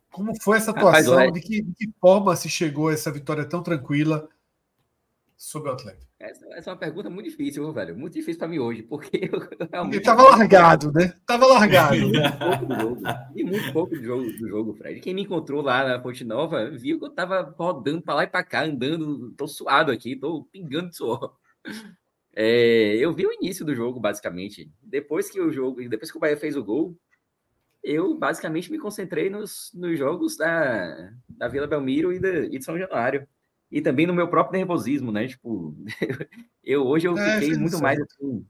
Como foi essa atuação? Rapaz, de, que, de que forma se chegou a essa vitória tão tranquila sobre o Atlético? Essa, essa, é uma pergunta muito difícil, velho. Muito difícil para mim hoje, porque eu realmente. Ele tava largado, né? Tava largado. E muito pouco do jogo. E muito pouco do jogo, do jogo, Fred. Quem me encontrou lá na Ponte Nova viu que eu tava rodando para lá e para cá, andando. Tô suado aqui, tô pingando de suor. É, eu vi o início do jogo, basicamente. Depois que o jogo, depois que o Bahia fez o gol, eu basicamente me concentrei nos, nos jogos da, da Vila Belmiro e, da, e de São Januário e também no meu próprio nervosismo, né? Tipo, eu hoje eu é, fiquei muito mais assim,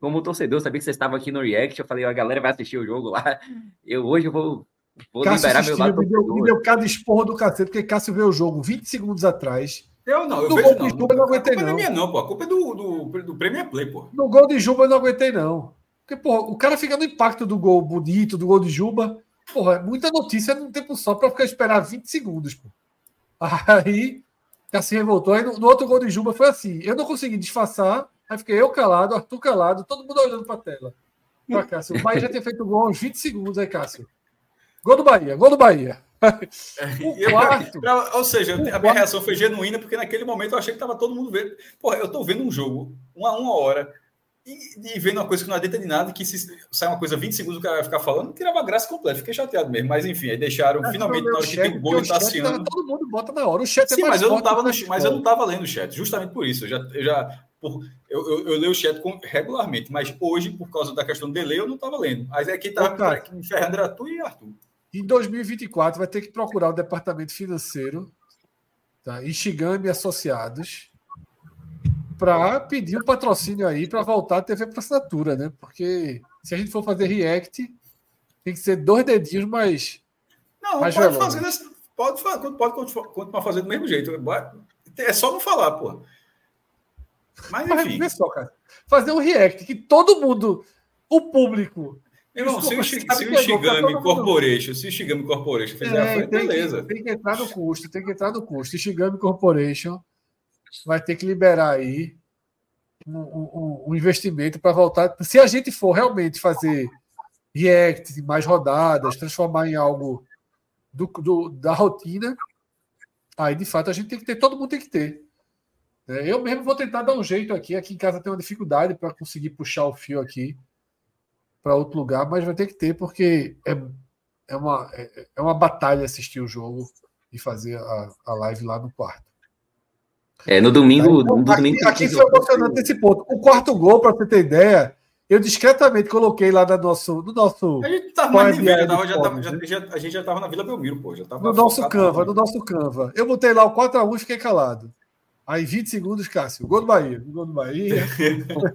como torcedor, sabia que vocês estavam aqui no React, eu falei, a galera vai assistir o jogo lá. Eu hoje eu vou, vou Cássio liberar meu lado. Me deu, me deu cada esporro do cacete, porque Cássio vê o jogo 20 segundos atrás. Eu não, eu no vejo gol não. De Juba, eu não aguentei, a culpa não. não é minha, não, pô. A culpa é do, do, do Premier Play, pô. No gol de Juba eu não aguentei, não. Porque, pô, o cara fica no impacto do gol bonito, do gol de Juba. Porra, é muita notícia num tempo só para ficar esperar 20 segundos, pô. Aí se revoltou. Aí no, no, outro gol de Juba foi assim. Eu não consegui disfarçar. Aí fiquei eu calado, Arthur calado, todo mundo olhando para a tela. Pra Cássio. O Bahia já tinha feito o gol aos 20 segundos aí, Cássio. Gol do Bahia, gol do Bahia. O quarto, ou seja, a minha quarto. reação foi genuína, porque naquele momento eu achei que estava todo mundo vendo. Porra, eu estou vendo um jogo, uma, uma hora, e, e, vendo uma coisa que não adianta de nada, que se sai uma coisa 20 segundos o cara vai ficar falando, tirava a graça completa. Fiquei chateado mesmo. Mas enfim, aí deixaram é, finalmente na hora que tem o gol e tá assim. Todo mundo bota na hora. O chat é Sim, é mas eu não tava no, mas eu não tava lendo o chat, justamente por isso. Eu já, eu já por, eu, eu, eu, leio o chat regularmente, mas hoje, por causa da questão do delay, eu não tava lendo. Mas é quem tava me ferrando era tu e Arthur. Em 2024 vai ter que procurar o departamento financeiro, tá? Enxigame Associados para pedir um patrocínio aí para voltar a TV para assinatura, né? Porque se a gente for fazer react, tem que ser dois dedinhos mais. Não, mais pode fazer, pode, pode, pode continuar fazendo do mesmo jeito. É só não falar, pô. Mas enfim. Mas, só, cara. Fazer um react que todo mundo, o público. Irmão, se o, se o Shigami Corporation, se o Shigami Corporation fizer é, a frente, beleza. Que, tem que entrar no custo, tem que entrar no custo. O Shigami Corporation vai ter que liberar aí um, um, um investimento para voltar. Se a gente for realmente fazer react, mais rodadas, transformar em algo do, do, da rotina, aí de fato a gente tem que ter, todo mundo tem que ter. É, eu mesmo vou tentar dar um jeito aqui. Aqui em casa tem uma dificuldade para conseguir puxar o fio aqui para outro lugar, mas vai ter que ter, porque é, é, uma, é, é uma batalha assistir o jogo e fazer a, a live lá no quarto. É, no domingo. Então, no aqui, domingo aqui foi emocionante esse ponto. O quarto gol, para você ter ideia, eu discretamente coloquei lá no nosso. No nosso a gente estava mais já, já, já, já, a gente já estava na Vila Belmiro, pô. Já tava no nosso Canva, no nosso Canva. Eu botei lá o 4x1 e fiquei calado. Aí 20 segundos, Cássio. Gol do Bahia. Gol do Bahia.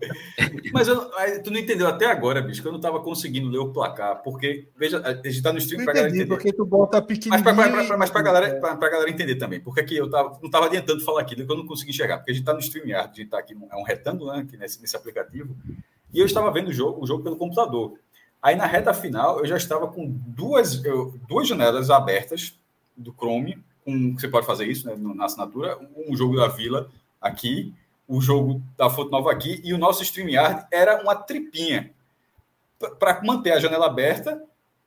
Mas eu, tu não entendeu até agora, bicho, que eu não estava conseguindo ler o placar. Porque, veja, a gente está no stream para galera entender. Porque tu bota pequenininho. Mas para galera, é. galera entender também. Porque aqui eu tava, não estava adiantando falar aquilo, que eu não consegui chegar. Porque a gente está no StreamYard, a gente está aqui, é um retângulo né, aqui nesse, nesse aplicativo. E eu estava vendo o jogo, o jogo pelo computador. Aí na reta final, eu já estava com duas, eu, duas janelas abertas do Chrome um, você pode fazer isso né, na assinatura, um jogo da Vila aqui, o jogo da Fonte Nova aqui e o nosso StreamYard era uma tripinha para manter a janela aberta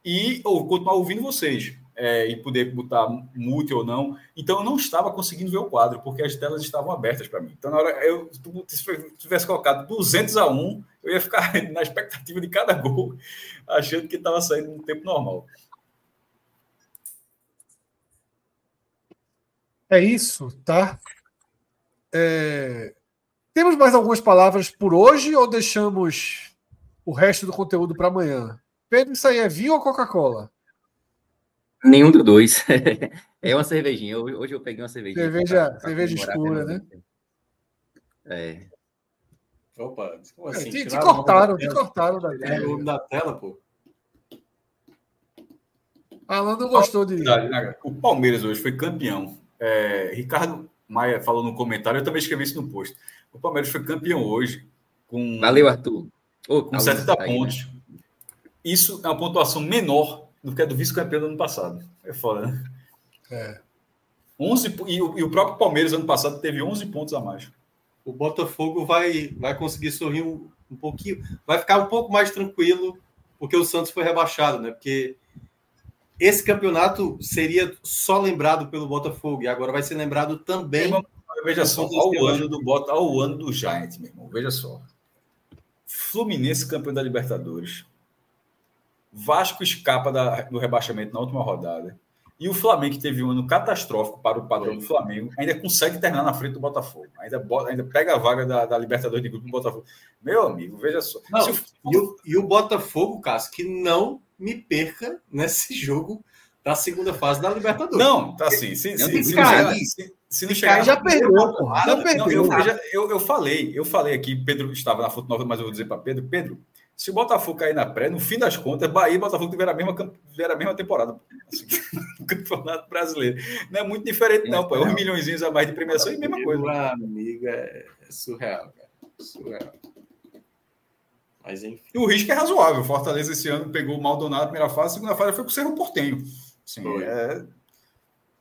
e ou continuar ouvindo vocês é, e poder botar mute ou não. Então eu não estava conseguindo ver o quadro, porque as telas estavam abertas para mim. Então, na hora eu se tivesse colocado 200 a 1, eu ia ficar na expectativa de cada gol, achando que estava saindo no tempo normal. É isso, tá? É... Temos mais algumas palavras por hoje ou deixamos o resto do conteúdo para amanhã? Pedro, isso aí é vinho ou Coca-Cola? Nenhum dos dois. é uma cervejinha. Hoje eu peguei uma cervejinha. Cerveja, pra, pra cerveja escura, né? É. Opa, como assim? É, te, te cortaram, te cortaram da tela. É, o nome da tela, pô. Alan não gostou de. O Palmeiras hoje foi campeão. É, Ricardo Maia falou no comentário, eu também escrevi isso no post. O Palmeiras foi campeão hoje. Com, Valeu, Arthur. Oh, com 70 tá pontos. Aí, né? Isso é uma pontuação menor do que a do vice-campeão do ano passado. É foda, né? É. 11, e, o, e o próprio Palmeiras, ano passado, teve 11 pontos a mais. O Botafogo vai, vai conseguir sorrir um, um pouquinho, vai ficar um pouco mais tranquilo, porque o Santos foi rebaixado, né? Porque esse campeonato seria só lembrado pelo Botafogo, e agora vai ser lembrado também. Irmão, veja só, ao ano do Bota, ao ano do Giant, meu irmão. Veja só. Fluminense campeão da Libertadores. Vasco escapa da, do rebaixamento na última rodada. E o Flamengo, que teve um ano catastrófico para o padrão do Flamengo, ainda consegue terminar na frente do Botafogo. Ainda, bota, ainda pega a vaga da, da Libertadores de grupo do Botafogo. Meu amigo, veja só. Não, o... E, o, e, o, Botafogo, Cássio, que não me perca nesse jogo da segunda fase da Libertadores. Não, tá assim. Se, se, se, se, se não chegar. Já perdeu, porra. Já perdeu. eu, eu, eu, falei, eu falei aqui, Pedro estava na foto nova, mas eu vou dizer para Pedro, Pedro, se o Botafogo cair na pré, no fim das contas, Bahia e Botafogo tiveram a mesma, tiveram a mesma temporada assim, no Campeonato Brasileiro. Não é muito diferente, não, pô. É uns milhões a mais de premiação e a mesma coisa. Meu amigo, é surreal, cara. Surreal. Mas enfim. E o risco é razoável. Fortaleza esse ano pegou o Maldonado na primeira fase, segunda fase foi com o Cerro Portenho. Assim, é...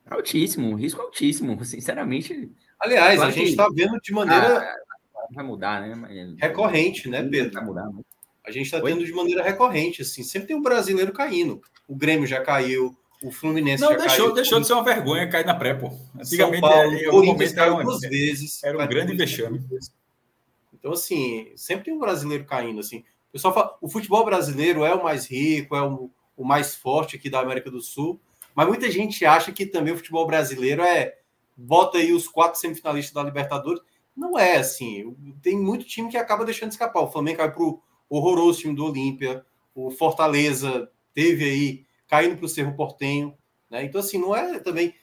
Altíssimo, risco altíssimo, sinceramente. Aliás, a gente está vendo de maneira. Ah, vai mudar, né? Recorrente, né, Pedro? Vai mudar, né? A gente está tendo de maneira recorrente, assim. Sempre tem um brasileiro caindo. O Grêmio já caiu, o Fluminense não, já deixou, caiu. deixou de ser uma vergonha cair na pré, pô. Antigamente, São Paulo, em algum momento, era duas vezes. Era um grande vexame. Então, assim, sempre tem um brasileiro caindo, assim. O pessoal fala, o futebol brasileiro é o mais rico, é o, o mais forte aqui da América do Sul, mas muita gente acha que também o futebol brasileiro é bota aí os quatro semifinalistas da Libertadores. Não é assim. Tem muito time que acaba deixando escapar. O Flamengo cai para o horroroso time do Olímpia, o Fortaleza teve aí caindo para o Cerro Portenho. Né? Então, assim, não é também.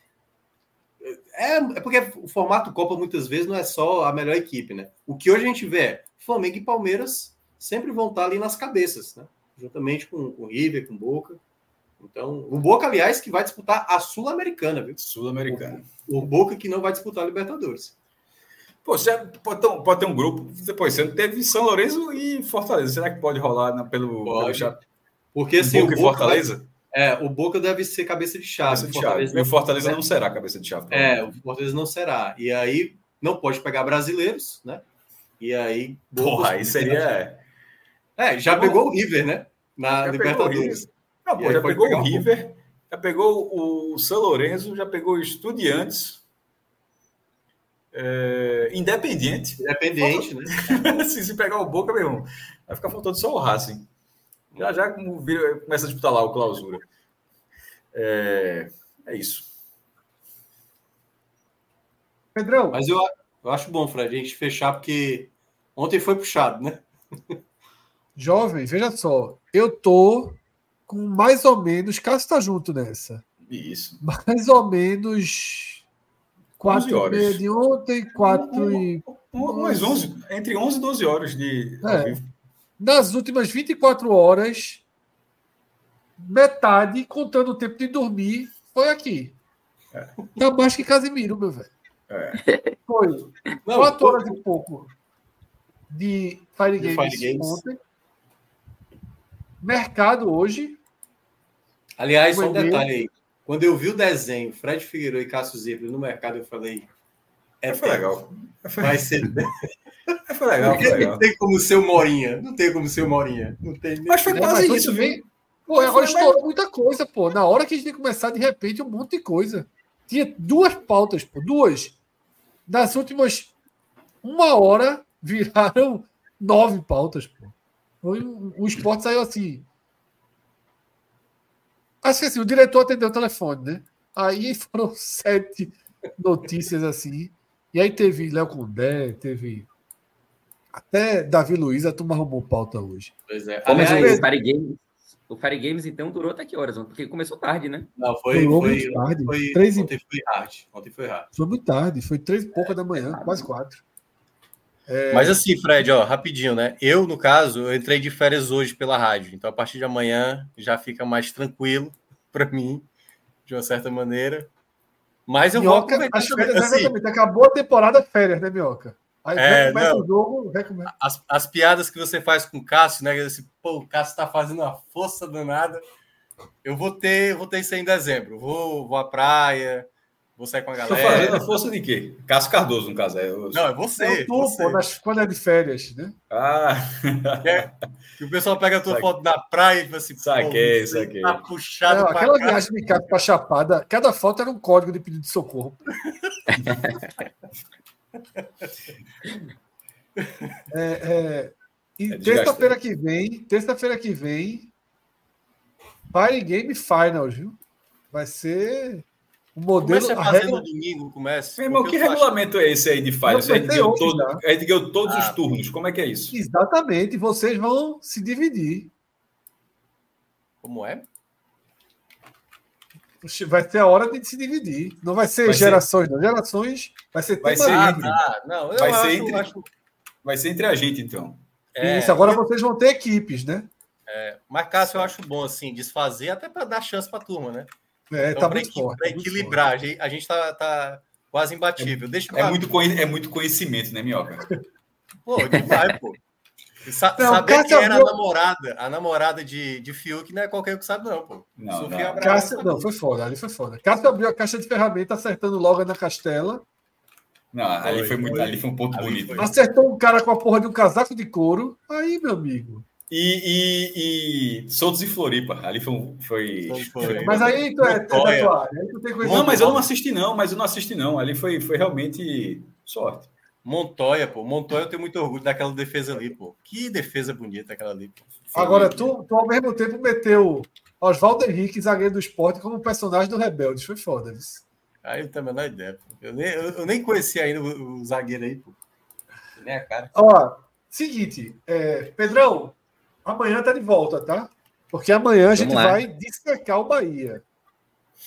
É, é porque o formato Copa muitas vezes não é só a melhor equipe, né? O que hoje a gente vê é Flamengo e Palmeiras sempre vão estar ali nas cabeças, né? Juntamente com o River, com o Boca. Então, o Boca, aliás, que vai disputar a Sul-Americana, viu? Sul-Americana. O, o Boca que não vai disputar a Libertadores. Pô, você pode ter, pode ter um grupo. Depois você teve São Lourenço e Fortaleza. Será que pode rolar né, pelo, pode. pelo Porque assim, Boca o Boca Fortaleza. Vai, é, o Boca deve ser cabeça de chave. Cabeça de chave. E o Fortaleza não será cabeça de chave. É, o Fortaleza não será. E aí não pode pegar brasileiros, né? E aí. Porra, aí seria. É, já pegou o River, né? Na já Libertadores. Não, pô, já pegou o River, já pegou o São Lourenço, já pegou o Estudiantes. É, independente. Independente, né? se, se pegar o Boca, meu irmão, vai ficar faltando só o Racing. Já já começa a disputar lá o clausura. É, é isso. Pedrão. Mas eu, eu acho bom, Fred, a gente fechar, porque ontem foi puxado, né? Jovem, veja só, eu tô com mais ou menos, Cássio tá junto nessa. Isso. Mais ou menos 4 e meia de ontem, 4 e. Umas 11, entre 11 e 12 horas de. É. Nas últimas 24 horas, metade, contando o tempo de dormir, foi aqui. É. Tá mais que Casimiro, meu velho. É. Foi. 4 horas e pouco de Fire Games, Fire Games. ontem. Mercado hoje. Aliás, só um detalhe aí. Quando eu vi o desenho, Fred Figueiredo e Cássio Zirpoli no mercado, eu falei: É, foi legal. Vai ser. Foi legal, foi legal. Não tem como ser o Morinha. Não tem como ser o Morinha. Não tem Mas foi quase mas isso, viu? Pô, agora estourou muita coisa, pô. Na hora que a gente começar, de repente, um monte de coisa. Tinha duas pautas, pô. Duas. Das últimas uma hora, viraram nove pautas, pô. Foi, um- o esporte saiu assim. Acho que assim, o diretor atendeu o telefone, né? Aí foram sete notícias assim. E aí teve Léo Condé, teve até Davi Luiz, a turma arrumou pauta hoje. Pois é. Aliás, o Fire Games, o Fire Games, então, durou até que horas? Porque começou tarde, né? não, foi, Durou foi, muito tarde. foi, Três e- ontem foi hard. Ontem foi hard. Foi muito tarde, foi três e pouca da manhã, quase quatro. Mas assim, Fred, ó, rapidinho, né? Eu, no caso, eu entrei de férias hoje pela rádio. Então, a partir de amanhã já fica mais tranquilo para mim, de uma certa maneira. Mas eu vou aproveitar as férias, Assim, exatamente. Acabou a temporada férias, né, Minhoca? Aí É, o jogo, recomeça. as, as piadas que você faz com o Cássio, né? Assim, Pô, o Cássio tá fazendo uma força danada. Eu vou ter, vou ter isso aí em dezembro. Vou, vou à praia, vou sair com a galera. fazendo a força de quê? Cássio Cardoso, no caso. É, eu- Não, é É você. o tu, você. pô, nas, quando é de férias, né? Ah, Que o pessoal pega a tua Saque- foto na praia e fala assim, Saquei, pô, você saquei. tá puxado Não, pra aquela cá. viagem de casa pra Chapada, cada foto era um código de pedido de socorro. É, é, e É terça-feira que vem, terça-feira que vem, Fire Game Finals, viu? Vai ser o modelo. Começa a a fazer regra- no domingo, começa. meu irmão, que acho- regulamento é esse aí de falha? Eu A gente apertei ganhou, todo, ganhou todos Ah. os turnos. Como é que é isso? Exatamente, vocês vão se dividir. Como é? Vai ser a hora de se dividir. Não vai ser Vai ser- gerações, não. Gerações vai ser Vai ser Ah, não, eu Vai acho, ser entre- acho- Vai ser entre a gente, então. é, Isso, agora vocês vão ter equipes, né? Mas, Cássio, eu acho bom, assim, desfazer até para dar chance para a turma, né? É, Então, tá para forte. tá equilibrar, a gente, a gente tá, tá quase imbatível. Deixa eu É muito, é muito conhecimento, né, Minhoca? Pô, demais, pô. Sa Não, saber Cássio quem era a namorada, a namorada de, de Fiuk não é qualquer um que sabe, não, pô. Não, Sofia não. Sabe. não, foi foda, ali foi foda. Cássio abriu a caixa de ferramenta acertando logo na castela. Não, ali Foi, foi muito, foi. ali foi um ponto Ali bonito. foi. Acertou um cara com a porra de um casaco de couro. Aí, meu amigo. E, e, e e Floripa. Ali foi. foi... Foi. Mas aí tu é, é da Montoya. tua área. Aí tu tem coisa Não, mas eu não assisti, não. Mas eu não assisti, não. Ali foi, foi realmente sorte. Montoya, pô. Montoya, eu tenho muito orgulho daquela defesa ali, pô. Que defesa bonita aquela ali, pô. Foi- Agora, tu, tu ao mesmo tempo meteu Oswaldo Henrique, zagueiro do esporte, como personagem do Rebeldes. Foi foda. Isso. Aí eu não tenho a menor ideia, pô. Eu nem, eu, eu nem conhecia ainda o, o zagueiro aí, pô. Nem a cara. Ó, seguinte, é, Pedrão, amanhã tá de volta, tá? Porque amanhã a gente vai dissecar o Bahia.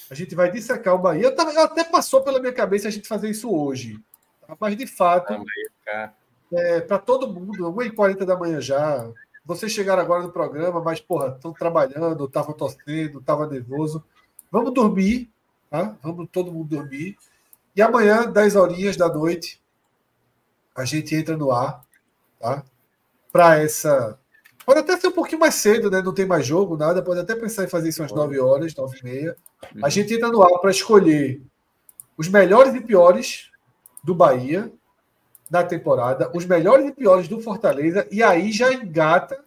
A gente vai dissecar o Bahia. Eu tava- Até passou pela minha cabeça a gente fazer isso hoje. Mas, de fato, é, para todo mundo, 1h40 da manhã já. Vocês chegaram agora no programa, mas, porra, estão trabalhando, estavam torcendo, estavam nervoso. Vamos dormir, tá? Vamos todo mundo dormir. E amanhã, 10 horinhas da noite, a gente entra no ar, tá? Para essa. Pode até ser um pouquinho mais cedo, né? Não tem mais jogo, nada. Pode até pensar em fazer isso às 9 horas, 9 e meia. A gente entra no ar para escolher os melhores e piores do Bahia da temporada, os melhores e piores do Fortaleza, e aí já engata,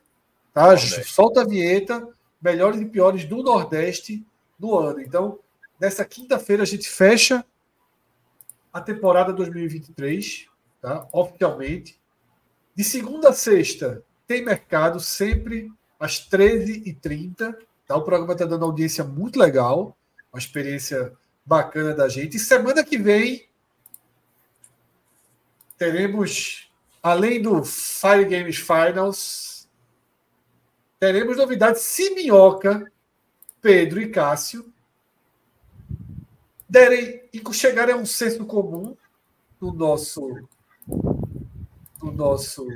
tá? Nordeste. Solta a vinheta, melhores e piores do Nordeste no ano. Então, nessa quinta-feira a gente fecha a temporada 2023, tá? Oficialmente. De segunda a sexta tem mercado sempre às 13h30. Tá? O programa está dando audiência muito legal, uma experiência bacana da gente. E semana que vem teremos, além do Fire Games Finals, teremos novidades. Se Minhoca, Pedro e Cássio derem e chegarem a um senso comum no nosso no nosso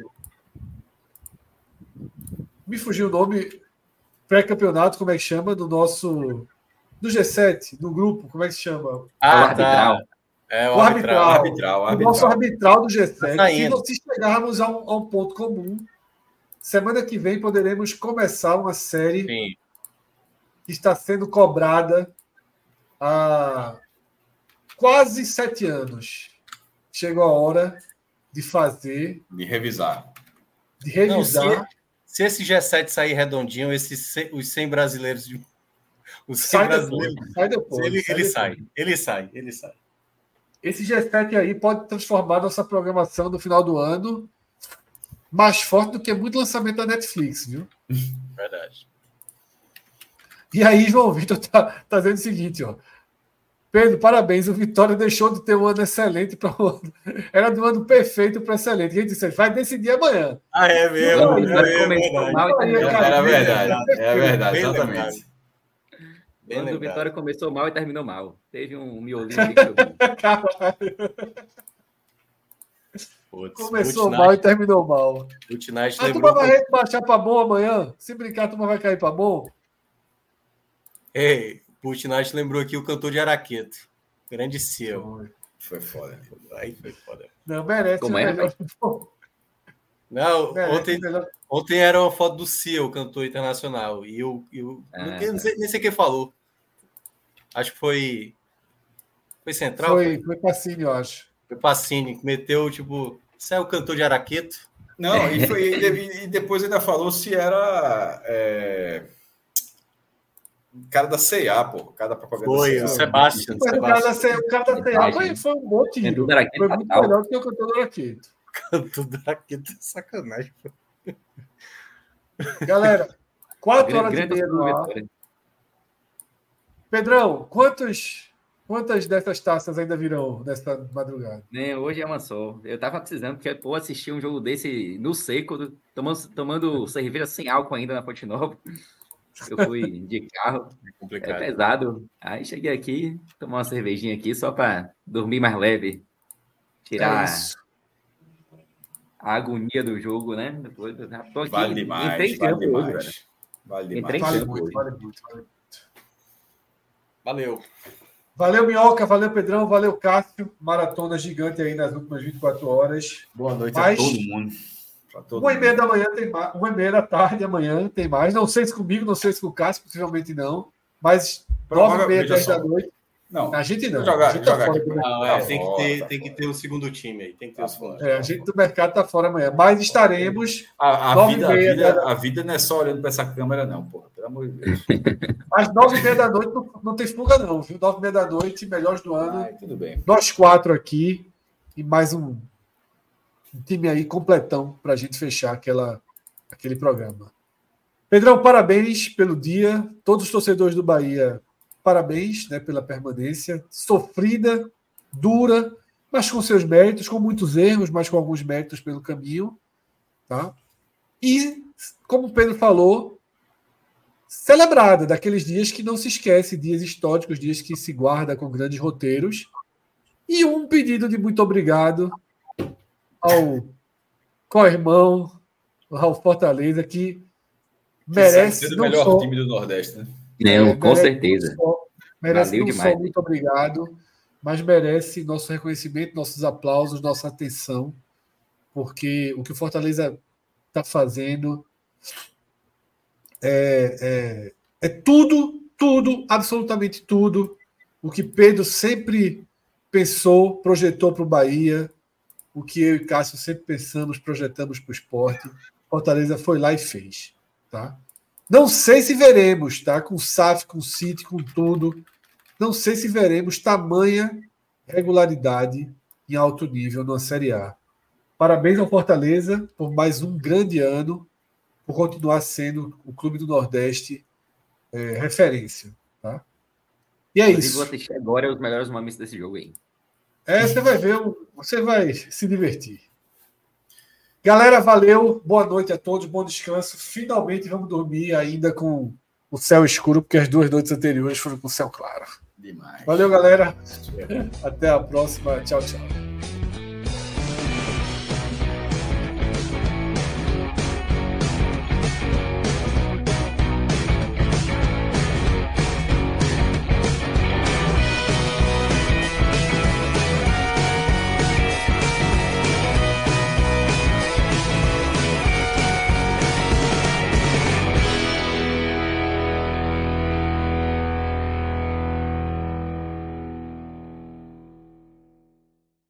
me fugiu o nome pré-campeonato, como é que chama? Do nosso do G7, do grupo, como é que se chama? Ah, arbitral. tá. É o, O arbitral. arbitral. Arbitral, o nosso arbitral. arbitral do G7. Tá se, se chegarmos a um, a um ponto comum, semana que vem poderemos começar uma série Sim. que está sendo cobrada há quase sete anos. chegou a hora de fazer, De revisar. de revisar. Não, Se esse G7 sair redondinho, esses, os 100 brasileiros. de- Os 100 sai depois, brasileiros. sai depois. Ele, sai ele depois. sai, ele sai, ele sai. Esse G7 aí pode transformar nossa programação no final do ano mais forte do que muito lançamento da Netflix, viu? Verdade. E aí, João Vitor tá, tá dizendo o seguinte, ó. Pedro, parabéns. O Vitória deixou de ter um ano excelente para o outro. Era do ano perfeito para excelente. Ele disse, vai decidir amanhã. Ah, é mesmo. Não, é mesmo, mal e mal. cara, verdade. É verdade, Bem exatamente. Bem o. Vitória começou mal e terminou mal. Teve um miolinho ali que eu Começou mal e terminou mal. Putz, Nath A turma vai baixar para bom amanhã? Se brincar, a turma vai cair para bom? Ei, Putinat lembrou aqui o cantor de Araqueto. Grande Ciel. Foi foda. Aí foi foda. Não, merece Como é, melhor. Não, Merece ontem, melhor. ontem era uma foto do Ciel, o cantor internacional. E eu, eu Ah, não, não sei, nem sei quem falou. Acho que foi. Foi Central? Foi, foi Pacini, eu acho. Foi Pacini, que meteu, tipo, você é o cantor de Araqueto? Não, e, foi- e depois ainda falou se era. É... Cara da CA, pô. Cara da propaganda Foi, o CA. Sebastian. Mas o cara da CA, o cara da CA foi, foi um do Araqueto Foi muito fatal. melhor do que o cantor do Araqueto. cantor de Araqueto. Sacanagem. Galera, quatro horas Grande, e meia ar. Pedrão, quantos, quantas dessas taças ainda virão nesta madrugada? Né, hoje é uma só. Eu tava precisando, porque pô, assistir um jogo desse no seco, tomando, tomando cerveja sem álcool ainda na Ponte Nova. Eu fui de carro, É é pesado. Aí cheguei aqui, tomar uma cervejinha aqui só para dormir mais leve. Tirar É isso. a agonia do jogo, né? Depois, tô aqui, Vale entrei demais, em vale campo hoje, demais. velho. Vale Entrei demais. Vale muito, hoje. vale muito, vale muito. Valeu. Valeu, Minhoca, valeu, Pedrão, valeu, Cássio. Maratona gigante aí nas últimas 24 horas. Boa noite Mas- a todo mundo. Uma e meia da manhã tem mais. Uma e meia da tarde amanhã tem mais. Não sei se comigo, não sei se com o Cássio, possivelmente não. Mas nove e meia, dez da noite. Não, A gente não. Jogar- a gente tá jogar fora pra- mercado. Não, é, Tá tem, que fora, ter, tá tem que fora. ter o segundo time aí. Tem que ter Tá o segundo. É, a gente do mercado tá fora amanhã. Mas estaremos A, a Nove e vida, a, meia vida, da- a vida não é só olhando para essa câmera, não, porra. Pelo amor de Deus. às nove e meia da noite. Não, não tem fuga, não, viu? Nove e meia da noite, melhores do ano. Ai, tudo bem. Nós quatro aqui e mais um, um time aí completão para a gente fechar aquela, aquele programa. Pedrão, parabéns pelo dia. Todos os torcedores do Bahia, parabéns né, pela permanência. Sofrida, dura, mas com seus méritos, com muitos erros, mas com alguns méritos pelo caminho. Tá? E, como o Pedro falou, celebrada, daqueles dias que não se esquece, dias históricos, dias que se guarda com grandes roteiros. E um pedido de muito obrigado ao co-irmão, ao Fortaleza, que merece Sendo o não melhor só, time do Nordeste, né? Não, é, com merece certeza. não só- merece Valeu não demais, só muito obrigado, mas merece nosso reconhecimento, nossos aplausos, nossa atenção, porque o que o Fortaleza está fazendo é, é, é tudo, tudo, absolutamente tudo o que Pedro sempre pensou, projetou para o Bahia, o que eu e Cássio sempre pensamos, projetamos para o esporte. Fortaleza foi lá e fez. Tá? Não sei se veremos, tá? Com o SAF, com o City, com tudo. Não sei se veremos tamanha regularidade em alto nível na Série A. Parabéns ao Fortaleza por mais um grande ano, por continuar sendo o clube do Nordeste é, referência. Tá? E é Inclusive, isso. vou assistir agora os melhores momentos desse jogo aí. É, você vai ver, você vai se divertir. Galera, valeu. Boa noite a todos, bom descanso. Finalmente vamos dormir ainda com o céu escuro, porque as duas noites anteriores foram com o céu claro. Demais. Valeu, galera. Até a próxima. Tchau, tchau.